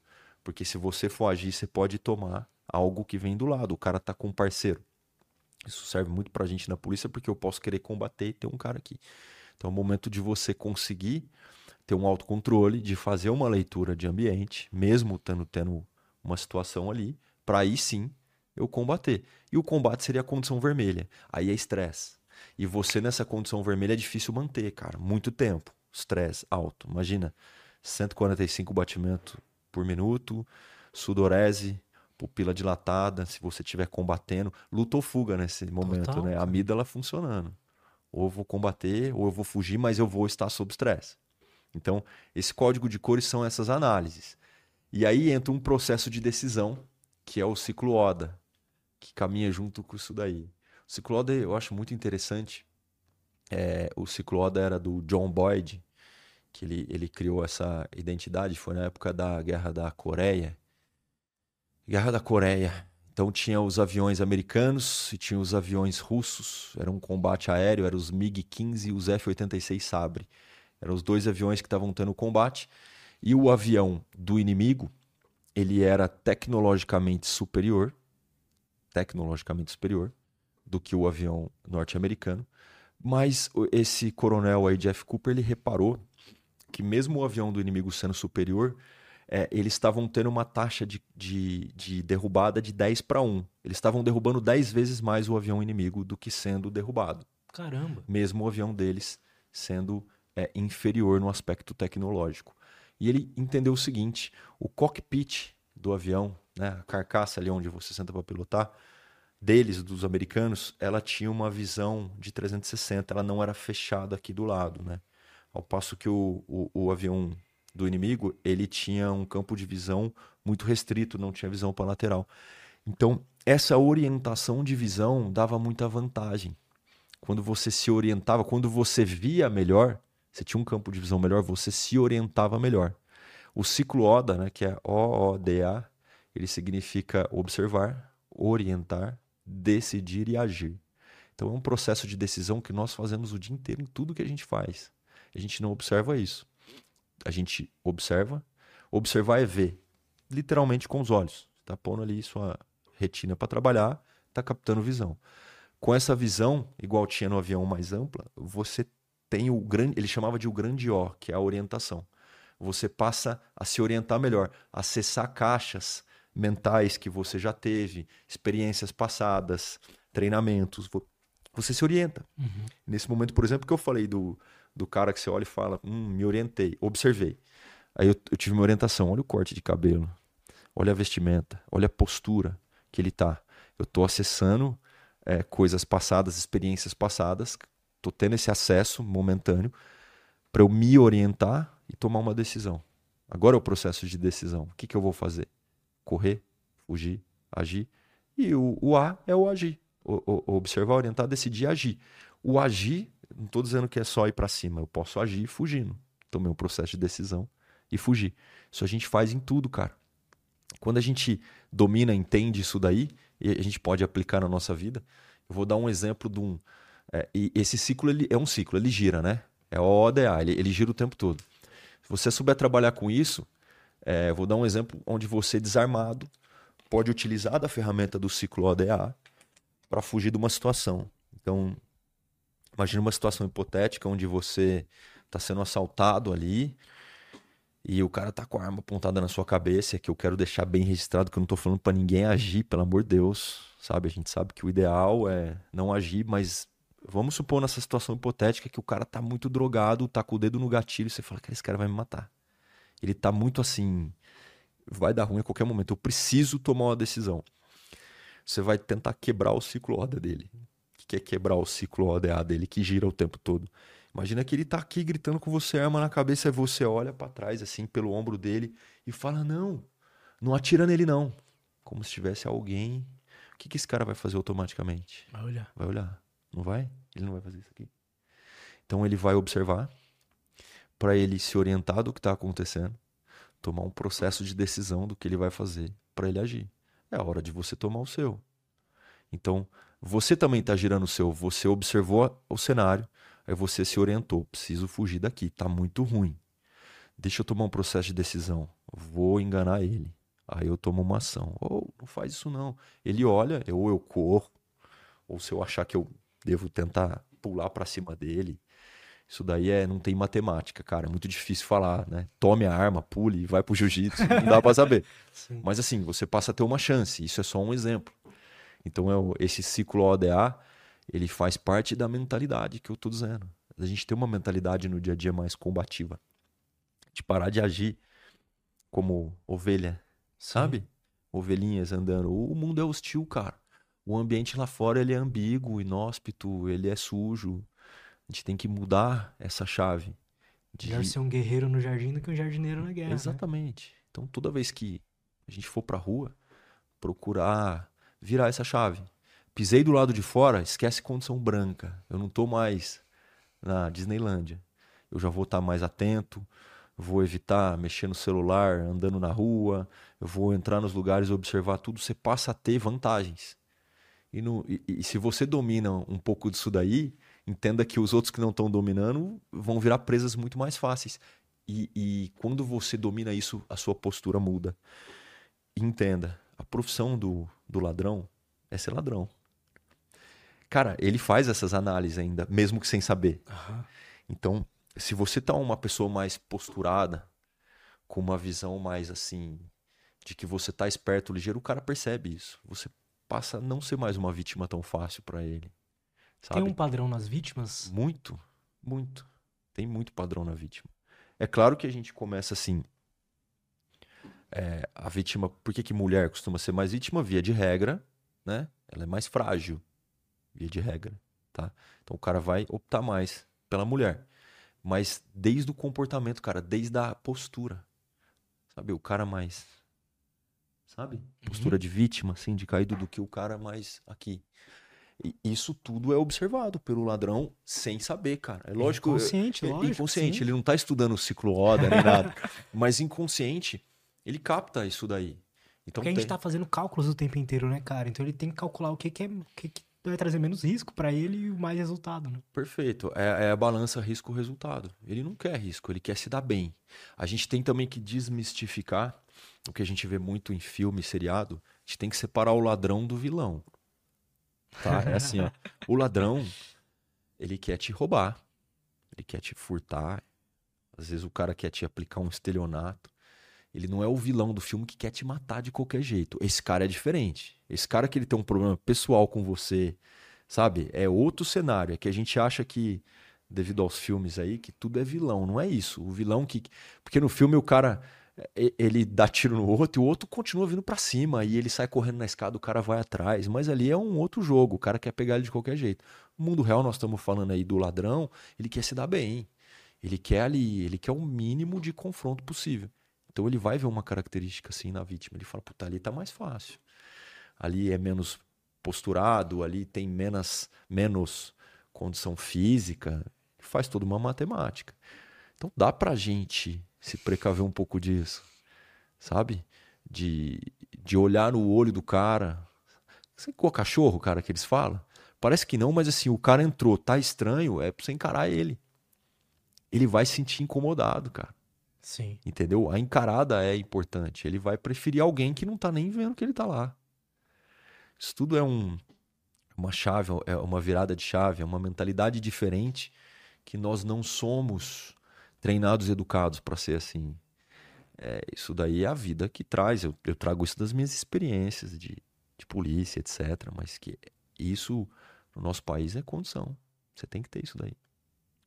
Porque se você for agir, você pode tomar algo que vem do lado, o cara tá com um parceiro. Isso serve muito pra gente na polícia, porque eu posso querer combater e ter um cara aqui. Então é o momento de você conseguir ter um autocontrole, de fazer uma leitura de ambiente, mesmo tendo, tendo uma situação ali, para aí sim eu combater. E o combate seria a condição vermelha. Aí é estresse. E você nessa condição vermelha é difícil manter, cara. Muito tempo. Estresse alto. Imagina, 145 batimentos por minuto, sudorese, pupila dilatada, se você estiver combatendo. Luta ou fuga nesse momento, Total, né? A amígdala funcionando. Ou eu vou combater, ou eu vou fugir, mas eu vou estar sob estresse. Então, esse código de cores são essas análises. E aí entra um processo de decisão, que é o ciclo ODA, que caminha junto com isso daí. O ciclo ODA eu acho muito interessante. É, o ciclo ODA era do John Boyd, que ele, ele criou essa identidade, foi na época da Guerra da Coreia. Guerra da Coreia. Então tinha os aviões americanos e tinha os aviões russos. Era um combate aéreo, eram os MiG-15 e os F-86 Sabre. Eram os dois aviões que estavam tendo combate. E o avião do inimigo, ele era tecnologicamente superior, tecnologicamente superior do que o avião norte-americano. Mas esse coronel aí, Jeff Cooper, ele reparou que mesmo o avião do inimigo sendo superior, é, eles estavam tendo uma taxa de, de, de derrubada de 10 para 1. Eles estavam derrubando 10 vezes mais o avião inimigo do que sendo derrubado Caramba. mesmo o avião deles sendo é, inferior no aspecto tecnológico. E ele entendeu o seguinte: o cockpit do avião, né, a carcaça ali onde você senta para pilotar, deles, dos americanos, ela tinha uma visão de 360, ela não era fechada aqui do lado, né? Ao passo que o, o, o avião do inimigo, ele tinha um campo de visão muito restrito, não tinha visão para lateral. Então, essa orientação de visão dava muita vantagem quando você se orientava, quando você via melhor, você tinha um campo de visão melhor, você se orientava melhor. O ciclo ODA, né, que é O-O-D-A, ele significa observar, orientar, decidir e agir. Então é um processo de decisão que nós fazemos o dia inteiro em tudo que a gente faz. A gente não observa isso. A gente observa. Observar é ver, literalmente com os olhos. Está pondo ali sua retina para trabalhar, está captando visão com essa visão, igual tinha no avião mais ampla, você tem o grande, ele chamava de o grande O, que é a orientação. Você passa a se orientar melhor, acessar caixas mentais que você já teve, experiências passadas, treinamentos. vo- Você se orienta. Uhum. Nesse momento, por exemplo, que eu falei do, do cara que você olha e fala, hum, me orientei, observei. Aí eu, eu tive uma orientação, olha o corte de cabelo, olha a vestimenta, olha a postura que ele tá. Eu tô acessando é, coisas passadas, experiências passadas, tô tendo esse acesso momentâneo para eu me orientar e tomar uma decisão. Agora é o processo de decisão. O que, que eu vou fazer? Correr, fugir, agir. E o, o A é o agir. O, o- observar, orientar, decidir, agir. O agir, não estou dizendo que é só ir para cima. Eu posso agir fugindo. Tomei um processo de decisão e fugir. Isso a gente faz em tudo, cara. Quando a gente domina, entende isso daí, e a gente pode aplicar na nossa vida. Eu vou dar um exemplo de um. É, esse ciclo ele é um ciclo, ele gira, né? É o ODA, ele, ele gira o tempo todo. Se você souber trabalhar com isso, é, vou dar um exemplo onde você, desarmado, pode utilizar da ferramenta do ciclo ODA para fugir de uma situação. Então, imagine uma situação hipotética onde você está sendo assaltado ali e o cara tá com a arma apontada na sua cabeça, que eu quero deixar bem registrado que eu não tô falando para ninguém agir, pelo amor de Deus, sabe? A gente sabe que o ideal é não agir, mas vamos supor nessa situação hipotética que o cara tá muito drogado, tá com o dedo no gatilho, e você fala que esse cara vai me matar. Ele tá muito assim, vai dar ruim a qualquer momento, eu preciso tomar uma decisão você vai tentar quebrar o ciclo ODA dele. O que é quebrar o ciclo ODA dele, que gira o tempo todo? Imagina que ele tá aqui gritando com você, arma na cabeça, e você olha para trás, assim, pelo ombro dele, e fala: Não, não atira nele, não. Como se tivesse alguém. O que, que esse cara vai fazer automaticamente? Vai olhar. Vai olhar. Não vai? Ele não vai fazer isso aqui. Então ele vai observar, para ele se orientar do que está acontecendo, tomar um processo de decisão do que ele vai fazer para ele agir é a hora de você tomar o seu. Então, você também está girando o seu. Você observou o cenário, aí você se orientou. Preciso fugir daqui, está muito ruim. Deixa eu tomar um processo de decisão. Vou enganar ele. Aí eu tomo uma ação. Ou oh, não faz isso não. Ele olha, ou eu corro, ou se eu achar que eu devo tentar pular para cima dele, isso daí é, não tem matemática, cara. É muito difícil falar, né? Tome a arma, pule, vai pro jiu-jitsu, não dá para saber. Mas assim, você passa a ter uma chance. Isso é só um exemplo. Então, é, esse ciclo ODA, ele faz parte da mentalidade que eu tô dizendo. A gente tem uma mentalidade no dia a dia mais combativa. De parar de agir como ovelha, sabe? Sim. Ovelhinhas andando. O mundo é hostil, cara. O ambiente lá fora ele é ambíguo, inóspito, ele é sujo. A gente tem que mudar essa chave. De... Melhor ser um guerreiro no jardim do que um jardineiro na guerra. Né? Exatamente. Né? Então, toda vez que a gente for pra rua, procurar virar essa chave. Pisei do lado de fora, esquece condição branca. Eu não tô mais na Disneylândia. Eu já vou estar tá mais atento, vou evitar mexer no celular, andando na rua, eu vou entrar nos lugares e observar tudo. Você passa a ter vantagens. E, no, e, e se você domina um pouco disso daí, entenda que os outros que não estão dominando vão virar presas muito mais fáceis. E, e, quando você domina isso, a sua postura muda. Entenda, a profissão do, do ladrão é ser ladrão. Cara, ele faz essas análises ainda, mesmo que sem saber. Uhum. Então, se você tá uma pessoa mais posturada, com uma visão mais assim, de que você tá esperto, ligeiro, o cara percebe isso. Você passa a não ser mais uma vítima tão fácil para ele. Sabe? Tem um padrão nas vítimas? Muito, muito. Tem muito padrão na vítima. É claro que a gente começa assim. É, a vítima. Por que, que mulher costuma ser mais vítima? Via de regra, né? Ela é mais frágil. Via de regra. Tá? Então o cara vai optar mais pela mulher. Mas desde o comportamento, cara, desde a postura. Sabe? O cara mais. Sabe? Postura uhum. de vítima, assim, de caído do que o cara mais aqui. Isso tudo é observado pelo ladrão sem saber, cara. É lógico. Inconsciente, é, lógico. Inconsciente. Sim. Ele não tá estudando o ciclo Oda nem nada. mas inconsciente, ele capta isso daí. Então, Porque a gente tá fazendo cálculos o tempo inteiro, né, cara? Então ele tem que calcular o que, que é. O que, que vai trazer menos risco para ele e mais resultado, né? Perfeito. É, é a balança risco-resultado. Ele não quer risco, ele quer se dar bem. A gente tem também que desmistificar o que a gente vê muito em filme, seriado. A gente tem que separar o ladrão do vilão. Tá? É assim, ó. O ladrão, ele quer te roubar. Ele quer te furtar. Às vezes o cara quer te aplicar um estelionato. Ele não é o vilão do filme que quer te matar de qualquer jeito. Esse cara é diferente. Esse cara que ele tem um problema pessoal com você, sabe? É outro cenário. É que a gente acha que, devido aos filmes aí, que tudo é vilão. Não é isso. O vilão que. Porque no filme o cara ele dá tiro no outro e o outro continua vindo para cima e ele sai correndo na escada, o cara vai atrás, mas ali é um outro jogo, o cara quer pegar ele de qualquer jeito. No mundo real nós estamos falando aí do ladrão, ele quer se dar bem. Ele quer ali, ele quer o mínimo de confronto possível. Então ele vai ver uma característica assim na vítima, ele fala, puta, ali tá mais fácil. Ali é menos posturado, ali tem menos menos condição física, faz toda uma matemática. Então dá pra gente se precaver um pouco disso, sabe? De, de olhar no olho do cara. Você com o cachorro, cara, que eles falam? Parece que não, mas assim, o cara entrou, tá estranho, é pra você encarar ele. Ele vai se sentir incomodado, cara. Sim. Entendeu? A encarada é importante. Ele vai preferir alguém que não tá nem vendo que ele tá lá. Isso tudo é um, uma chave, é uma virada de chave, é uma mentalidade diferente que nós não somos treinados e educados para ser assim. É, isso daí é a vida que traz. Eu, eu trago isso das minhas experiências de, de polícia, etc. Mas que isso no nosso país é condição. Você tem que ter isso daí.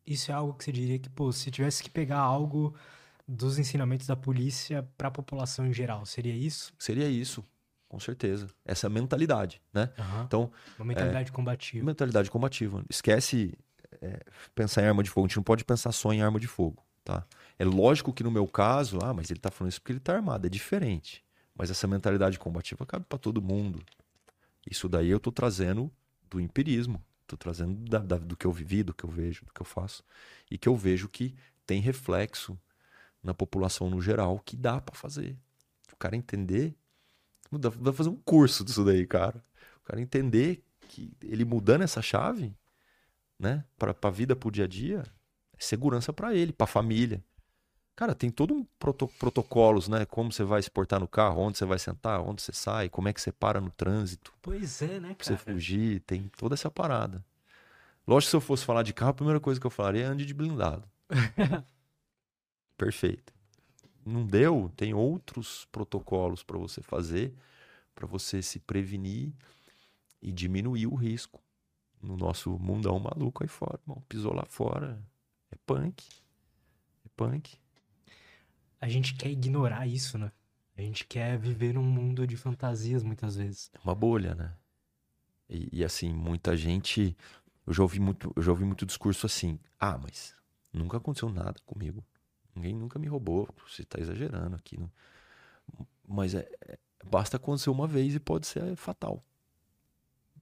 Isso é algo que você diria que, pô, se tivesse que pegar algo dos ensinamentos da polícia para a população em geral, seria isso? Seria isso, com certeza. Essa mentalidade, né? Aham. Então, Uma mentalidade combativa. mentalidade combativa. Esquece é, pensar em arma de fogo. A gente não pode pensar só em arma de fogo, tá? É lógico que no meu caso, ah, mas ele tá falando isso porque ele tá armado. É diferente. Mas essa mentalidade combativa cabe para todo mundo. Isso daí eu tô trazendo do empirismo. Tô trazendo da- da- do que eu vivi, do que eu vejo, do que eu faço. E que eu vejo que tem reflexo na população no geral que dá para fazer. O cara entender. Dá dá pra fazer um curso disso daí, cara. O cara entender que ele mudando essa chave, né, para a vida, pro dia a dia, é segurança para ele, para a família. Cara, tem todo um proto protocolos, né? Como você vai se portar no carro, onde você vai sentar, onde você sai, como é que você para no trânsito, Pois é, né, pra você cara? fugir, tem toda essa parada. Lógico que se eu fosse falar de carro, a primeira coisa que eu falaria é ande de blindado. Perfeito. Não deu, tem outros protocolos para você fazer, para você se prevenir e diminuir o risco. No nosso mundão maluco aí fora. Pisou lá fora, é punk. É punk. A gente quer ignorar isso, né? A gente quer viver num mundo de fantasias muitas vezes. É uma bolha, né? E, e, assim, muita gente. Eu já ouvi muito, eu já ouvi muito discurso assim. Ah, mas nunca aconteceu nada comigo. Ninguém nunca me roubou. Você tá exagerando aqui. Não... Mas é, é- basta acontecer uma vez e pode ser fatal.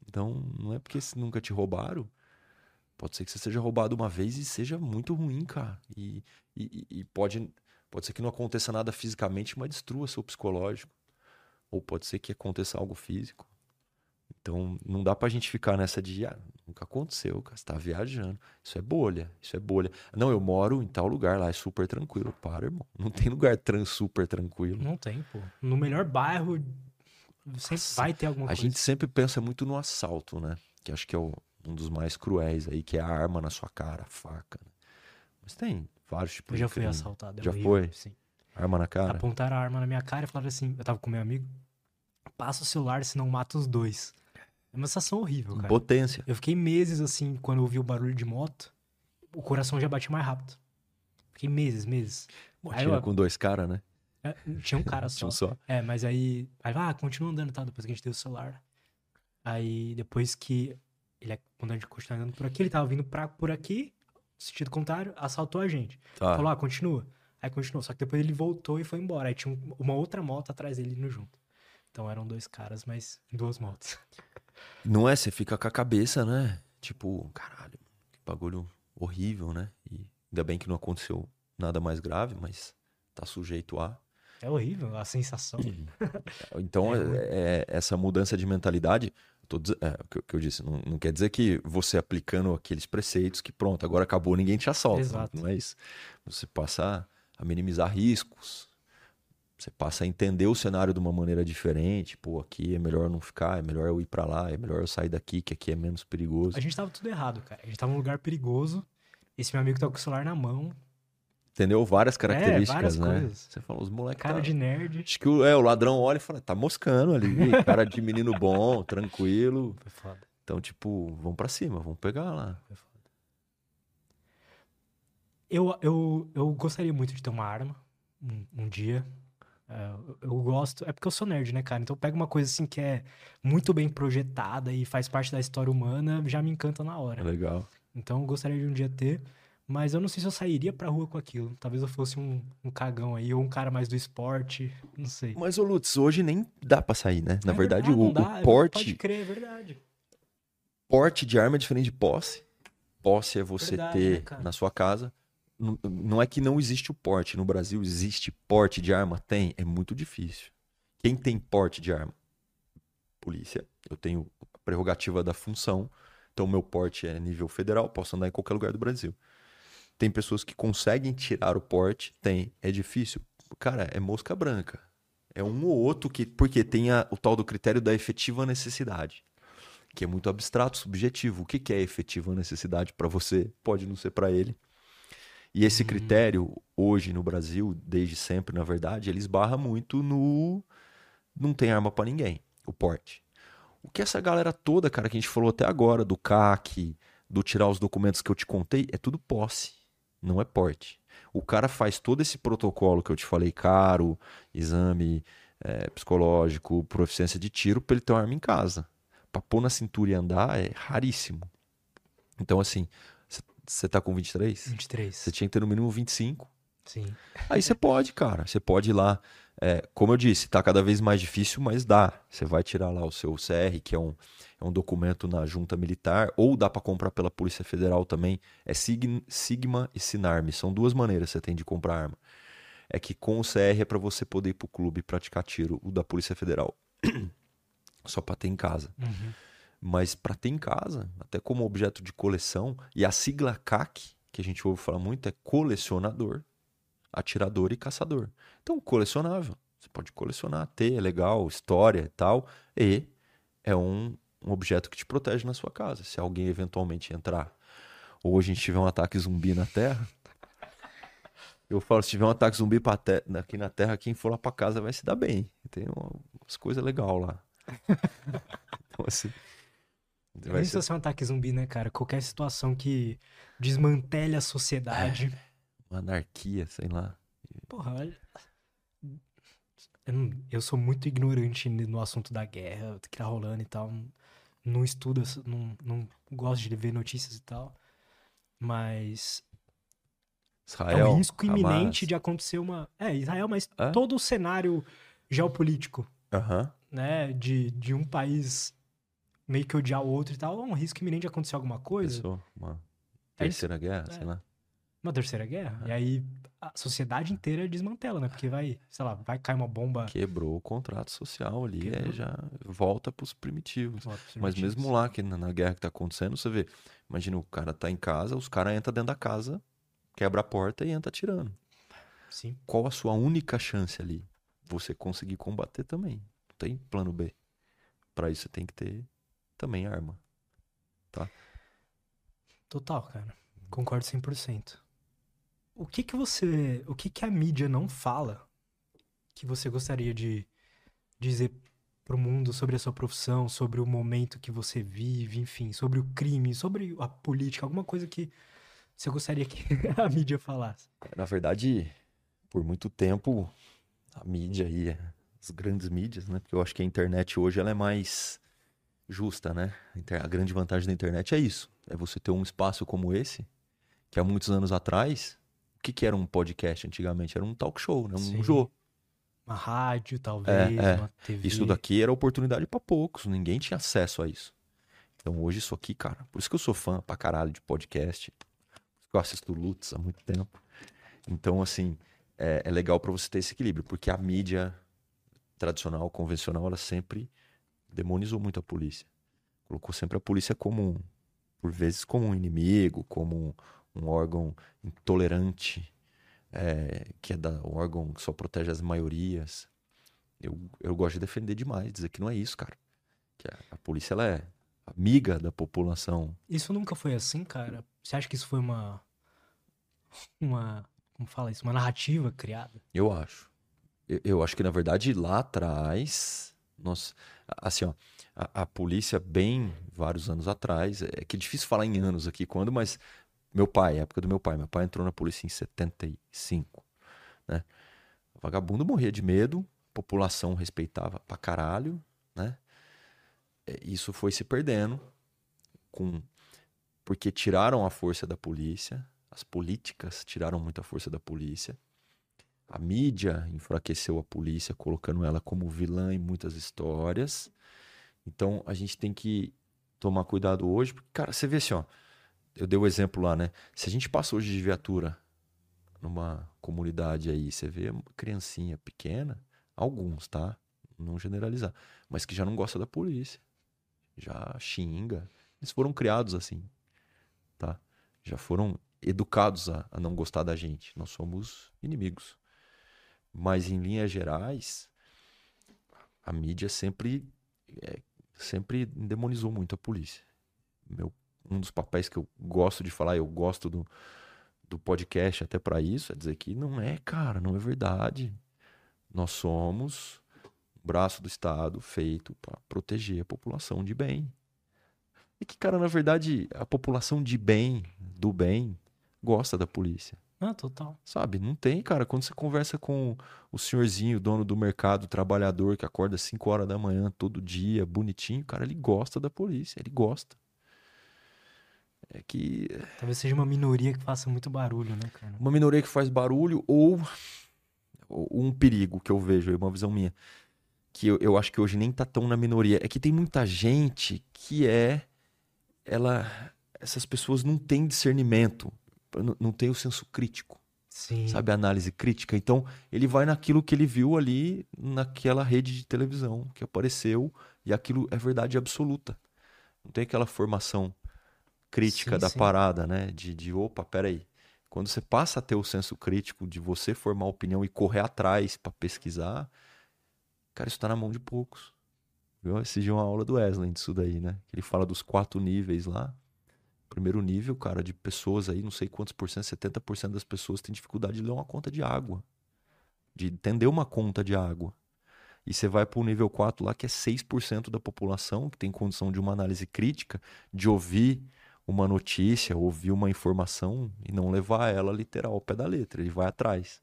Então, não é porque nunca te roubaram. Pode ser que você seja roubado uma vez e seja muito ruim, cara. E, e, e- pode, pode ser que não aconteça nada fisicamente, mas destrua seu psicológico. Ou pode ser que aconteça algo físico. Então, não dá pra gente ficar nessa de, ah, nunca aconteceu, cara, você tá viajando. Isso é bolha, isso é bolha. Não, eu moro em tal lugar lá, é super tranquilo. Para, irmão. Não tem lugar tran super tranquilo. Não tem, pô. No melhor bairro, sempre Nossa, vai ter alguma A coisa. gente sempre pensa muito no assalto, né? Que acho que é o- um dos mais cruéis aí, que é a arma na sua cara, a faca. né? Mas tem vários tipos Eu de já fui crime. assaltado. é Já horrível, foi? Sim. Arma na cara. Apontaram a arma na minha cara e falaram assim: eu tava com meu amigo, passa o celular, senão mata os dois. É uma sensação horrível, cara. Potência. Eu fiquei meses assim, quando eu ouvi o barulho de moto, o coração já batia mais rápido. Fiquei meses, meses. Aí Atira eu- com dois caras, né? É, tinha um cara Tinha só. um só. É, mas aí. Aí, ah, continua andando, tá? Depois que a gente deu o celular. Aí, depois que. Ele, quando a gente continuou andando por aqui, ele tava vindo pra, por aqui, sentido contrário, assaltou a gente. Tá. Falou, ah, continua. Aí continuou. Só que depois ele voltou e foi embora. Aí tinha um- uma outra moto atrás dele indo junto. Então eram dois caras, mas duas motos. Não é? Você fica com a cabeça, né? Tipo, caralho, que bagulho horrível, né? E ainda bem que não aconteceu nada mais grave, mas tá sujeito a. É horrível a sensação. Então, É é- é- essa mudança de mentalidade, tô é, o que, eu- que eu disse, não, não quer dizer que você aplicando aqueles preceitos que pronto, agora acabou, ninguém te assalta. Exato. Não é isso. Você passa a minimizar riscos. Você passa a entender o cenário de uma maneira diferente. Pô, aqui é melhor não ficar, é melhor eu ir pra lá, é melhor eu sair daqui, que aqui é menos perigoso. A gente tava tudo errado, cara. A gente tava num lugar perigoso. Esse meu amigo tava com o celular na mão. Entendeu? Várias características, várias né? coisas. Você falou, os moleques. Cara tá... de nerd. Acho que o, é, o ladrão olha e fala, tá moscando ali, cara de menino bom, tranquilo. Foi foda. Então, tipo, vamos pra cima, vamos pegar lá. Eu, eu, eu gostaria muito de ter uma arma um, um dia. É, eu, eu gosto. É porque eu sou nerd, né, cara? Então pega uma coisa assim que é muito bem projetada e faz parte da história humana, já me encanta na É hora. legal. Então eu gostaria de um dia ter. Mas eu não sei se eu sairia pra rua com aquilo. Talvez eu fosse um, um cagão aí, ou um cara mais do esporte. Não sei. Mas, ô Lutz, hoje nem dá pra sair, né? Na É verdade, verdade, o, dá, o porte, Pode crer, é verdade. porte de arma é diferente de posse. Posse é você Verdade, né, ter cara? na sua casa. Não, não é que não existe o porte. No Brasil existe porte de arma? Tem. É muito difícil. Quem tem porte de arma? Polícia. Eu tenho a prerrogativa da função Então, meu porte é nível federal, posso andar em qualquer lugar do Brasil. Tem pessoas que conseguem tirar o porte, tem. É difícil. Cara, é mosca branca. É um ou outro que. Porque tem a, o tal do critério da efetiva necessidade, que é muito abstrato, subjetivo. O que, que é efetiva necessidade para você? Pode não ser para ele. E esse critério, hoje no Brasil, desde sempre, na verdade, ele esbarra muito no. Não tem arma para ninguém, o porte. O que essa galera toda, cara, que a gente falou até agora, do CAC, do tirar os documentos que eu te contei, é tudo posse, não é porte. O cara faz todo esse protocolo que eu te falei, caro, exame é, psicológico, proficiência de tiro, pra ele ter uma arma em casa. Pra pôr na cintura e andar é raríssimo. Então, assim, você tá com 23? 23. Você tinha que ter no mínimo 25. Sim. Aí você pode, cara. Você pode ir lá. É, como eu disse, tá cada vez mais difícil, mas dá. Você vai tirar lá o seu CR, que é um, é um documento na junta militar, ou dá para comprar pela Polícia Federal também. É Sig Sigma e Sinarme. São duas maneiras que você tem de comprar arma. É que com o CR é para você poder ir pro clube praticar tiro. O da Polícia Federal. Só para ter em casa. Uhum. Mas para ter em casa, até como objeto de coleção, e a sigla CAC, que a gente ouve falar muito, é colecionador, atirador e caçador. Então, colecionável. Você pode colecionar, ter, é legal, história e tal, e é um, um objeto que te protege na sua casa. Se alguém eventualmente entrar, ou a gente tiver um ataque zumbi na Terra, eu falo, se tiver um ataque zumbi te- aqui na Terra, quem for lá pra casa vai se dar bem. Tem uma- umas coisas legais lá. então, assim. Vai se ser ser um ataque zumbi, né, cara? Qualquer situação que desmantele a sociedade. Uma anarquia, sei lá. Porra, olha. Eu, sou muito ignorante no assunto da guerra, que tá rolando e tal. Não estudo, não, não gosto de ver notícias e tal. Mas é Israel. um risco Hamas. iminente de acontecer uma. É, Israel, mas É? todo o cenário geopolítico, né? De, de um país meio que odiar o outro e tal, é um risco iminente de acontecer alguma coisa. Pensou? Uma É terceira guerra, É. sei lá. Uma terceira guerra. E aí a sociedade inteira desmantela, né? Porque vai, sei lá, vai cair uma bomba. Quebrou o contrato social ali, Quebrou. é, já volta pros primitivos. Volta pros Mas primitivos. mesmo lá, que na, na guerra que tá acontecendo, você vê, imagina o cara tá em casa, os caras entram dentro da casa, quebra a porta e entra atirando. Sim. Qual a sua única chance ali? Você conseguir combater também. Não tem plano B. Pra isso você tem que ter também arma. Total, cara. Concordo 100%. O que que você, o que que a mídia não fala que você gostaria de dizer pro mundo sobre a sua profissão, sobre o momento que você vive, enfim, sobre o crime, sobre a política, alguma coisa que você gostaria que a mídia falasse? Na verdade, por muito tempo, a mídia aí, as grandes mídias, né? Porque eu acho que a internet hoje ela é mais justa, né? A grande vantagem da internet é isso. É você ter um espaço como esse, que há muitos anos atrás, que que era um podcast antigamente? Era um talk show, né? Um Sim. jogo. Uma rádio, talvez, é. uma TV. Isso daqui era oportunidade pra poucos, ninguém tinha acesso a isso. Então hoje isso aqui, cara, por isso que eu sou fã pra caralho de podcast. Eu assisto Lutz há muito tempo. Então, assim, é, é legal pra você ter esse equilíbrio, porque a mídia tradicional, convencional, ela sempre demonizou muito a polícia. Colocou sempre a polícia como, um- por vezes, como um inimigo, como um, órgão intolerante, é, que é da, um órgão que só protege as maiorias. Eu, eu gosto de defender demais, dizer que não é isso, cara. Que a, a polícia ela é amiga da população. Isso nunca foi assim, cara? Você acha que isso foi uma uma, como fala isso, uma narrativa criada? Eu acho. Eu, eu acho que, na verdade, lá atrás, nós, assim, ó, a, a polícia, bem vários anos atrás, é que é difícil falar em anos aqui quando, mas meu pai, época do meu pai, meu pai entrou na polícia em 75, né? Vagabundo morria de medo, população respeitava pra caralho, né? É, Isso foi se perdendo com porque tiraram a força da polícia, as políticas tiraram muita força da polícia. A mídia enfraqueceu a polícia, colocando ela como vilã em muitas histórias. Então a gente tem que tomar cuidado hoje, porque, cara, você vê assim, ó. Eu dei o exemplo lá, né? Se a gente passa hoje de viatura numa comunidade aí, você vê uma criancinha pequena, alguns, tá? Não generalizar, mas que já não gosta da polícia, já xinga, Eles foram criados assim, tá? Já foram educados a, a não gostar da gente. Nós somos inimigos. Mas em linhas gerais, a mídia sempre é, sempre demonizou muito a polícia. Meu, um dos papéis que eu gosto de falar, eu gosto do, do podcast até para isso, é dizer que não é, cara, não é verdade. Nós somos braço do Estado feito para proteger a população de bem. E que, cara, na verdade, a população de bem, do bem, gosta da polícia. Ah, total. Sabe? Não tem, cara. Quando você conversa com o senhorzinho, dono do mercado, trabalhador, que acorda às 5 horas da manhã todo dia, bonitinho, cara, ele gosta da polícia, ele gosta. É que. Talvez seja uma minoria que faça muito barulho, né, cara? Uma minoria que faz barulho ou, ou um perigo que eu vejo, uma visão minha. Que eu, eu acho que hoje nem tá tão na minoria. É que tem muita gente que é. Ela. Essas pessoas não têm discernimento não tem o senso crítico. Sim. Sabe, análise crítica. Então, ele vai naquilo que ele viu ali naquela rede de televisão que apareceu e aquilo é verdade absoluta. Não tem aquela formação crítica sim, da sim. parada, né? De, de, opa, peraí. Quando você passa a ter o senso crítico de você formar opinião e correr atrás para pesquisar, cara, isso tá na mão de poucos. Viu? Esse dia uma aula do Wesley disso daí, né? Ele fala dos quatro níveis lá primeiro nível, cara, de pessoas aí, não sei quantos por cento, 70% das pessoas têm dificuldade de ler uma conta de água. De entender uma conta de água. E você vai para o nível 4 lá, que é 6% da população que tem condição de uma análise crítica, de ouvir uma notícia, ouvir uma informação e não levar ela literal ao pé da letra, ele vai atrás.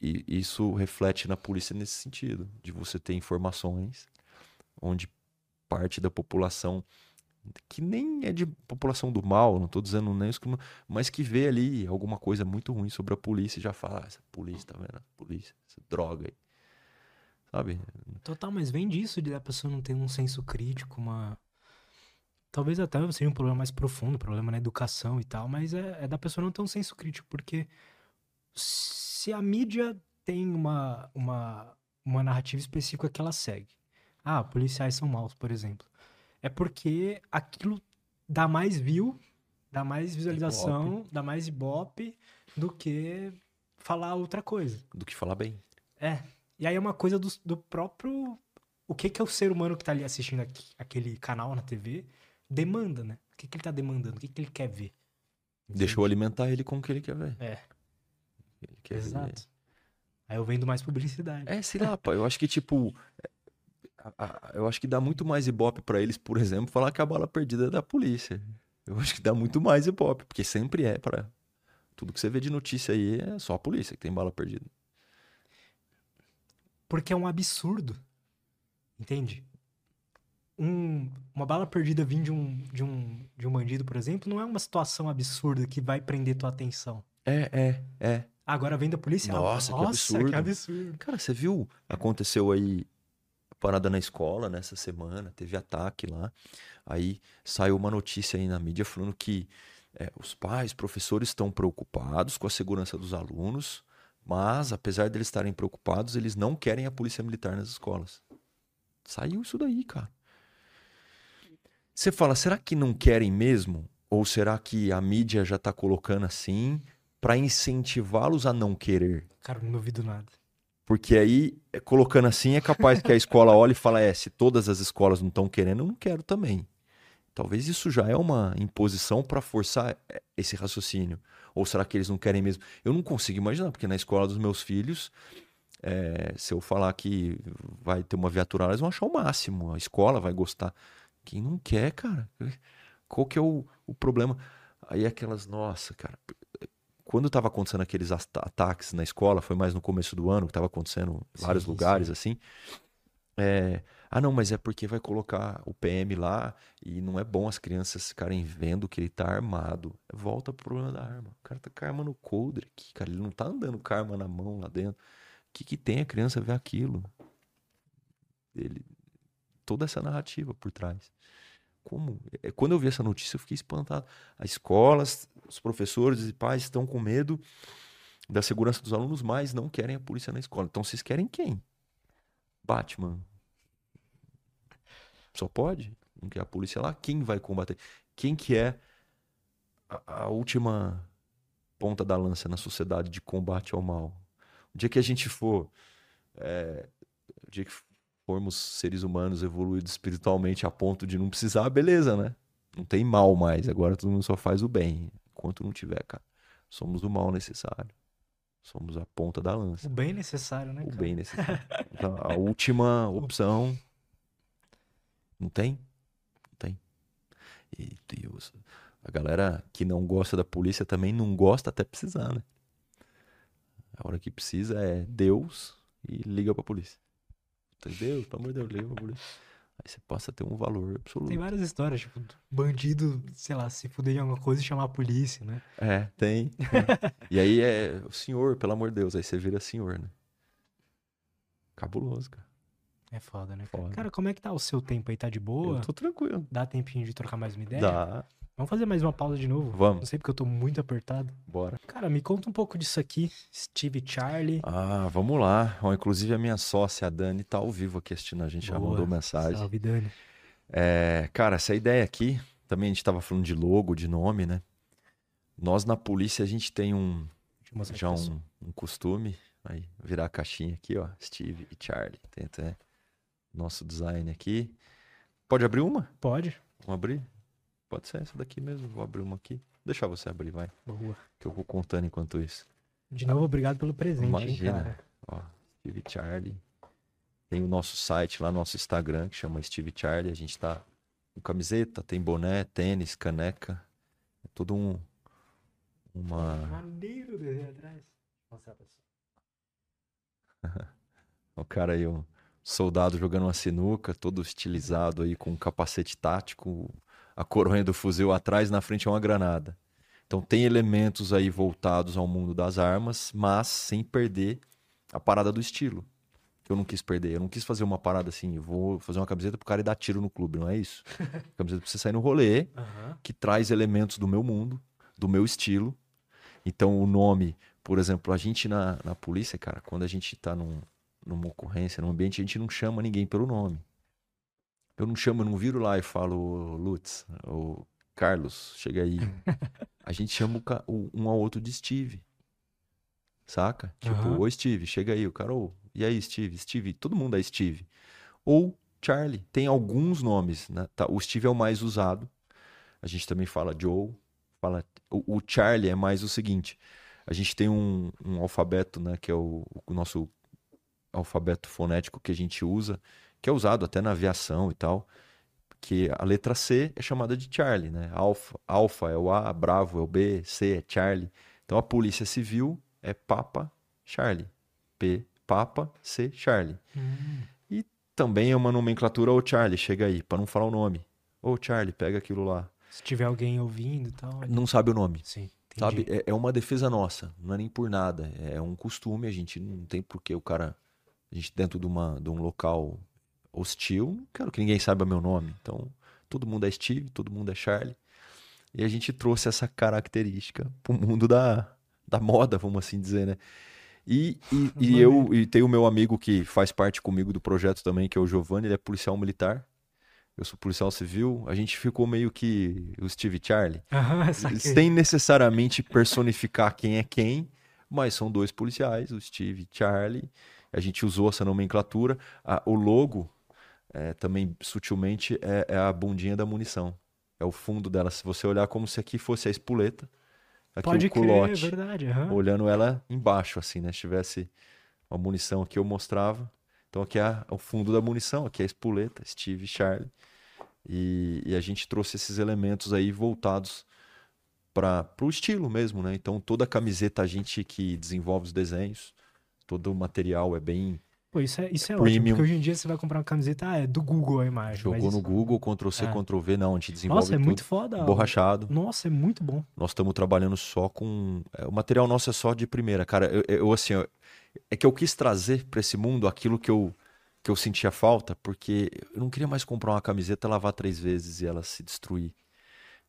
E isso reflete na polícia nesse sentido, de você ter informações onde parte da população que nem é de população do mal, não estou dizendo nem isso, mas que vê ali alguma coisa muito ruim sobre a polícia e já fala, ah, essa polícia, tá vendo? Polícia, essa droga aí. Sabe? Total, mas vem disso de a pessoa não ter um senso crítico, uma. Talvez até seja um problema mais profundo, problema na educação e tal, mas é, é da pessoa não ter um senso crítico, porque se a mídia tem uma, uma, uma narrativa específica que ela segue. Ah, policiais são maus, por exemplo é porque aquilo dá mais view, dá mais visualização, ibope. dá mais ibope do que falar outra coisa. Do que falar bem. É. E aí é uma coisa do, do próprio. O que, que é o ser humano que tá ali assistindo aqui, aquele canal na TV demanda, né? O que, que ele tá demandando? O que, que ele quer ver? Deixa eu alimentar ele com o que ele quer ver. É. Quer Exato. Ver. Aí eu vendo mais publicidade. É, sei lá, pô. Eu acho que, tipo, eu acho que dá muito mais ibope para eles, por exemplo, falar que a bala perdida é da polícia. Eu acho que dá muito mais ibope, porque sempre é para tudo que você vê de notícia aí é só a polícia que tem bala perdida. Porque é um absurdo. Entende? Um, uma bala perdida vir de um, de, um, de um bandido, por exemplo, não é uma situação absurda que vai prender tua atenção. É, é, é. Agora vem da polícia. Nossa, Nossa que absurdo. que absurdo. Cara, você viu? Aconteceu aí parada na escola nessa semana, teve ataque lá. Aí saiu uma notícia aí na mídia falando que é, os pais, professores estão preocupados com a segurança dos alunos, mas apesar deles estarem preocupados, eles não querem a polícia militar nas escolas. Saiu isso daí, cara. Você fala, será que não querem mesmo? Ou será que a mídia já está colocando assim para incentivá-los a não querer? Cara, não duvido nada. Porque aí, é, colocando assim, é capaz que a escola olhe e fale: é, se todas as escolas não estão querendo, eu não quero também. Talvez isso já é uma imposição para forçar é, esse raciocínio. Ou será que eles não querem mesmo? Eu não consigo imaginar, porque na escola dos meus filhos, é, se eu falar que vai ter uma viatura, eles vão achar o máximo. A escola vai gostar. Quem não quer, cara? Qual que é o, o problema? Aí aquelas, nossa, cara, quando estava acontecendo aqueles ataques na escola, foi mais no começo do ano que estava acontecendo em vários sim, lugares sim. assim. É, ah, não, mas é porque vai colocar o PM lá e não é bom as crianças ficarem vendo que ele tá armado. Volta pro problema da arma. O cara tá com a arma no coldre aqui, cara. Ele não tá andando com a arma na mão lá dentro. O que, que tem a criança ver aquilo? Ele, toda essa narrativa por trás. Como? É, quando eu vi essa notícia, eu fiquei espantado. As escolas, os professores e pais estão com medo da segurança dos alunos, mas não querem a polícia na escola. Então vocês querem quem? Batman. Só pode? não quer a polícia lá, quem vai combater? Quem que é a, a última ponta da lança na sociedade de combate ao mal? O dia que a gente for, é, o dia que formos seres humanos evoluídos espiritualmente a ponto de não precisar, beleza, né? Não tem mal mais, agora todo mundo só faz o bem. Enquanto não tiver, cara, somos o mal necessário. Somos a ponta da lança. O bem necessário, né? O cara? bem necessário. Então, a última opção. Não tem? Não tem. E Deus. A galera que não gosta da polícia também não gosta até precisar, né? A hora que precisa é Deus e liga pra polícia. Deus, pelo amor de Deus, liga pra polícia. Aí você passa a ter um valor absoluto. Tem várias histórias, tipo, bandido, sei lá, se fuder em alguma coisa e chamar a polícia, né? É, tem. tem. e aí é o senhor, pelo amor de Deus, aí você vira senhor, né? Cabuloso, cara. É foda, né? Foda. Cara, como é que tá o seu tempo aí? Tá de boa? Eu tô tranquilo. Dá tempinho de trocar mais uma ideia? Dá. Vamos fazer mais uma pausa de novo? Não Vamos, sei porque eu tô muito apertado. bora. Cara, me conta um pouco disso aqui. Steve Charlie. Ah, vamos lá. Ó, inclusive a minha sócia, a Dani, tá ao vivo aqui assistindo a gente, já Boa. mandou mensagem. Salve, Dani. É, cara, essa ideia aqui, também a gente tava falando de logo, de nome, né? Nós na polícia a gente tem um, já um, um costume, aí virar a caixinha aqui, ó, Steve e Charlie. Tem até nosso design aqui. Pode abrir uma? Pode? Vamos abrir? Pode ser essa daqui mesmo, vou abrir uma aqui. Deixar você abrir, vai, Boa. que eu vou contando enquanto isso. De novo, obrigado pelo presente, hein, Imagina. cara. Ó, Steve Charlie. Tem o nosso site lá, nosso Instagram, que chama Steve Charlie. A gente tá com camiseta, tem boné, tênis, caneca. É tudo um. Uma. Maneiro desenho atrás. Mostrar pra. O cara aí, um soldado jogando uma sinuca, todo estilizado aí, com um capacete tático, a coronha do fuzil atrás, na frente é uma granada. Então tem elementos aí voltados ao mundo das armas, mas sem perder a parada do estilo. Que eu não quis perder. Eu não quis fazer uma parada assim, vou fazer uma camiseta pro cara ir dar tiro no clube, não é isso. camiseta pra você sair no rolê, Aham. que traz elementos do meu mundo, do meu estilo. Então, o nome, por exemplo, a gente na, na polícia, cara, quando a gente tá num, numa ocorrência, num ambiente, a gente não chama ninguém pelo nome. Eu não chamo, eu não viro lá e falo, "Ô, Lutz, ou Carlos, chega aí. A gente chama o um ao outro de Steve. Saca? Tipo, Aham. ô Steve, chega aí. O cara, ô, e aí, Steve? Steve, todo mundo é Steve. Ou Charlie. Tem alguns nomes, né? Tá, o Steve é o mais usado. A gente também fala Joe. Fala, o, o Charlie é mais o seguinte: a gente tem um, um alfabeto, né? Que é o, o nosso alfabeto fonético que a gente usa, que é usado até na aviação e tal. Que a letra C é chamada de Charlie, né? Alfa, alfa é o A, Bravo é o B, C é Charlie. Então a Polícia Civil é Papa Charlie. P, Papa, C, Charlie. Hum. Também é uma nomenclatura, ô Charlie, chega aí, pra não falar o nome. Ô Charlie, pega aquilo lá. Se tiver alguém ouvindo e tal. Não sabe o nome. Sim, entendi. Sabe? É, é uma defesa nossa, não é nem por nada. É um costume, a gente não tem por que o cara. A gente dentro de, uma, de um local hostil, não quero que ninguém saiba meu nome. Então, todo mundo é Steve, todo mundo é Charlie. E a gente trouxe essa característica pro mundo da, da moda, vamos assim dizer, né? E, e, e eu e tem o meu amigo que faz parte comigo do projeto também, que é o Giovanni, ele é policial militar. Eu sou policial civil. A gente ficou meio que o Steve Charlie. Sem necessariamente personificar quem é quem, mas são dois policiais, o Steve e Charlie. A gente usou essa nomenclatura. A- o logo, é, também sutilmente, é, é a bundinha da munição. É o fundo dela. Se você olhar como se aqui fosse a espoleta, aqui Pode o crer, é culote, verdade. aham. olhando ela embaixo, assim, né? Se tivesse uma munição aqui, eu mostrava. Então aqui é o fundo da munição, aqui é a espoleta, Steve Charlie. E, e a gente trouxe esses elementos aí voltados para o estilo mesmo, né? Então toda a camiseta a gente que desenvolve os desenhos, todo o material é bem Pô, isso é, isso é ótimo, Premium. porque hoje em dia você vai comprar uma camiseta, ah, é do Google a imagem. jogou no Google, Ctrl C, É. Ctrl V, não, a gente desenvolve Nossa, é tudo muito foda. borrachado. Nossa, é muito bom. Nós estamos trabalhando só com. é, o material nosso é só de primeira, cara. Eu, eu, assim, ó, é que eu quis trazer para esse mundo aquilo que eu, que eu sentia falta, porque eu não queria mais comprar uma camiseta, lavar três vezes e ela se destruir.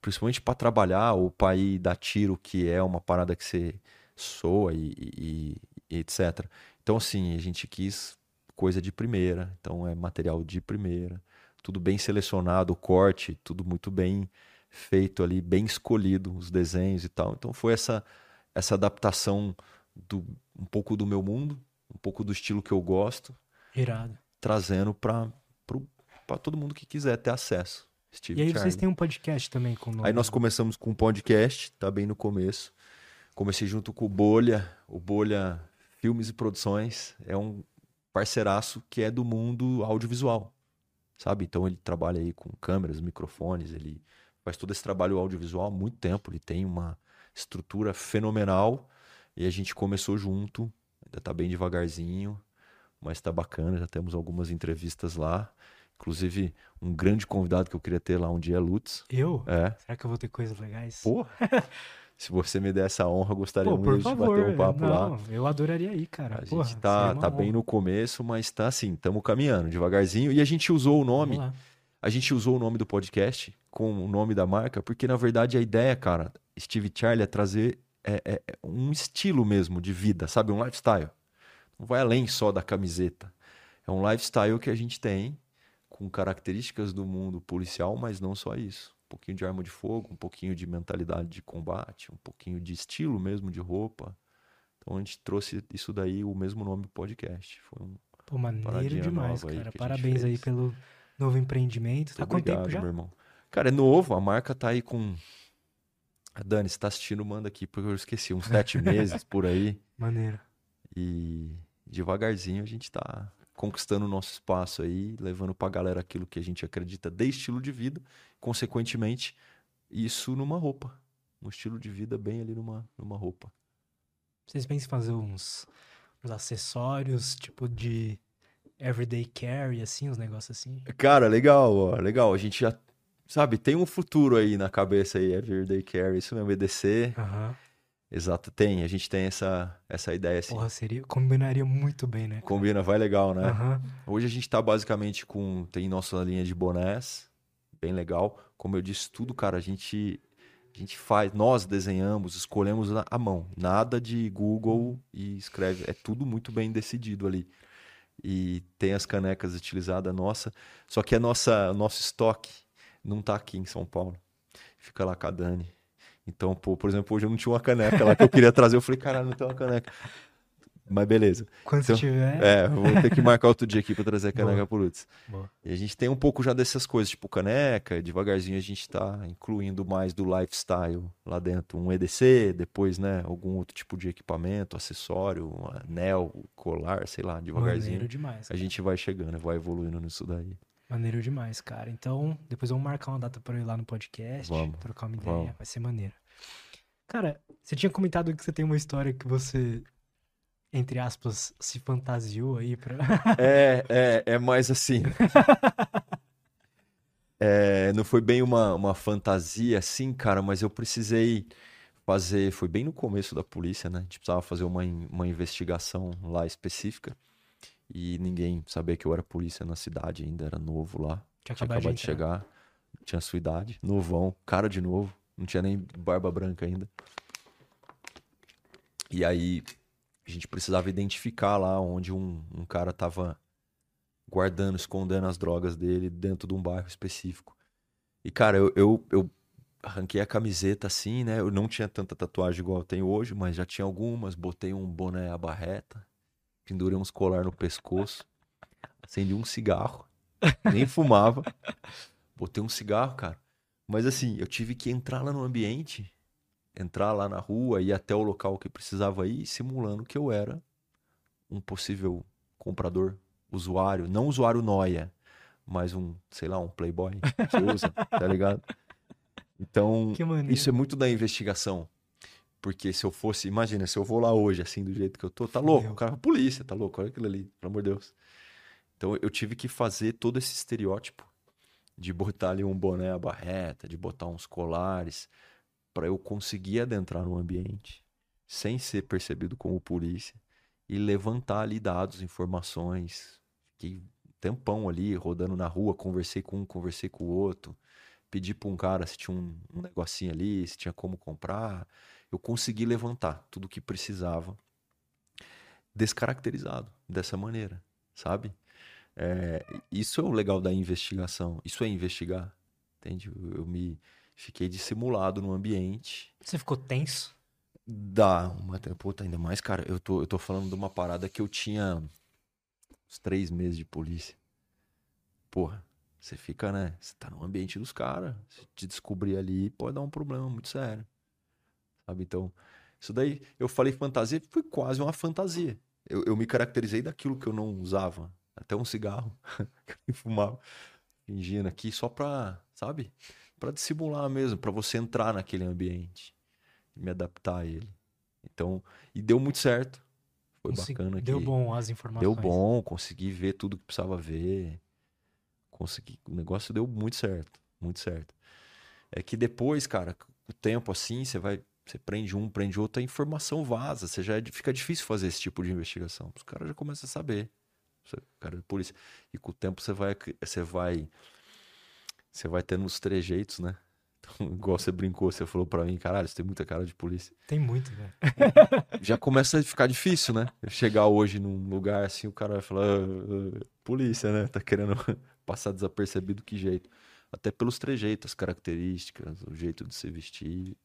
Principalmente para trabalhar ou para ir dar tiro, que é uma parada que você soa e, e- e etc. Então, assim, a gente quis coisa de primeira, então é material de primeira. tudo bem selecionado, o corte, tudo muito bem feito ali, bem escolhido, os desenhos e tal. Então foi essa, essa adaptação do, um pouco do meu mundo, um pouco do estilo que eu gosto, Irado. trazendo para todo mundo que quiser ter acesso. Steve e aí Charlie. vocês têm um podcast também com o nome. Aí nós começamos com um podcast, tá bem no começo. Comecei junto com o Bolha, o Bolha Filmes e Produções. É um parceiraço que é do mundo audiovisual, sabe? Então ele trabalha aí com câmeras, microfones, ele faz todo esse trabalho audiovisual há muito tempo. Ele tem uma estrutura fenomenal e a gente começou junto. Ainda tá bem devagarzinho, mas tá bacana. Já temos algumas entrevistas lá. Inclusive, um grande convidado que eu queria ter lá um dia é Lutz. Eu? É. Será que eu vou ter coisas legais? Pô! se você me der essa honra, gostaria Pô, muito favor, de bater um papo não, lá. Eu adoraria ir, cara. A Porra, gente tá, tá bem no começo, mas tá assim, estamos caminhando devagarzinho. E a gente usou o nome. A gente usou o nome do podcast com o nome da marca, porque na verdade a ideia, cara, Steve Charlie, é trazer é, é, é um estilo mesmo de vida, sabe? Um lifestyle. Não vai além só da camiseta. É um lifestyle que a gente tem com características do mundo policial, mas não só isso. Um pouquinho de arma de fogo, um pouquinho de mentalidade de combate, um pouquinho de estilo mesmo de roupa. Então a gente trouxe isso daí, o mesmo nome do podcast. Foi um Pô, maneiro demais, cara. Parabéns aí pelo novo empreendimento. Tá quanto tempo já? meu irmão. Cara, é novo, a marca tá aí com. A Dani, você tá assistindo, manda aqui, porque eu esqueci, uns sete meses por aí. Maneiro. E devagarzinho a gente tá conquistando o nosso espaço aí, levando para a galera aquilo que a gente acredita de estilo de vida, consequentemente, isso numa roupa. Um estilo de vida bem ali numa, numa roupa. Vocês pensam em fazer uns, uns acessórios, tipo de everyday carry, assim, uns negócios assim? Cara, legal, ó, legal. A gente já, sabe, tem um futuro aí na cabeça aí, everyday carry, isso mesmo, EDC. Aham. Uhum. Exato, tem. A gente tem essa, essa ideia assim. Porra, seria, combinaria muito bem, né? Combina, vai legal, né? Uhum. Hoje a gente tá basicamente com. Tem nossa linha de bonés, bem legal. Como eu disse, tudo, cara, a gente. A gente faz, nós desenhamos, escolhemos à mão. Nada de Google e escreve. É tudo muito bem decidido ali. E tem as canecas utilizadas nossa. Só que a nossa, nosso estoque não tá aqui em São Paulo. Fica lá com a Dani. Então, pô, por exemplo, hoje eu não tinha uma caneca lá que eu queria trazer. Eu falei, caralho, não tem uma caneca. Mas beleza. Quando então, tiver. É, vou ter que marcar outro dia aqui para trazer a caneca por Lutz. E a gente tem um pouco já dessas coisas, tipo caneca, devagarzinho a gente tá incluindo mais do lifestyle lá dentro. Um EDC, depois, né, algum outro tipo de equipamento, acessório, um anel, colar, sei lá, devagarzinho. Maneiro demais. Cara. A gente vai chegando, vai evoluindo nisso daí. Maneiro demais, cara. Então, depois vamos marcar uma data para ir lá no podcast, vamos, trocar uma ideia, vamos. vai ser maneiro. Cara, você tinha comentado que você tem uma história que você, entre aspas, se fantasiou aí pra. é, é, é mais assim. é, não foi bem uma, uma fantasia assim, cara, mas eu precisei fazer. Foi bem no começo da polícia, né? A gente precisava fazer uma, uma investigação lá específica. E ninguém sabia que eu era polícia na cidade ainda, era novo lá. Tinha, tinha acabado de, chegar, tinha sua idade, novão, cara de novo, não tinha nem barba branca ainda. E aí a gente precisava identificar lá onde um, um cara tava guardando, escondendo as drogas dele dentro de um bairro específico. E, cara, eu, eu, eu arranquei a camiseta assim, né? Eu não tinha tanta tatuagem igual eu tenho hoje, mas já tinha algumas. Botei um boné à barreta pendurei uns colar no pescoço, acendi um cigarro, nem fumava, botei um cigarro, cara. Mas assim, eu tive que entrar lá no ambiente, entrar lá na rua, ir até o local que precisava ir, simulando que eu era um possível comprador, usuário, não usuário noia, mas um, sei lá, um playboy que usa, tá ligado? Então, isso é muito da investigação. Porque se eu fosse, imagina, se eu vou lá hoje, assim, do jeito que eu tô, tá louco, o cara, a polícia, tá louco, olha aquilo ali, pelo amor de Deus. Então eu tive que fazer todo esse estereótipo de botar ali um boné à barreta, de botar uns colares, para eu conseguir adentrar no ambiente sem ser percebido como polícia e levantar ali dados, informações. Fiquei um tempão ali rodando na rua, conversei com um, conversei com o outro, pedi para um cara se tinha um, um negocinho ali, se tinha como comprar eu consegui levantar tudo o que precisava descaracterizado dessa maneira, sabe? É, isso é o legal da investigação. Isso é investigar. Entende? Eu, eu me fiquei dissimulado no ambiente. Você ficou tenso? Dá, uma puta, ainda mais, cara. Eu tô, eu tô falando de uma parada que eu tinha uns três meses de polícia. Porra, você fica, né? Você tá no ambiente dos caras. Se te descobrir ali, pode dar um problema muito sério. Sabe? Então, isso daí, eu falei fantasia, foi quase uma fantasia. Eu, eu me caracterizei daquilo que eu não usava. Até um cigarro que eu fumava, fingindo aqui, só pra, sabe? Pra dissimular mesmo, pra você entrar naquele ambiente e me adaptar a ele. Então, e deu muito certo. Foi Consegui- bacana. Deu que- bom as informações. Deu bom, consegui ver tudo que precisava ver. Consegui, o negócio deu muito certo, muito certo. É que depois, cara, o tempo assim, você vai, você prende um, prende outro, a informação vaza, você já é- fica difícil fazer esse tipo de investigação. Os caras já começam a saber. Você, cara da polícia. E com o tempo você vai você vai você vai tendo os trejeitos, né? Então, igual você brincou, você falou pra mim, caralho, você tem muita cara de polícia Tem muito, velho. já começa a ficar difícil, né? Chegar hoje num lugar assim, o cara vai falar, "Ah, ah, polícia, né? Tá querendo passar desapercebido que jeito. Até pelos trejeitos, as características, o jeito de se vestir.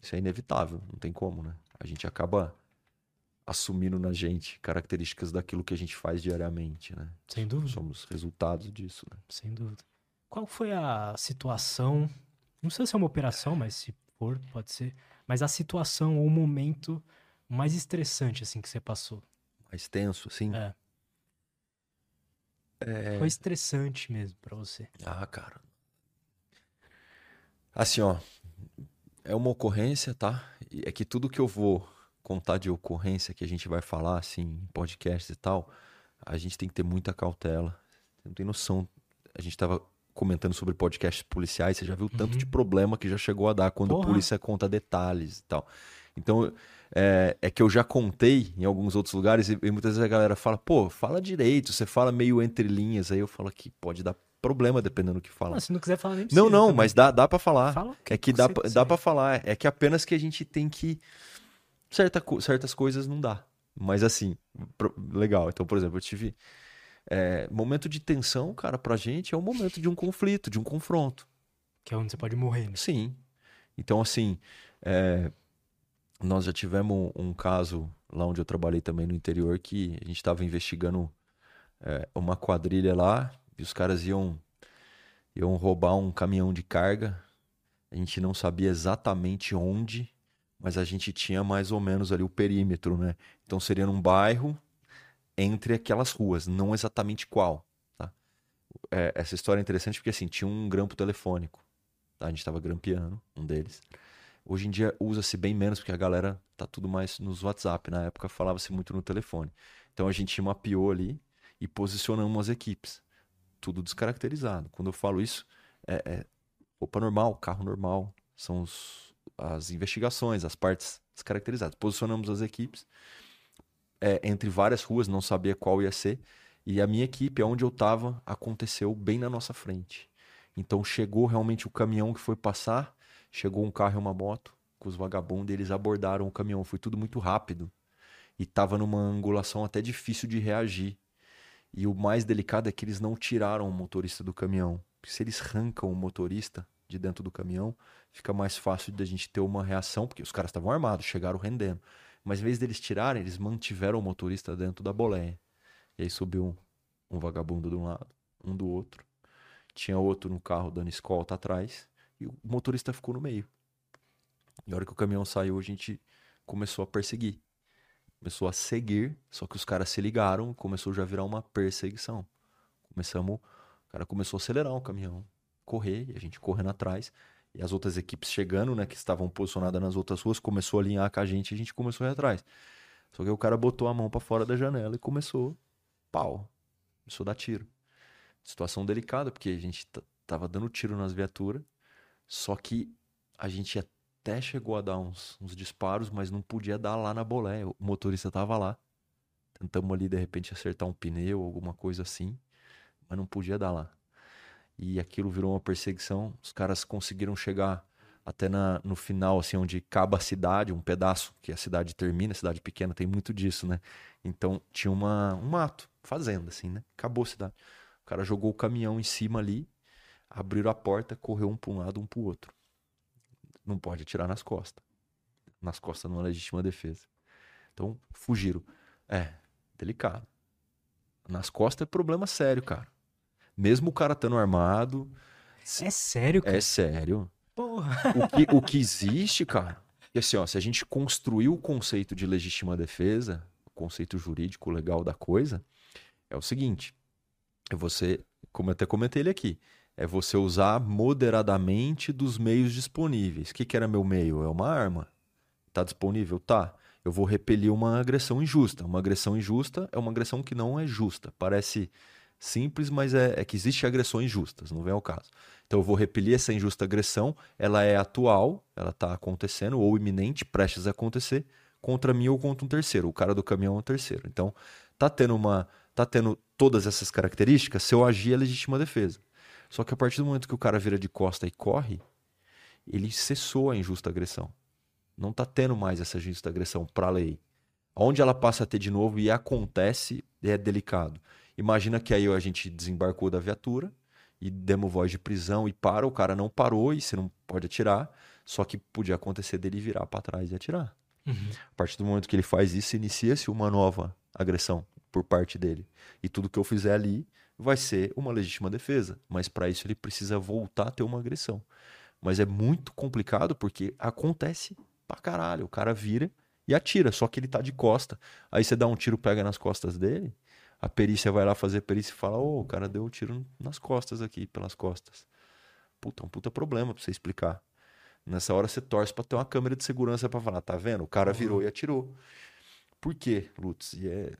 Isso é inevitável, não tem como, né? A gente acaba assumindo na gente características daquilo que a gente faz diariamente, né? Sem dúvida. Somos resultados disso, né? Sem dúvida. Qual foi a situação? Não sei se é uma operação, mas se for, pode ser. Mas a situação ou o momento mais estressante, assim, que você passou. Mais tenso, assim. É. É. Foi estressante mesmo pra você. Ah, cara. Assim, ó. É uma ocorrência, tá? É que tudo que eu vou contar de ocorrência que a gente vai falar, assim, em podcast e tal, a gente tem que ter muita cautela. Você não tem noção. A gente tava comentando sobre podcasts policiais, você já viu tanto Uhum. de problema que já chegou a dar quando a Porra. polícia conta detalhes e tal. Então, é, é que eu já contei em alguns outros lugares e, e muitas vezes a galera fala, pô, fala direito, você fala meio entre linhas, aí eu falo que pode dar problema dependendo do que fala. Ah, se não quiser falar, nem precisa. Não, não, também. mas dá, dá para falar. Fala É que dá, pra- dá para falar. É que apenas que a gente tem que. Certa, certas coisas não dá. Mas assim, pro- legal. Então, por exemplo, eu tive. é, momento de tensão, cara, pra gente é um momento de um conflito, de um confronto. Que é onde você pode morrer, né? Sim. Então, assim, é, nós já tivemos um caso lá onde eu trabalhei também no interior que a gente estava investigando é, uma quadrilha lá os caras iam, iam roubar um caminhão de carga. A gente não sabia exatamente onde, mas a gente tinha mais ou menos ali o perímetro, né? Então seria num bairro entre aquelas ruas, não exatamente qual, tá? É, essa história é interessante porque assim, tinha um grampo telefônico tá? A gente tava grampeando um deles. Hoje em dia usa-se bem menos porque a galera tá tudo mais nos WhatsApp. Na época falava-se muito no telefone. Então a gente mapeou ali e posicionamos as equipes. Tudo descaracterizado. Quando eu falo isso, é, é roupa normal, carro normal. São os- as investigações, as partes descaracterizadas. Posicionamos as equipes é, entre várias ruas, não sabia qual ia ser. E a minha equipe, onde eu tava, aconteceu bem na nossa frente. Então chegou realmente o caminhão que foi passar, chegou um carro e uma moto com os vagabundos, eles abordaram o caminhão, foi tudo muito rápido. E tava numa angulação até difícil de reagir. E o mais delicado é que eles não tiraram o motorista do caminhão. Se eles arrancam o motorista de dentro do caminhão, fica mais fácil da gente ter uma reação, porque os caras estavam armados, chegaram rendendo. Mas em vez deles tirarem, eles mantiveram o motorista dentro da boleia. E aí subiu um, um vagabundo de um lado, um do outro. Tinha outro no carro dando escolta atrás. E o motorista ficou no meio. E a hora que o caminhão saiu, a gente começou a perseguir. Começou a seguir, só que os caras se ligaram, começou já a virar uma perseguição. Começamos, o cara começou a acelerar o caminhão, correr, e a gente correndo atrás. E as outras equipes chegando, né, que estavam posicionadas nas outras ruas, começou a alinhar com a gente e a gente começou a ir atrás. Só que o cara botou a mão pra fora da janela e começou, pau, começou a dar tiro. Situação delicada, porque a gente tava dando tiro nas viaturas, só que a gente até chegou a dar uns, uns disparos, mas não podia dar lá na boleia. O motorista tava lá. Tentamos ali, de repente, acertar um pneu, alguma coisa assim, mas não podia dar lá. E aquilo virou uma perseguição. Os caras conseguiram chegar até na, no final, assim, onde acaba a cidade, um pedaço que a cidade termina, a cidade pequena tem muito disso, né? Então tinha uma, um mato. fazenda, assim, né? Acabou a cidade. O cara jogou o caminhão em cima ali, abriram a porta, correu um para um lado, um para o outro. Não pode atirar nas costas. Nas costas não é legítima defesa. Então, fugiram. É, delicado. Nas costas é problema sério, cara. Mesmo o cara estando armado. É sério, cara? É sério. Porra. O que, o que existe, cara, e assim, ó, se a gente construiu o conceito de legítima defesa, o conceito jurídico legal da coisa, é o seguinte: você, como eu até comentei ele aqui, é você usar moderadamente dos meios disponíveis. O que, que era meu meio? É uma arma. Tá disponível? Tá. Eu vou repelir uma agressão injusta. Uma agressão injusta é uma agressão que não é justa. Parece simples, mas é, é que existem agressões justas, não vem ao caso. Então eu vou repelir essa injusta agressão, ela é atual, ela está acontecendo, ou iminente, prestes a acontecer, contra mim ou contra um terceiro. O cara do caminhão é um terceiro. Então, tá tendo uma. tá tendo todas essas características, se eu agir é legítima defesa. Só que a partir do momento que o cara vira de costa e corre, ele cessou a injusta agressão. Não tá tendo mais essa injusta agressão para a lei. Onde ela passa a ter de novo e acontece, é delicado. Imagina que aí a gente desembarcou da viatura e demos voz de prisão e para, o cara não parou e você não pode atirar, só que podia acontecer dele virar para trás e atirar. Uhum. A partir do momento que ele faz isso, inicia-se uma nova agressão por parte dele. E tudo que eu fizer ali vai ser uma legítima defesa, mas para isso ele precisa voltar a ter uma agressão. Mas é muito complicado porque acontece pra caralho. O cara vira e atira, só que ele tá de costa. Aí você dá um tiro, pega nas costas dele, a perícia vai lá fazer a perícia e fala: Ô, oh, o cara deu um tiro nas costas aqui, pelas costas. Puta, é um puta problema pra você explicar. Nessa hora você torce pra ter uma câmera de segurança para falar: tá vendo? O cara virou uhum. e atirou. Por quê, Lutz? E é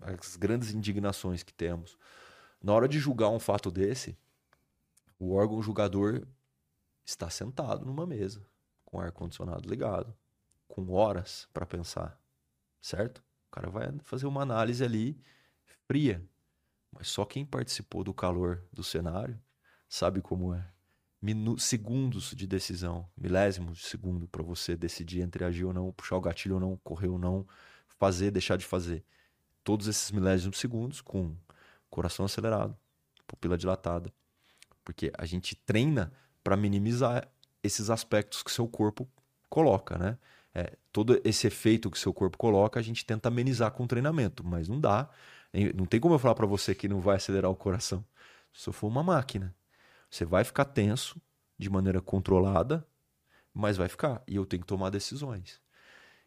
as grandes indignações que temos. Na hora de julgar um fato desse, o órgão julgador está sentado numa mesa, com ar-condicionado ligado, com horas para pensar, certo? O cara vai fazer uma análise ali fria. Mas só quem participou do calor do cenário sabe como é. Minu segundos de decisão, milésimos de segundo para você decidir entre agir ou não, puxar o gatilho ou não, correr ou não, fazer, deixar de fazer. Todos esses milésimos de segundos com coração acelerado, pupila dilatada. Porque a gente treina para minimizar esses aspectos que seu corpo coloca, né? É, todo esse efeito que seu corpo coloca, a gente tenta amenizar com o treinamento, mas não dá não tem como eu falar para você que não vai acelerar o coração. Se eu for uma máquina, você vai ficar tenso de maneira controlada, mas vai ficar. E eu tenho que tomar decisões.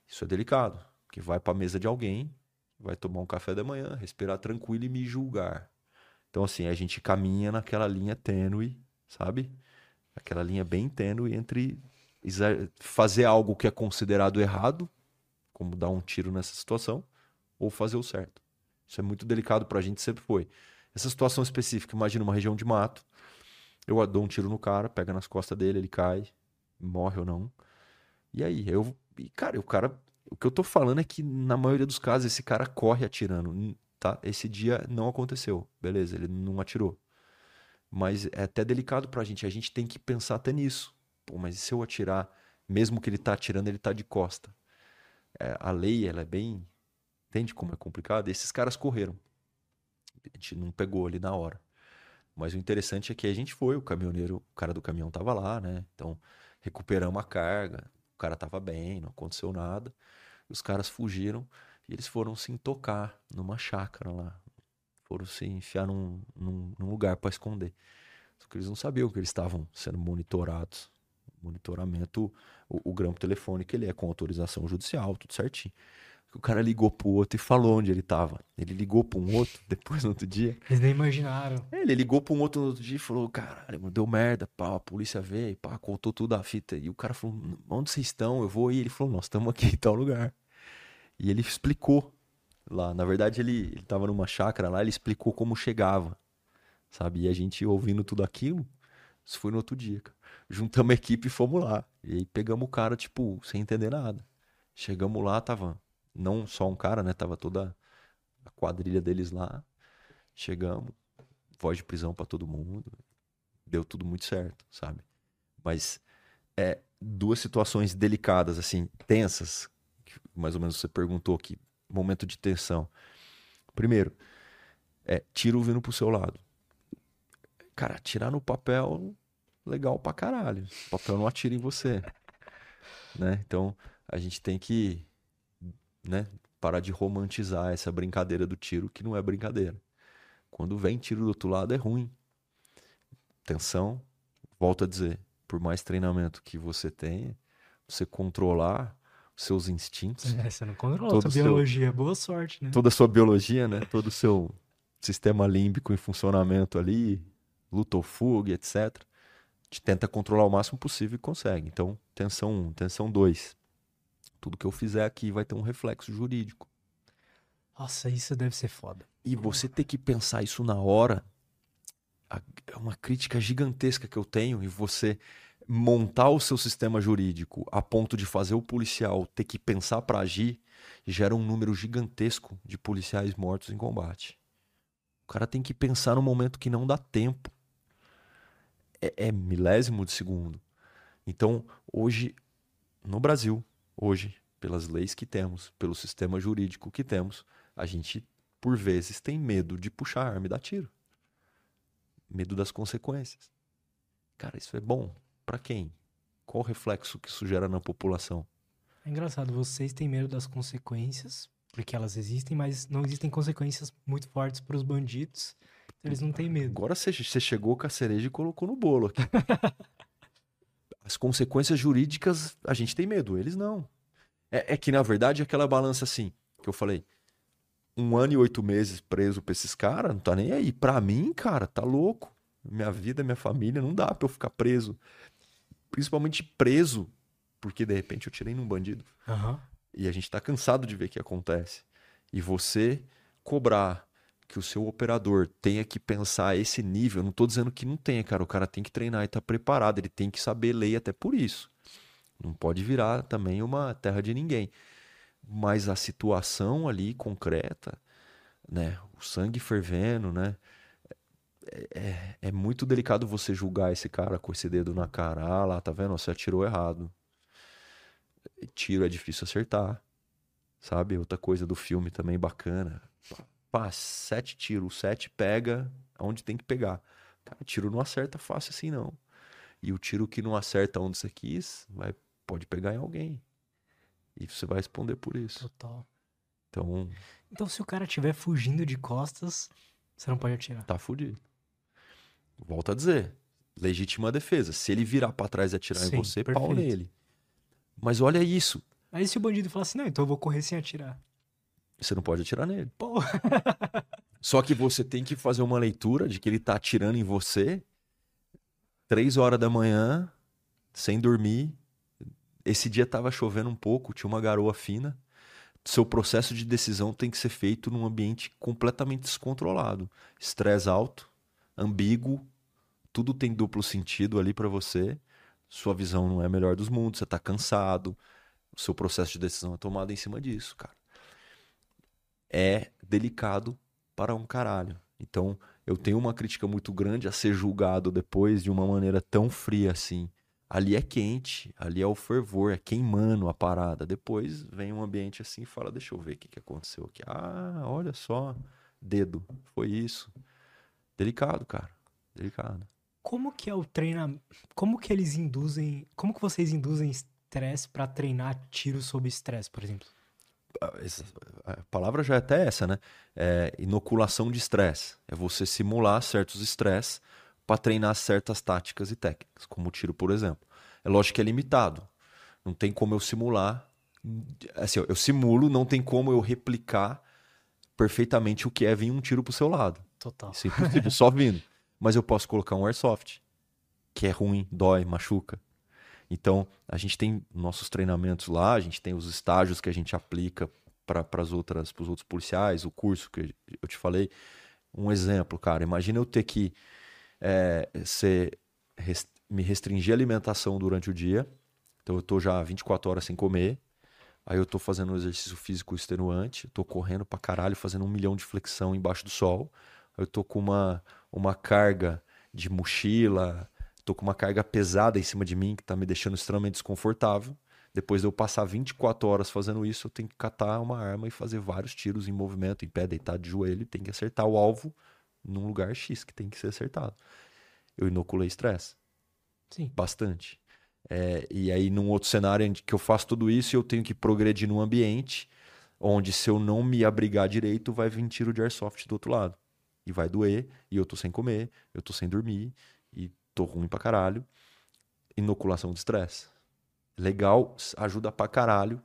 Isso é delicado, porque vai para a mesa de alguém, vai tomar um café da manhã, respirar tranquilo e me julgar. Então, assim, a gente caminha naquela linha tênue, sabe? Aquela linha bem tênue entre fazer algo que é considerado errado, como dar um tiro nessa situação, ou fazer o certo. Isso é muito delicado para a gente, sempre foi. Essa situação específica, imagina uma região de mato, eu dou um tiro no cara, pega nas costas dele, ele cai, morre ou não. E aí, eu. E, cara, o cara. O que eu tô falando é que, na maioria dos casos, esse cara corre atirando. Tá? Esse dia não aconteceu. Beleza, ele não atirou. Mas é até delicado pra gente. A gente tem que pensar até nisso. Pô, mas se eu atirar, mesmo que ele tá atirando, ele tá de costa. É, a lei, ela é bem Entende como é complicado? E esses caras correram. A gente não pegou ali na hora. Mas o interessante é que a gente foi, o caminhoneiro, o cara do caminhão tava lá, né? Então, recuperamos a carga, o cara tava bem, não aconteceu nada. Os caras fugiram e eles foram se tocar numa chácara lá. Foram se enfiar num, num, num lugar para esconder. Só que eles não sabiam que eles estavam sendo monitorados. Monitoramento, o, o grampo telefônico, ele é com autorização judicial, tudo certinho o cara ligou pro outro e falou onde ele tava. Ele ligou pra um outro depois no outro dia. Eles nem imaginaram. É, ele ligou pra um outro no outro dia e falou: caralho, deu merda, pá, a polícia veio, pá, contou tudo a fita. E o cara falou: onde vocês estão? Eu vou ir. Ele falou: nós estamos aqui em tal lugar. E ele explicou lá. Na verdade, ele, ele tava numa chácara lá, ele explicou como chegava, sabe? E a gente ouvindo tudo aquilo, isso foi no outro dia, cara. Juntamos a equipe e fomos lá. E aí pegamos o cara, tipo, sem entender nada. Chegamos lá, tava não só um cara, né? Tava toda a quadrilha deles lá. Chegamos, voz de prisão para todo mundo. Deu tudo muito certo, sabe? Mas é duas situações delicadas, assim, tensas. Mais ou menos você perguntou aqui, momento de tensão. Primeiro, É tiro vindo pro seu lado. Cara, atirar no papel, legal pra caralho. O papel não atira em você. Né? Então, a gente tem que né, parar de romantizar essa brincadeira do tiro, que não é brincadeira. Quando vem tiro do outro lado, é ruim. Atenção, volto a dizer, por mais treinamento que você tenha, você controlar seus instintos. É, você não controla Todo sua seu- biologia. Boa sorte, né? toda a sua biologia, né? Todo o seu sistema límbico em funcionamento ali, luta ou fuga, etc. Te tenta controlar o máximo possível e consegue. Então, tensão 1, tensão 2. Tudo que eu fizer aqui vai ter um reflexo jurídico. Nossa, isso deve ser foda. E você ter que pensar isso na hora é uma crítica gigantesca que eu tenho e você montar o seu sistema jurídico a ponto de fazer o policial ter que pensar para agir gera um número gigantesco de policiais mortos em combate. O cara tem que pensar no momento que não dá tempo. É, é milésimo de segundo. Então, hoje, no Brasil, hoje, pelas leis que temos, pelo sistema jurídico que temos, a gente, por vezes, tem medo de puxar a arma e dar tiro. Medo das consequências. Cara, isso é bom. Pra quem? Qual o reflexo que isso gera na população? É engraçado, vocês têm medo das consequências, porque elas existem, mas não existem consequências muito fortes para os bandidos. Então eles não têm medo. Agora você, você chegou com a cereja e colocou no bolo aqui. As consequências jurídicas, a gente tem medo, eles não. É, é que, na verdade, é aquela balança assim, que eu falei. Um ano e oito meses preso pra esses caras, não tá nem aí. Pra mim, cara, tá louco. Minha vida, minha família, não dá pra eu ficar preso. Principalmente preso, porque de repente eu tirei num bandido. Aham. E a gente está cansado de ver que acontece. E você cobrar que o seu operador tenha que pensar a esse nível, eu não estou dizendo que não tenha, cara. O cara tem que treinar e estar preparado, ele tem que saber lei até por isso. Não pode virar também uma terra de ninguém. Mas a situação ali concreta, né? O sangue fervendo, né? É, é- é muito delicado você julgar esse cara com esse dedo na cara. Ah lá, tá vendo? Você atirou errado. Tiro é difícil acertar. Sabe? Outra coisa do filme também bacana. Pá, sete tiros, sete pega onde tem que pegar. Cara, tiro não acerta fácil assim, não. E o tiro que não acerta onde você quis, vai, pode pegar em alguém. E você vai responder por isso. Total. Então, Então, se o cara estiver fugindo de costas, você não pode atirar. tá fudido. Volto a dizer. Legítima defesa. Se ele virar pra trás e atirar Sim, em você, pau perfeito. nele. Mas olha isso. Aí se o bandido falar assim, não, então eu vou correr sem atirar. Você não pode atirar nele. Pô, Só que você tem que fazer uma leitura de que ele tá atirando em você três horas da manhã, sem dormir. Esse dia tava chovendo um pouco, tinha uma garoa fina. Seu processo de decisão tem que ser feito num ambiente completamente descontrolado. Estresse alto, ambíguo, tudo tem duplo sentido ali pra você. Sua visão não é a melhor dos mundos, você tá cansado. O seu processo de decisão é tomado em cima disso, cara. É delicado para um caralho. Então, eu tenho uma crítica muito grande a ser julgado depois de uma maneira tão fria assim. Ali é quente, ali é o fervor, é queimando a parada. Depois vem um ambiente assim e fala: Deixa eu ver o que, que aconteceu aqui. Ah, olha só, dedo, foi isso. Delicado, cara, delicado. Como que é o treinamento? Como que eles induzem. Como que vocês induzem estresse pra treinar tiro sob estresse, por exemplo? Ah, A palavra já é até essa, né? É inoculação de estresse. É você simular certos estresses para treinar certas táticas e técnicas, como o tiro, por exemplo. É lógico que é limitado. Não tem como eu simular. Assim, eu simulo, não tem como eu replicar perfeitamente o que é vir um tiro pro seu lado. Total. Isso é impossível, só vindo. Mas eu posso colocar um airsoft, que é ruim, dói, machuca. Então, a gente tem nossos treinamentos lá, a gente tem os estágios que a gente aplica para os outros policiais, o curso que eu te falei. Um exemplo, cara, imagina eu ter que é, ser, res- me restringir a alimentação durante o dia. Então, eu tô já 24 horas sem comer. Aí eu tô fazendo um exercício físico extenuante, tô correndo pra caralho, fazendo um milhão de flexão embaixo do sol. Eu tô com uma, uma carga de mochila, tô com uma carga pesada em cima de mim que tá me deixando extremamente desconfortável. Depois de eu passar 24 horas fazendo isso, eu tenho que catar uma arma e fazer vários tiros em movimento, em pé, deitado de joelho, tem que acertar o alvo num lugar X que tem que ser acertado. Eu inoculei estresse. Sim. Bastante. É, e aí, num outro cenário em que eu faço tudo isso, eu tenho que progredir num ambiente onde, se eu não me abrigar direito, vai vir tiro de airsoft do outro lado. E vai doer, e eu tô sem comer, eu tô sem dormir, e tô ruim pra caralho. Inoculação de estresse. Legal, ajuda pra caralho,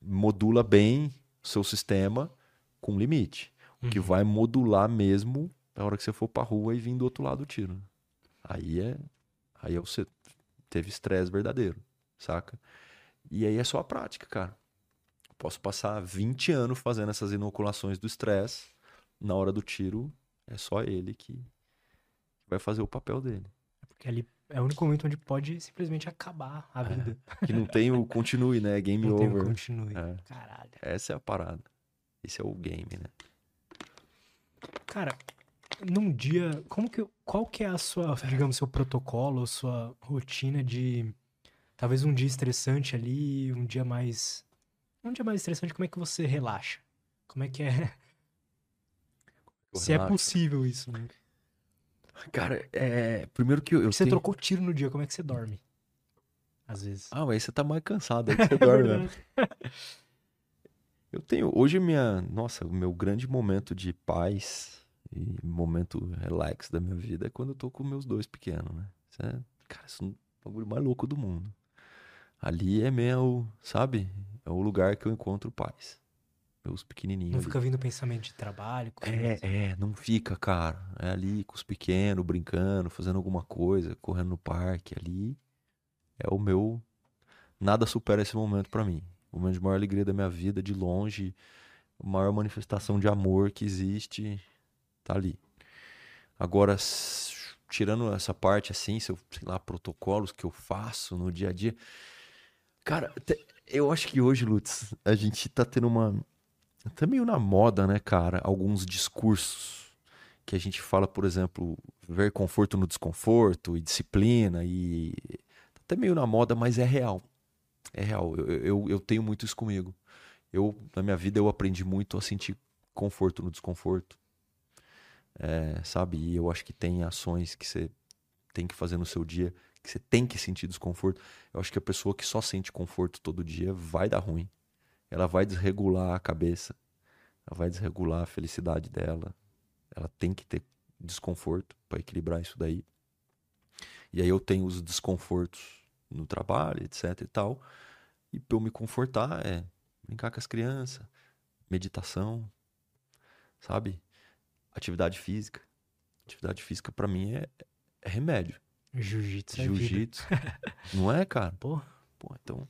modula bem o seu sistema com limite. O que Uhum. vai modular mesmo na hora que você for pra rua e vir do outro lado o tiro. Aí é. Aí é você teve estresse verdadeiro, saca? E aí é só a prática, cara. Posso passar 20 anos fazendo essas inoculações do estresse. Na hora do tiro, é só ele que vai fazer o papel dele. Porque ali é o único momento onde pode simplesmente acabar a vida. Que não tem o continue, né? Game Não tem um over. continue. É. Caralho. Essa é a parada. Esse é o game, né? Cara, num dia, como que, qual que é a sua, digamos, seu protocolo, sua rotina de talvez um dia estressante ali, um dia mais um dia mais estressante, como é que você relaxa? Como é que é? Se é possível isso, né? Cara, é. Primeiro que eu, eu Você tenho... trocou tiro no dia, como é que você dorme? Às vezes. Ah, mas aí você tá mais cansado, aí que você dorme, né? Eu tenho. Hoje, minha. Nossa, o meu grande momento de paz e momento relax da minha vida é quando eu tô com meus dois pequenos, né? Isso é, cara, isso é o bagulho mais louco do mundo. Ali é meu, sabe? É o lugar que eu encontro paz. Meus pequenininhos. Não ali. fica vindo pensamento de trabalho, coisa É, assim. é, não fica, cara. É ali com os pequenos, brincando, fazendo alguma coisa, correndo no parque. Ali é o meu. Nada supera esse momento pra mim. O momento de maior alegria da minha vida, de longe, a maior manifestação de amor que existe, tá ali. Agora, tirando essa parte assim, se eu, sei lá, protocolos que eu faço no dia a dia. Cara, eu acho que hoje, Lutz, a gente tá tendo uma. Tá meio na moda, né, cara? Alguns discursos que a gente fala, por exemplo, ver conforto no desconforto e disciplina e. Tá até meio na moda, mas é real. É real. Eu, eu, eu tenho muito isso comigo. Eu, na minha vida, eu aprendi muito a sentir conforto no desconforto. É, sabe? E eu acho que tem ações que você tem que fazer no seu dia que você tem que sentir desconforto. Eu acho que a pessoa que só sente conforto todo dia vai dar ruim. Ela vai desregular a cabeça. Ela vai desregular a felicidade dela. Ela tem que ter desconforto para equilibrar isso daí. E aí eu tenho os desconfortos no trabalho, etc e tal. E para eu me confortar é brincar com as crianças, meditação, sabe? Atividade física. Atividade física para mim é, é remédio. Jiu-jitsu é. Jiu-jitsu. Não é, cara? Porra. Pô, então.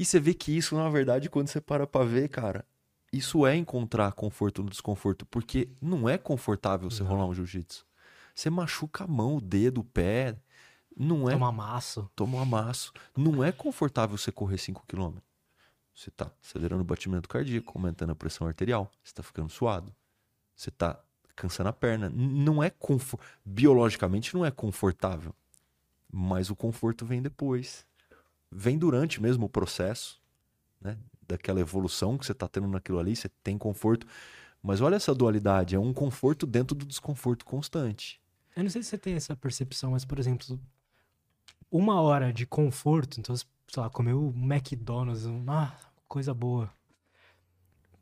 E você vê que isso, na verdade, quando você para pra ver, cara, isso é encontrar conforto no desconforto, porque não é confortável você Não. rolar um jiu-jitsu. Você machuca a mão, o dedo, o pé. Não é. Toma maço. Toma um amasso. Não é confortável você correr 5 km. Você tá acelerando o batimento cardíaco, aumentando a pressão arterial. Você tá ficando suado. Você tá cansando a perna. Não é confo- biologicamente não é confortável. Mas o conforto vem depois. Vem durante mesmo o processo, né? Daquela evolução que você tá tendo naquilo ali, você tem conforto. Mas olha essa dualidade, é um conforto dentro do desconforto constante. Eu não sei se você tem essa percepção, mas, por exemplo, uma hora de conforto, então, sei lá, comeu um McDonald's, ah, coisa boa.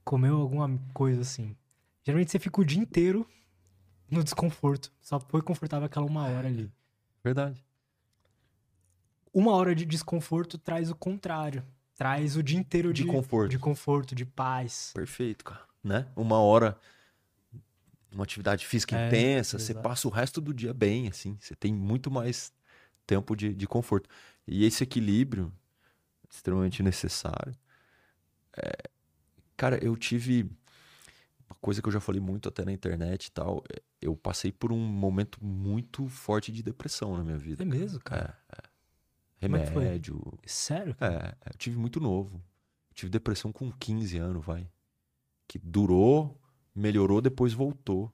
Comeu alguma coisa assim. Geralmente você fica o dia inteiro no desconforto. Só foi confortável aquela uma hora ali. Verdade. Uma hora de desconforto traz o contrário. Traz o dia inteiro de, De conforto. de conforto, de paz. Perfeito, cara. Né? Uma hora, uma atividade física É, intensa, você exato. passa o resto do dia bem, assim. Você tem muito mais tempo de, de conforto. E esse equilíbrio, extremamente necessário. É, cara, eu tive uma coisa que eu já falei muito até na internet e tal. é, Eu passei por um momento muito forte de depressão na minha vida. É mesmo, cara? É, é foi? Remédio, Sério? cara? é, eu tive muito novo. Eu tive depressão com 15 anos, vai. Que durou, melhorou, depois voltou.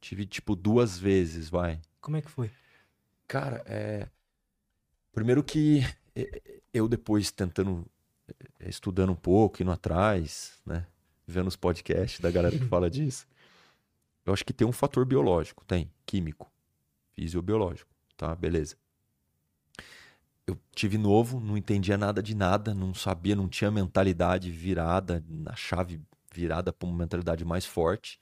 Tive, tipo, duas vezes, vai. Como é que foi? Cara, é. Primeiro que eu depois tentando, eh, estudando um pouco, indo atrás, né? Vendo os podcasts da galera que fala disso. Eu acho que tem um fator biológico, tem, químico, fisiobiológico, tá? Beleza. Eu tive novo, não entendia nada de nada, não sabia, não tinha mentalidade virada, na chave virada para uma mentalidade mais forte.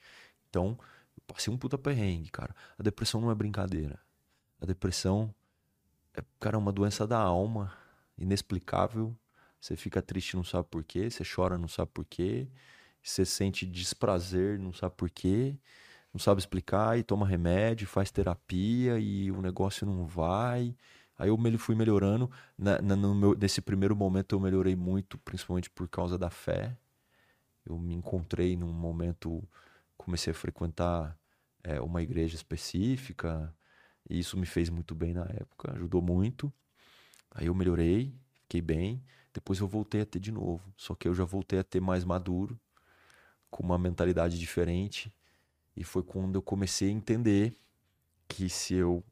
Então, eu passei um puta perrengue, cara. A depressão não é brincadeira. A depressão é, cara, uma doença da alma, inexplicável. Você fica triste, não sabe por quê. Você chora, não sabe por quê. Você sente desprazer, não sabe por quê. Não sabe explicar e toma remédio, faz terapia e o negócio não vai. Aí eu fui melhorando. Na, na, meu, nesse primeiro momento eu melhorei muito, principalmente por causa da fé. Eu me encontrei num momento, comecei a frequentar é, uma igreja específica, e isso me fez muito bem na época, ajudou muito. Aí eu melhorei, fiquei bem. Depois eu voltei a ter de novo. Só que eu já voltei a ter mais maduro, com uma mentalidade diferente. E foi quando eu comecei a entender que se eu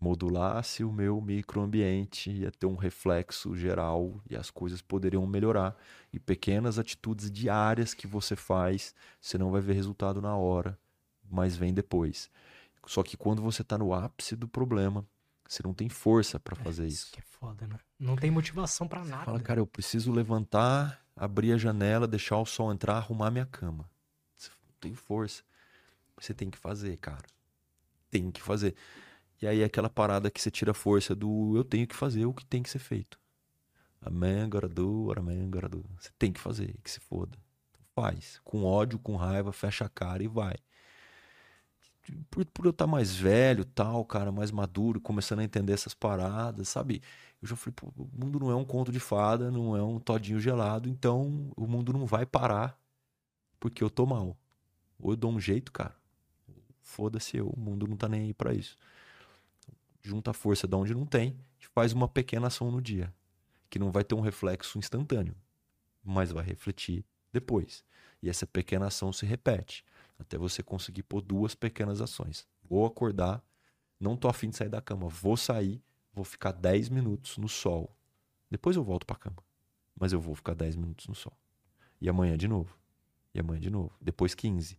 modulasse o meu microambiente, ia ter um reflexo geral e as coisas poderiam melhorar. E pequenas atitudes diárias que você faz, você não vai ver resultado na hora, mas vem depois. Só que quando você tá no ápice do problema, você não tem força para fazer é, isso. Isso que é foda, né? Não tem motivação para nada. Fala, cara, eu preciso levantar, abrir a janela, deixar o sol entrar, arrumar minha cama. Você não tem força. Você tem que fazer, cara. Tem que fazer. E aí é aquela parada que você tira a força do eu tenho que fazer o que tem que ser feito. Amém, agora do, amém, agora do. Você tem que fazer, que se foda. Faz. Com ódio, com raiva, fecha a cara e vai por, por eu estar tá mais velho, tal, cara, mais maduro, começando a entender essas paradas, sabe? Eu já falei, pô, o mundo não é um conto de fada, não é um todinho gelado, então o mundo não vai parar porque eu tô mal. Ou eu dou um jeito, cara. Foda-se eu, o mundo não tá nem aí pra isso. Junta a força de onde não tem e faz uma pequena ação no dia, que não vai ter um reflexo instantâneo, mas vai refletir depois. E essa pequena ação se repete até você conseguir pôr duas pequenas ações. Vou acordar, não tô afim de sair da cama, vou sair, vou ficar 10 minutos no sol. Depois eu volto para cama. Mas eu vou ficar 10 minutos no sol. E amanhã de novo. E amanhã de novo. Depois 15.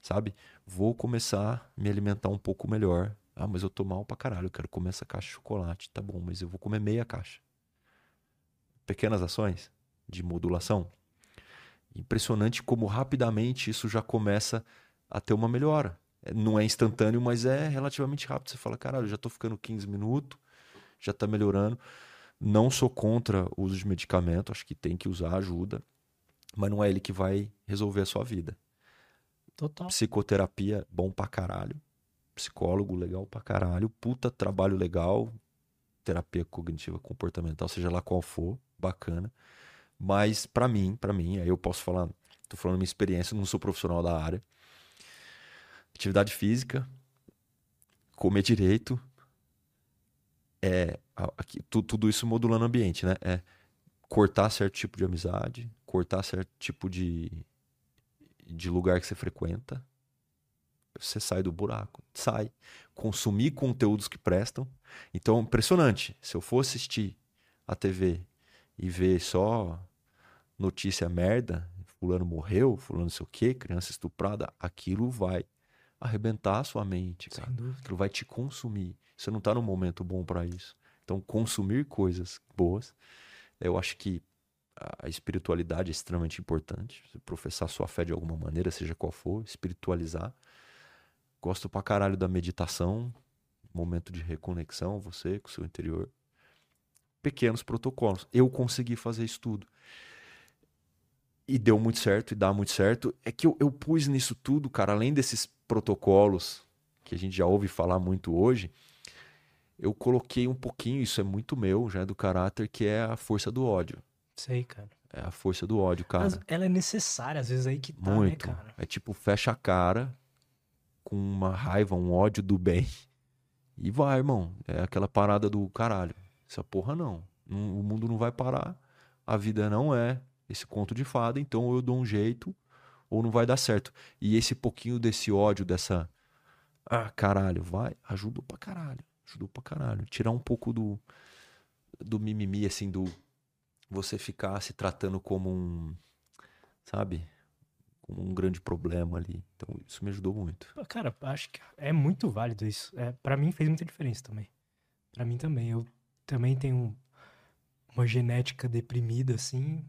Sabe? Vou começar a me alimentar um pouco melhor. Ah, mas eu tô mal pra caralho. Eu quero comer essa caixa de chocolate. Tá bom, mas eu vou comer meia caixa. Pequenas ações de modulação Impressionante como rapidamente isso já começa a ter uma melhora. É, não é instantâneo, mas é relativamente rápido. Você fala, caralho, já estou ficando 15 minutos, já está melhorando. Não sou contra o uso de medicamento, acho que tem que usar, ajuda. Mas não é ele que vai resolver a sua vida. Total. Psicoterapia, bom pra caralho. Psicólogo, legal pra caralho. Puta trabalho legal. Terapia cognitiva comportamental, seja lá qual for, bacana. Mas para mim, para mim, aí eu posso falar, tô falando minha experiência, não sou profissional da área. Atividade física, comer direito, é aqui, tudo isso modulando o ambiente, né? É cortar certo tipo de amizade, cortar certo tipo de, de lugar que você frequenta. Você sai do buraco, sai. Consumir conteúdos que prestam. Então, impressionante. Se eu for assistir a TV e ver só notícia merda, fulano morreu, fulano não sei o quê, criança estuprada, aquilo vai arrebentar a sua mente, cara. Aquilo vai te consumir. Você não está no momento bom para isso. Então, consumir coisas boas, eu acho que a espiritualidade é extremamente importante. Você professar sua fé de alguma maneira, seja qual for, espiritualizar. Gosto pra caralho da meditação, momento de reconexão, você com o seu interior. Pequenos protocolos. Eu consegui fazer isso tudo e deu muito certo e dá muito certo, é que eu, eu pus nisso tudo, cara, além desses protocolos que a gente já ouve falar muito hoje, eu coloquei um pouquinho, isso é muito meu, já é do caráter, que é a força do ódio. Sei, cara. É a força do ódio, cara. Mas ela é necessária, às vezes aí que tá, né, muito. né, cara? É tipo, fecha a cara com uma raiva, um ódio do bem. E vai, irmão. É aquela parada do caralho. Essa porra não. O mundo não vai parar. A vida não é esse conto de fada, então eu dou um jeito ou não vai dar certo. E esse pouquinho desse ódio, dessa. Ah, caralho, vai, ajudou pra caralho. Ajudou pra caralho. Tirar um pouco do. do mimimi, assim, do você ficar se tratando como um, sabe? Como um grande problema ali. Então, isso me ajudou muito. Cara, acho que é muito válido isso. É, para mim fez muita diferença também. Para mim também. Eu também tenho uma genética deprimida, assim.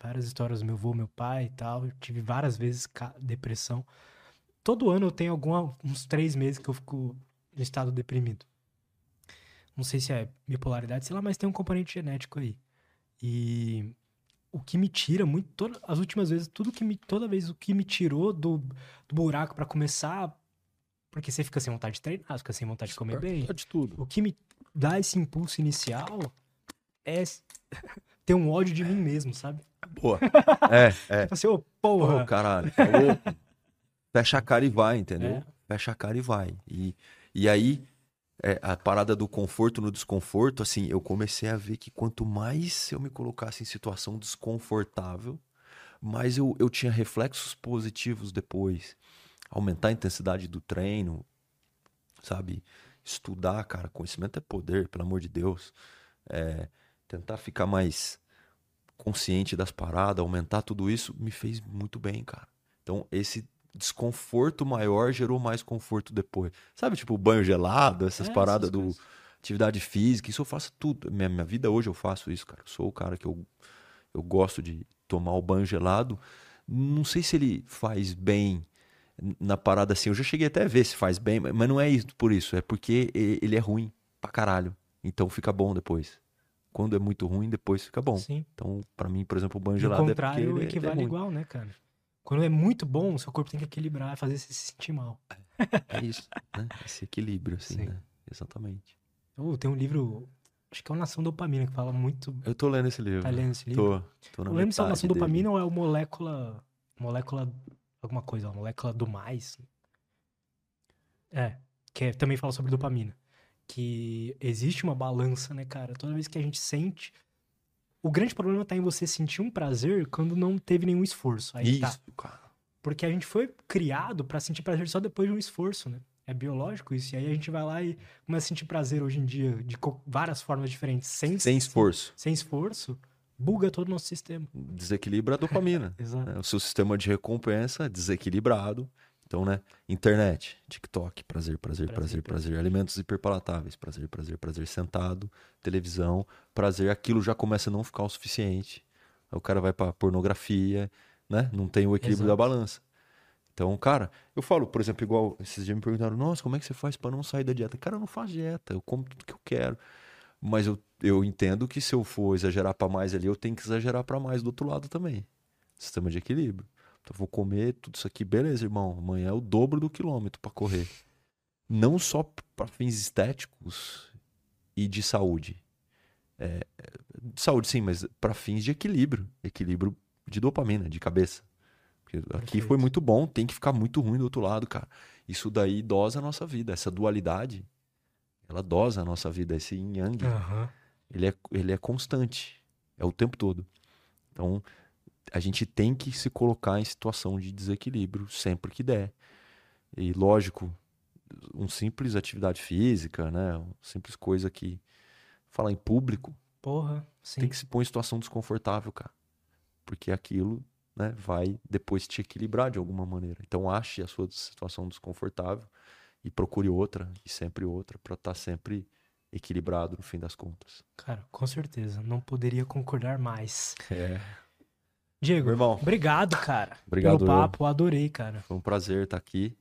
Várias histórias do meu avô, meu pai e tal. Eu tive várias vezes depressão. Todo ano eu tenho alguma, uns três meses que eu fico em estado deprimido. Não sei se é bipolaridade, sei lá, mas tem um componente genético aí. E o que me tira muito, todas, as últimas vezes, tudo que me, toda vez o que me tirou do, do buraco para começar, porque você fica sem vontade de treinar, fica sem vontade de comer bem. De tudo. O que me dá esse impulso inicial é ter um ódio de mim mesmo, sabe? Boa. É, é. Tipo assim, ô, porra. Ô, caralho, tá louco. Fecha a cara e vai, entendeu? É. Fecha a cara e vai. E, e aí, é, a parada do conforto no desconforto, assim, eu comecei a ver que quanto mais eu me colocasse em situação desconfortável, mais eu, eu tinha reflexos positivos depois. Aumentar a intensidade do treino, sabe? Estudar, cara, conhecimento é poder, pelo amor de Deus. É, tentar ficar mais consciente das paradas, aumentar tudo isso, me fez muito bem, cara. Então, esse desconforto maior gerou mais conforto depois. Sabe, tipo, banho gelado, essas é, paradas essas do coisas. atividade física, isso eu faço tudo. Minha, minha vida hoje eu faço isso, cara. Eu sou o cara que eu, eu gosto de tomar o banho gelado. Não sei se ele faz bem na parada assim. Eu já cheguei até a ver se faz bem, mas não é isso por isso. É porque ele é ruim pra caralho. Então fica bom depois. Quando é muito ruim, depois fica bom. Sim. Então, para mim, por exemplo, o banho gelado é contrário, é equivale é igual, né, cara? Quando é muito bom, o seu corpo tem que equilibrar, fazer você se sentir mal. É isso, né? Esse equilíbrio, assim, Sim. né? Exatamente. Tem um livro, acho que é o Nação Dopamina, que fala muito... Eu tô lendo esse livro. Tá lendo esse livro? Tô, tô lembro se é o Nação dele. Dopamina ou é o Molécula... Molécula... Alguma coisa, ó, Molécula do Mais. É, que é, também fala sobre dopamina. Que existe uma balança, né, cara? Toda vez que a gente sente o grande problema tá em você sentir um prazer quando não teve nenhum esforço. Aí tá. Isso, tá. cara. Porque a gente foi criado para sentir prazer só depois de um esforço, né? É biológico isso. E aí a gente vai lá e começa a sentir prazer hoje em dia de várias formas diferentes, sem, sem esforço. Sem, sem esforço, buga todo o nosso sistema. Desequilibra a dopamina. Exato. É, o seu sistema de recompensa desequilibrado. Então, né? Internet, TikTok, prazer, prazer, prazer, prazer. Alimentos hiperpalatáveis, prazer, prazer, prazer. Sentado, televisão, prazer. Aquilo já começa a não ficar o suficiente. Aí o cara vai pra pornografia, né? Não tem o equilíbrio da balança. Então, cara, eu falo, por exemplo, igual esses dias me perguntaram, nossa, como é que você faz para não sair da dieta? Cara, eu não faço dieta, eu como tudo que eu quero. Mas eu, eu entendo que se eu for exagerar para mais ali, eu tenho que exagerar para mais do outro lado também. Sistema de equilíbrio. Então, vou comer tudo isso aqui, beleza, irmão. Amanhã é o dobro do quilômetro para correr. Não só para fins estéticos e de saúde. É, de saúde, sim, mas para fins de equilíbrio. Equilíbrio de dopamina, de cabeça. Porque aqui foi muito bom, tem que ficar muito ruim do outro lado, cara. Isso daí dosa a nossa vida. Essa dualidade, ela dosa a nossa vida. Esse yin yang, uhum. ele, é, ele é constante. É o tempo todo. Então, a gente tem que se colocar em situação de desequilíbrio sempre que der. E lógico, um simples atividade física, né? Uma simples coisa que falar em público, porra, sim. tem que se pôr em situação desconfortável, cara. Porque aquilo, né, vai depois te equilibrar de alguma maneira. Então ache a sua situação desconfortável e procure outra e sempre outra para estar tá sempre equilibrado no fim das contas. Cara, com certeza, não poderia concordar mais. É. Diego, Meu irmão, obrigado, cara. Obrigado. Pelo papo, eu. adorei, cara. Foi um prazer estar aqui.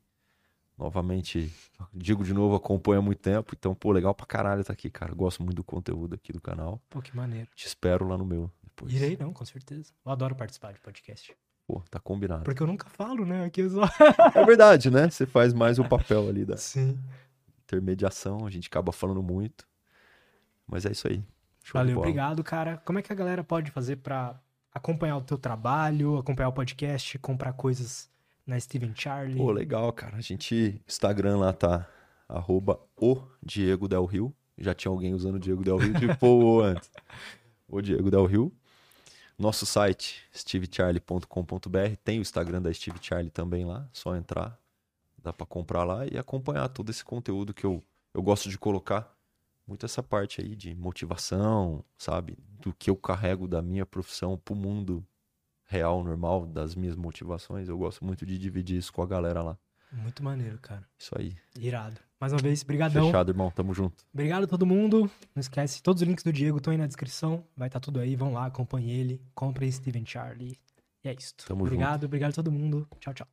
Novamente, digo de novo, acompanho há muito tempo, então, pô, legal pra caralho estar aqui, cara. Gosto muito do conteúdo aqui do canal. Pô, que maneiro. Te espero lá no meu depois. Irei, não, com certeza. Eu adoro participar de podcast. Pô, tá combinado. Porque eu nunca falo, né? Aqui só... é verdade, né? Você faz mais o papel ali da Sim. intermediação, a gente acaba falando muito. Mas é isso aí. Show Valeu, obrigado, cara. Como é que a galera pode fazer pra acompanhar o teu trabalho, acompanhar o podcast, comprar coisas na Steven Charlie. Pô, legal, cara. A gente, Instagram lá tá arroba o Diego Del Rio. Já tinha alguém usando o Diego Del Rio, tipo antes. O Diego Del Rio. Nosso site, stevecharlie.com.br. Tem o Instagram da Steve Charlie também lá. Só entrar. Dá para comprar lá e acompanhar todo esse conteúdo que eu, eu gosto de colocar muito essa parte aí de motivação, sabe? Do que eu carrego da minha profissão pro mundo real, normal, das minhas motivações. Eu gosto muito de dividir isso com a galera lá. Muito maneiro, cara. Isso aí. Irado. Mais uma vez, brigadão. Fechado, irmão. Tamo junto. Obrigado a todo mundo. Não esquece, todos os links do Diego estão aí na descrição. Vai estar tudo aí. Vão lá, acompanhe ele. Comprem Steven Charlie. E é isso. Tamo obrigado, obrigado a todo mundo. Tchau, tchau.